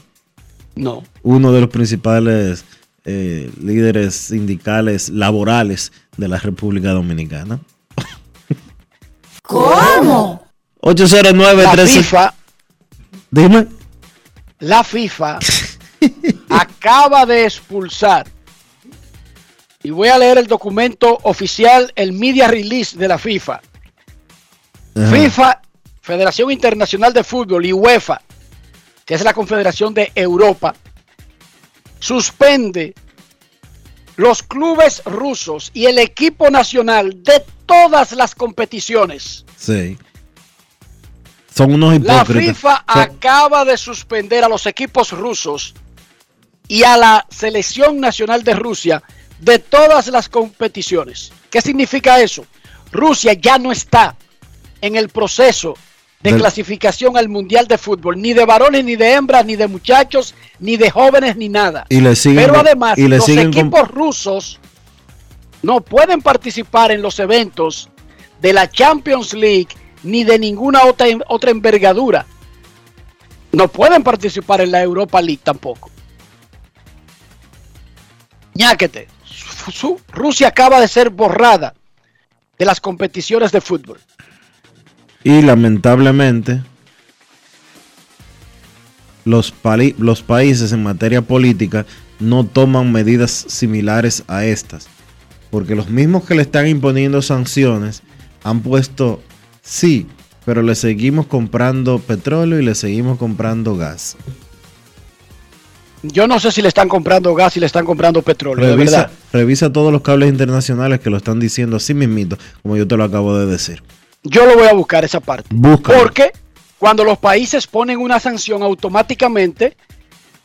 [SPEAKER 3] No.
[SPEAKER 2] Uno de los principales eh, líderes sindicales laborales de la República Dominicana.
[SPEAKER 21] ¿Cómo?
[SPEAKER 2] 809
[SPEAKER 3] La
[SPEAKER 2] 13
[SPEAKER 3] FIFA,
[SPEAKER 2] Dime.
[SPEAKER 3] la FIFA acaba de expulsar. Y voy a leer el documento oficial, el media release de la FIFA.
[SPEAKER 2] Ajá.
[SPEAKER 3] FIFA, Federación Internacional de Fútbol y UEFA, que es la Confederación de Europa, suspende los clubes rusos y el equipo nacional de todas las competiciones.
[SPEAKER 2] Sí. Son unos
[SPEAKER 3] La
[SPEAKER 2] hipócritas.
[SPEAKER 3] FIFA
[SPEAKER 2] Son-
[SPEAKER 3] acaba de suspender a los equipos rusos y a la selección nacional de Rusia de todas las competiciones. ¿Qué significa eso? Rusia ya no está en el proceso de
[SPEAKER 2] Del-
[SPEAKER 3] clasificación al Mundial de Fútbol, ni de varones, ni de hembras, ni de muchachos, ni de jóvenes, ni nada.
[SPEAKER 2] Y le siguen
[SPEAKER 3] Pero además,
[SPEAKER 2] y le
[SPEAKER 3] los
[SPEAKER 2] siguen con-
[SPEAKER 3] equipos rusos no pueden participar en los eventos de la Champions League ni de ninguna otra, otra envergadura. No pueden participar en la Europa League tampoco. Ñáquete. Rusia acaba de ser borrada de las competiciones de fútbol.
[SPEAKER 2] Y lamentablemente, los, países en materia política no toman medidas similares a estas. Porque los mismos que le están imponiendo sanciones han puesto, sí, pero le seguimos comprando petróleo y le seguimos comprando gas.
[SPEAKER 3] Yo no sé si le están comprando gas y le están comprando petróleo, de
[SPEAKER 2] Revisa,
[SPEAKER 3] verdad.
[SPEAKER 2] revisa todos los cables internacionales que lo están diciendo así mismito, como yo te lo acabo de decir.
[SPEAKER 3] Yo lo voy a buscar esa parte.
[SPEAKER 2] Búscalo.
[SPEAKER 3] Porque cuando los países ponen una sanción automáticamente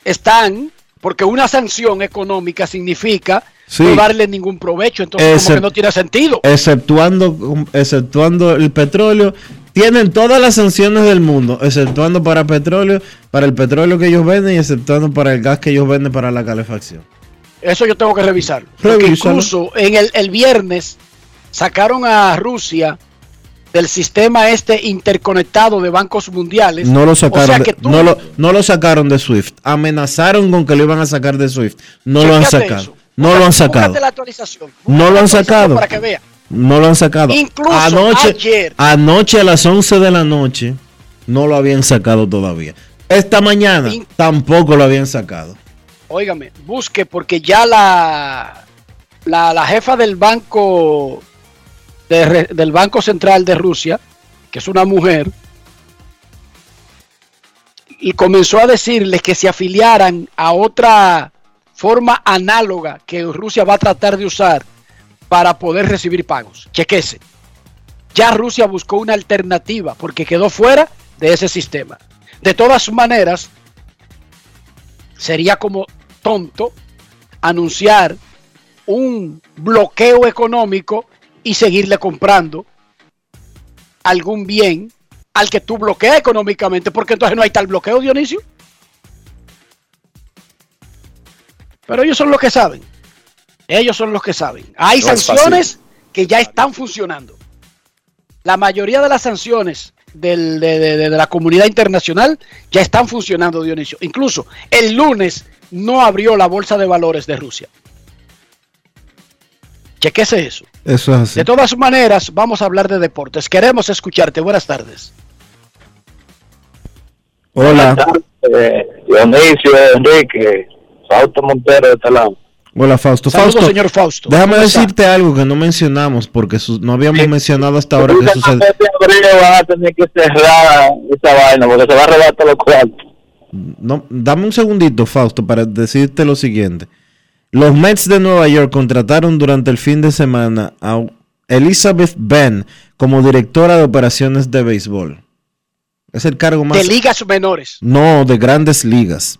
[SPEAKER 3] están, porque una sanción económica significa
[SPEAKER 2] Sí.
[SPEAKER 3] no darle ningún provecho, entonces como que no tiene sentido.
[SPEAKER 2] exceptuando, exceptuando el petróleo, tienen todas las sanciones del mundo, exceptuando para petróleo, para el petróleo que ellos venden y exceptuando para el gas que ellos venden para la calefacción.
[SPEAKER 3] Eso yo tengo que revisarlo. Porque
[SPEAKER 2] Revísalo.
[SPEAKER 3] incluso en el, el viernes sacaron a Rusia del sistema este interconectado de bancos mundiales.
[SPEAKER 2] No lo
[SPEAKER 3] O sea
[SPEAKER 2] sacaron,
[SPEAKER 3] que
[SPEAKER 2] de,
[SPEAKER 3] tú-
[SPEAKER 2] no lo, no lo sacaron de Swift, amenazaron con que lo iban a sacar de Swift, no lo han sacado,
[SPEAKER 3] eso.
[SPEAKER 2] no lo han sacado,
[SPEAKER 3] la actualización.
[SPEAKER 2] no lo han sacado,
[SPEAKER 3] Para que vea.
[SPEAKER 2] No lo han sacado.
[SPEAKER 3] Incluso
[SPEAKER 2] anoche,
[SPEAKER 3] ayer.
[SPEAKER 2] anoche a las 11 de la noche no lo habían sacado todavía. Esta mañana tampoco lo habían sacado.
[SPEAKER 3] Óigame, busque porque ya la, la, la jefa del banco del Banco Central de Rusia, que es una mujer, y comenzó a decirles que se afiliaran a otra forma análoga que Rusia va a tratar de usar para poder recibir pagos. Chequese. Ya Rusia buscó una alternativa porque quedó fuera de ese sistema. De todas maneras, sería como tonto anunciar un bloqueo económico y seguirle comprando algún bien al que tú bloqueas económicamente, porque entonces no hay tal bloqueo, Dionisio. Pero ellos son los que saben. Ellos son los que saben. Hay
[SPEAKER 28] No
[SPEAKER 3] sanciones que ya están funcionando. La mayoría de las sanciones del- de, de- de- de la comunidad internacional ya están funcionando, Dionisio. Incluso el lunes no abrió la bolsa de valores de Rusia. Chequese eso.
[SPEAKER 2] Eso es así.
[SPEAKER 3] De todas maneras, vamos a hablar de deportes. Queremos escucharte. Buenas tardes.
[SPEAKER 2] Hola.
[SPEAKER 31] Eh, Dionisio, Enrique, Fausto Montero de este lado.
[SPEAKER 2] Hola Fausto.
[SPEAKER 3] Saludos,
[SPEAKER 2] Fausto,
[SPEAKER 3] señor Fausto.
[SPEAKER 2] Déjame decirte algo que no mencionamos porque no habíamos mencionado hasta ahora que sucede.
[SPEAKER 31] Abril van a tener que cerrar esa vaina porque se va a robar todos los cuartos.
[SPEAKER 2] No, dame un segundito, Fausto, para decirte lo siguiente. Los Mets de Nueva York contrataron durante el fin de semana a Elizabeth Ben como directora de operaciones de béisbol. Es el cargo más...
[SPEAKER 3] De ligas menores.
[SPEAKER 2] No, de grandes ligas.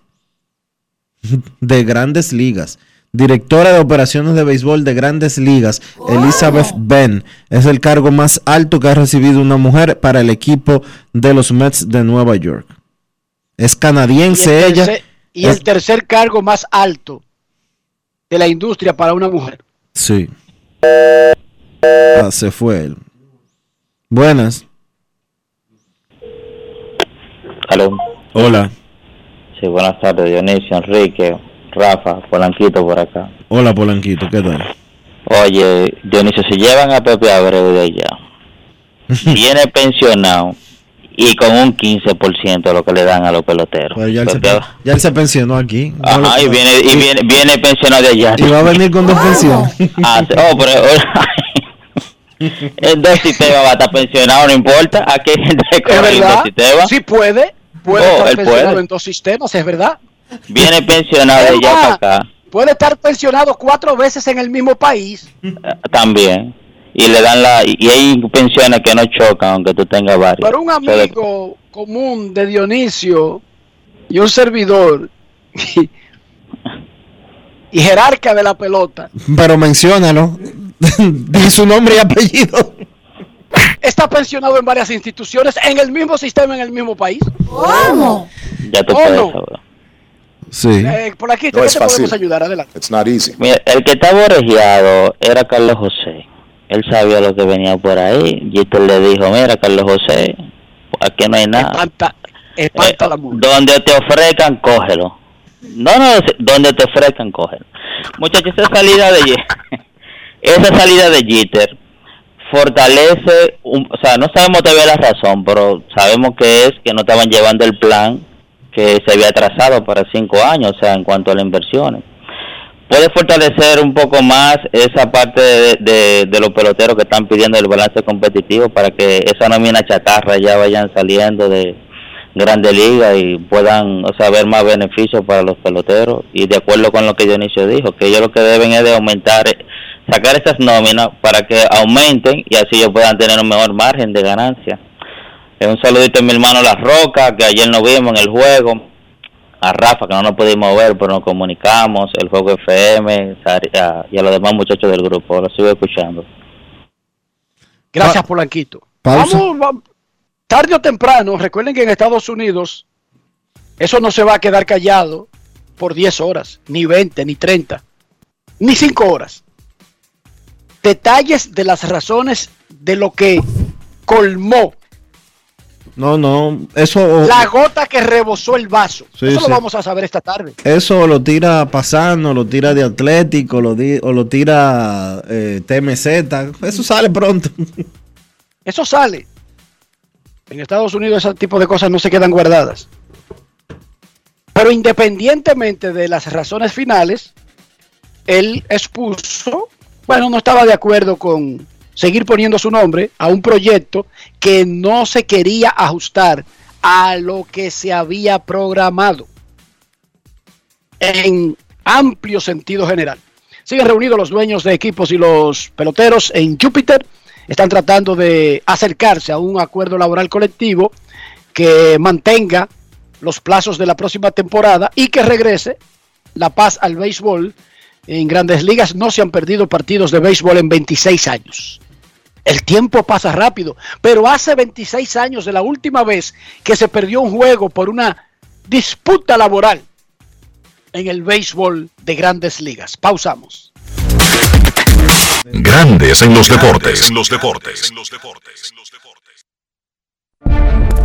[SPEAKER 2] De grandes ligas. Directora de operaciones de béisbol de grandes ligas, Elizabeth Ben, es el cargo más alto que ha recibido una mujer para el equipo de los Mets de Nueva York. Es
[SPEAKER 3] Y el,
[SPEAKER 2] canadiense ella.
[SPEAKER 3] y
[SPEAKER 2] es-
[SPEAKER 3] el tercer cargo más alto de la industria para una mujer.
[SPEAKER 2] Sí. Ah, se fue él. Buenas.
[SPEAKER 31] Aló.
[SPEAKER 2] Hola.
[SPEAKER 31] Sí, buenas tardes, Dionisio, Enrique, Rafa, Polanquito por acá.
[SPEAKER 2] Hola, Polanquito, ¿qué tal?
[SPEAKER 31] Oye, Dionisio, si llevan a Pepe Abreu de allá, viene pensionado y con un 15% de lo que le dan a los peloteros.
[SPEAKER 2] Pues ya, él se,
[SPEAKER 31] Pepe-
[SPEAKER 2] ya él se pensionó aquí. No
[SPEAKER 31] Ajá,
[SPEAKER 2] lo-
[SPEAKER 31] y viene, y viene, viene pensionado de allá.
[SPEAKER 2] y va a venir con dos pensiones.
[SPEAKER 31] Ah, oh, pero en dos sistemas va a estar pensionado, no importa. Aquí hay gente que
[SPEAKER 3] ¿Es
[SPEAKER 31] cobra en dos
[SPEAKER 3] verdad?
[SPEAKER 31] sistemas.
[SPEAKER 3] Sí puede. Puede
[SPEAKER 31] Oh,
[SPEAKER 3] estar pensionado
[SPEAKER 31] puede.
[SPEAKER 3] en dos sistemas, es verdad.
[SPEAKER 31] Viene pensionado de allá para acá
[SPEAKER 3] Puede estar pensionado cuatro veces en el mismo país.
[SPEAKER 31] eh, también. Y le dan la. Y hay pensiones que no chocan, aunque tú tengas varias.
[SPEAKER 3] Pero un
[SPEAKER 31] de-
[SPEAKER 3] amigo común de Dionisio y un servidor y, y jerarca de la pelota
[SPEAKER 2] Pero menciónalo. Di su nombre y apellido.
[SPEAKER 3] está pensionado en varias instituciones en el mismo sistema en el mismo país. ¿Cómo?
[SPEAKER 31] Ya tú
[SPEAKER 3] ¿Cómo?
[SPEAKER 31] puedes.
[SPEAKER 2] Sí.
[SPEAKER 3] Eh, por aquí,
[SPEAKER 28] No
[SPEAKER 3] ¿qué
[SPEAKER 28] es
[SPEAKER 3] te podemos ayudar? Adelante.
[SPEAKER 28] It's not easy.
[SPEAKER 31] Mira, el que estaba orejeado era Carlos José. Él sabía lo que venía por ahí. Y le dijo: Mira, Carlos José, aquí no hay nada.
[SPEAKER 3] Espanta, espanta la mula.
[SPEAKER 31] Donde te ofrezcan, cógelo. No, no, donde te ofrezcan, cógelo. Muchachos, esa salida de esa salida de Jeter fortalece, un- o sea, no sabemos todavía la razón, pero sabemos que es que no estaban llevando el plan que se había trazado para cinco años, o sea, en cuanto a las inversiones. Puede fortalecer un poco más esa parte de, los peloteros que están pidiendo el balance competitivo para que esa nómina chatarra ya vayan saliendo de Grande Liga y puedan, o sea, ver más beneficios para los peloteros. Y de acuerdo con lo que Dionisio dijo, que ellos lo que deben es de aumentar, sacar esas nóminas para que aumenten y así ellos puedan tener un mejor margen de ganancia. Un saludito a mi hermano La Roca, que ayer nos vimos en el juego. A Rafa, que no nos pudimos ver, pero nos comunicamos. El juego FM y a los demás muchachos del grupo. Lo sigo escuchando.
[SPEAKER 3] Gracias, Polanquito. Vamos, vamos. Tarde o temprano, recuerden que en Estados Unidos eso no se va a quedar callado por 10 horas, ni 20, ni 30, ni 5 horas. Detalles de las razones de lo que colmó
[SPEAKER 2] No, no, eso...
[SPEAKER 3] La gota que rebosó el vaso.
[SPEAKER 2] Sí,
[SPEAKER 3] Eso
[SPEAKER 2] sí.
[SPEAKER 3] lo vamos a saber esta tarde.
[SPEAKER 2] Eso lo tira pasando, lo tira de Atlético, lo di- o lo tira eh, TMZ. Eso sale pronto.
[SPEAKER 3] Eso sale. En Estados Unidos ese tipo de cosas no se quedan guardadas. Pero independientemente de las razones finales, él expuso, bueno, no estaba de acuerdo con seguir poniendo su nombre a un proyecto que no se quería ajustar a lo que se había programado en amplio sentido general. Siguen reunidos los dueños de equipos y los peloteros en Júpiter. Están tratando de acercarse a un acuerdo laboral colectivo que mantenga los plazos de la próxima temporada y que regrese la paz al béisbol. En grandes ligas no se han perdido partidos de béisbol en 26 años. El tiempo pasa rápido, pero hace 26 años de la última vez que se perdió un juego por una disputa laboral en el béisbol de grandes ligas. Pausamos.
[SPEAKER 1] Grandes en los deportes. En los deportes.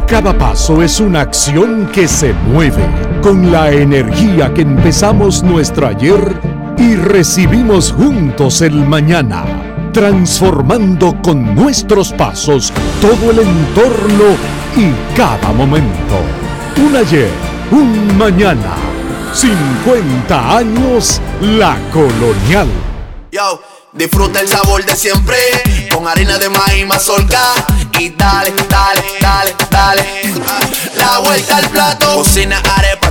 [SPEAKER 12] Cada paso es una acción que se mueve con la energía que empezamos nuestro ayer y recibimos juntos el mañana, transformando con nuestros pasos todo el entorno y cada momento. Un ayer, un mañana, 50 años la colonial.
[SPEAKER 24] Yo, disfruta el sabor de siempre con harina de maíz mazorca y dale, dale, dale, dale. La vuelta al plato, cocina arepa,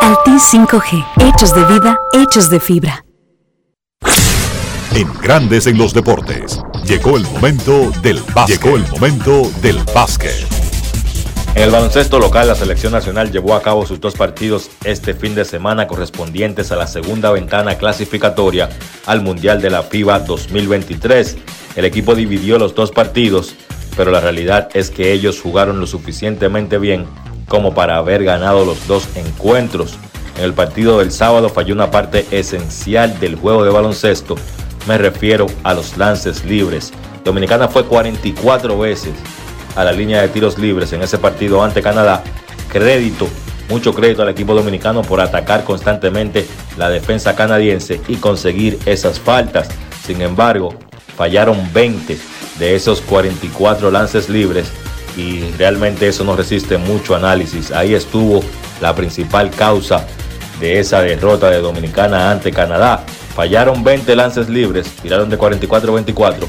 [SPEAKER 32] Altis 5G, hechos de vida, hechos de fibra.
[SPEAKER 1] En Grandes en los deportes. Llegó el momento del básquet. Llegó el momento del básquet.
[SPEAKER 33] En el baloncesto local, la selección nacional llevó a cabo sus dos partidos este fin de semana correspondientes a la segunda ventana clasificatoria al Mundial de la FIBA 2023. El equipo dividió los dos partidos, pero la realidad es que ellos jugaron lo suficientemente bien como para haber ganado los dos encuentros. En el partido del sábado falló una parte esencial del juego de baloncesto. Me refiero a los lances libres. Dominicana fue 44 veces a la línea de tiros libres en ese partido ante Canadá. Crédito, mucho crédito al equipo dominicano por atacar constantemente la defensa canadiense y conseguir esas faltas. Sin embargo, fallaron 20 de esos 44 lances libres y realmente eso no resiste mucho análisis. Ahí estuvo la principal causa de esa derrota de Dominicana ante Canadá. Fallaron 20 lances libres, tiraron de 44-24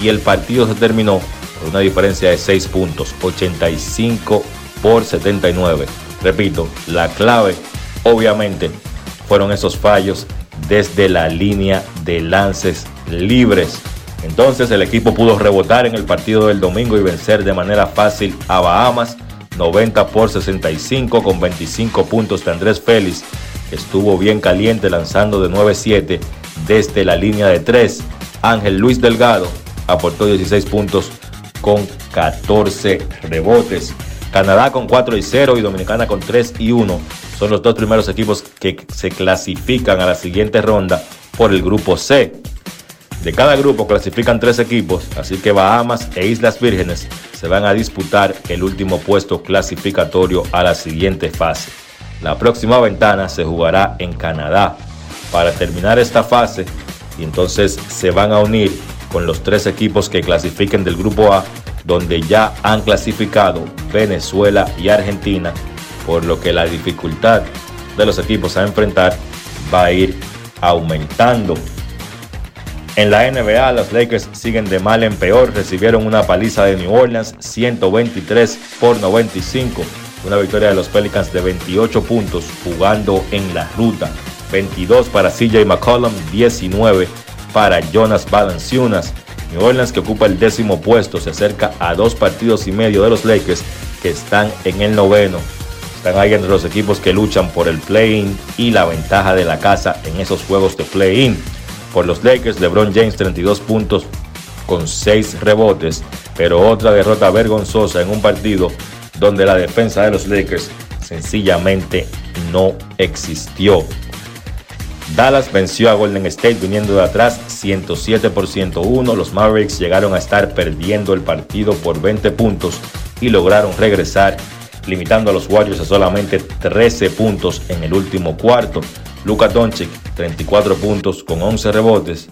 [SPEAKER 33] y el partido se terminó por una diferencia de 6 puntos, 85 por 79. Repito, la clave obviamente fueron esos fallos desde la línea de lances libres. Entonces el equipo pudo rebotar en el partido del domingo y vencer de manera fácil a Bahamas 90 por 65 con 25 puntos de Andrés Félix. Estuvo bien caliente lanzando de 9-7 desde la línea de 3. Ángel Luis Delgado aportó 16 puntos con 14 rebotes. Canadá con 4 y 0 y Dominicana con 3 y 1 son los dos primeros equipos que se clasifican a la siguiente ronda por el grupo C. De cada grupo clasifican tres equipos, así que Bahamas e Islas Vírgenes se van a disputar el último puesto clasificatorio a la siguiente fase. La próxima ventana se jugará en Canadá. Para terminar esta fase, y entonces se van a unir con los tres equipos que clasifiquen del grupo A, donde ya han clasificado Venezuela y Argentina, por lo que la dificultad de los equipos a enfrentar va a ir aumentando. En la NBA, los Lakers siguen de mal en peor, recibieron una paliza de New Orleans 123 por 95, una victoria de los Pelicans de 28 puntos jugando en la ruta, 22 para CJ McCollum, 19 para Jonas Valanciunas. New Orleans que ocupa el décimo puesto se acerca a dos partidos y medio de los Lakers que están en el noveno. Están ahí entre los equipos que luchan por el play-in y la ventaja de la casa en esos juegos de play-in. Por los Lakers, LeBron James 32 puntos con 6 rebotes, pero otra derrota vergonzosa en un partido donde la defensa de los Lakers sencillamente no existió. Dallas venció a Golden State viniendo de atrás 107 por 101. Los Mavericks llegaron a estar perdiendo el partido por 20 puntos y lograron regresar, limitando a los Warriors a solamente 13 puntos en el último cuarto. Luka Doncic 34 puntos con 11 rebotes.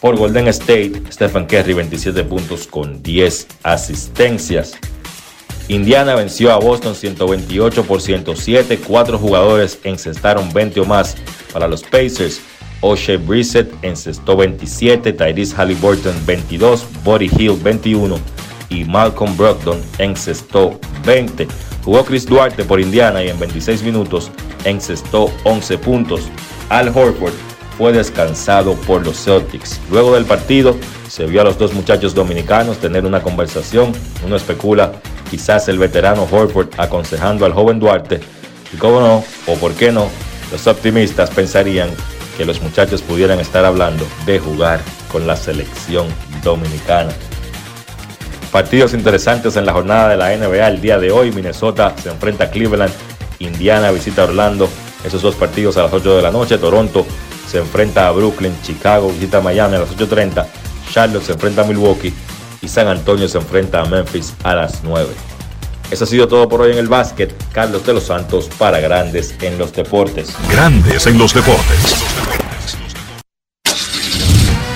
[SPEAKER 33] Por Golden State, Stephen Curry 27 puntos con 10 asistencias. Indiana venció a Boston 128 por 107. Cuatro jugadores encestaron 20 o más para los Pacers. O'Shea Brissett encestó 27, Tyrese Halliburton 22, Buddy Hill 21 y Malcolm Brogdon encestó 20. Jugó Chris Duarte por Indiana y en 26 minutos encestó 11 puntos. Al Horford fue descansado por los Celtics. Luego del partido se vio a los dos muchachos dominicanos tener una conversación. Uno especula quizás el veterano Horford aconsejando al joven Duarte. Y cómo no, o por qué no, los optimistas pensarían que los muchachos pudieran estar hablando de jugar con la selección dominicana. Partidos interesantes en la jornada de la NBA el día de hoy. Minnesota se enfrenta a Cleveland, Indiana visita a Orlando. Esos dos partidos a las 8 de la noche. Toronto se enfrenta a Brooklyn, Chicago visita Miami a las 8.30. Charlotte se enfrenta a Milwaukee y San Antonio se enfrenta a Memphis a las 9. Eso ha sido todo por hoy en el básquet. Carlos de los Santos para Grandes en los Deportes.
[SPEAKER 1] Grandes en los Deportes.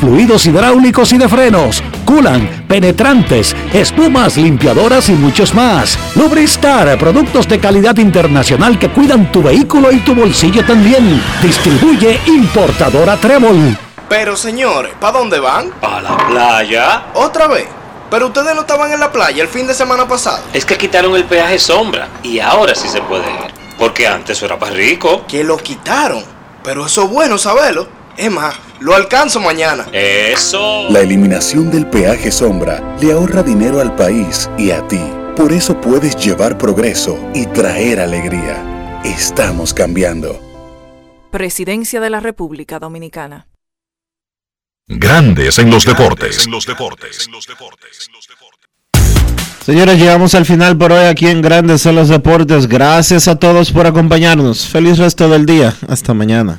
[SPEAKER 34] fluidos hidráulicos y de frenos, culan, penetrantes, espumas, limpiadoras y muchos más. Lubristar, productos de calidad internacional que cuidan tu vehículo y tu bolsillo también. Distribuye importadora Trébol.
[SPEAKER 13] Pero señores, ¿para dónde van?
[SPEAKER 35] A la playa.
[SPEAKER 13] ¿Otra vez? Pero ustedes no estaban en la playa el fin de semana pasado.
[SPEAKER 35] Es que quitaron el peaje sombra y ahora sí se puede ir. Porque antes era para rico.
[SPEAKER 13] Que lo quitaron. Pero eso es bueno saberlo. Es más, lo alcanzo mañana.
[SPEAKER 35] Eso.
[SPEAKER 15] La eliminación del peaje sombra le ahorra dinero al país y a ti. Por eso puedes llevar progreso y traer alegría. Estamos cambiando.
[SPEAKER 30] Presidencia de la República Dominicana.
[SPEAKER 1] Grandes en los deportes.
[SPEAKER 2] Señores, llegamos al final por hoy aquí en Grandes en los Deportes. Gracias a todos por acompañarnos. Feliz resto del día. Hasta mañana.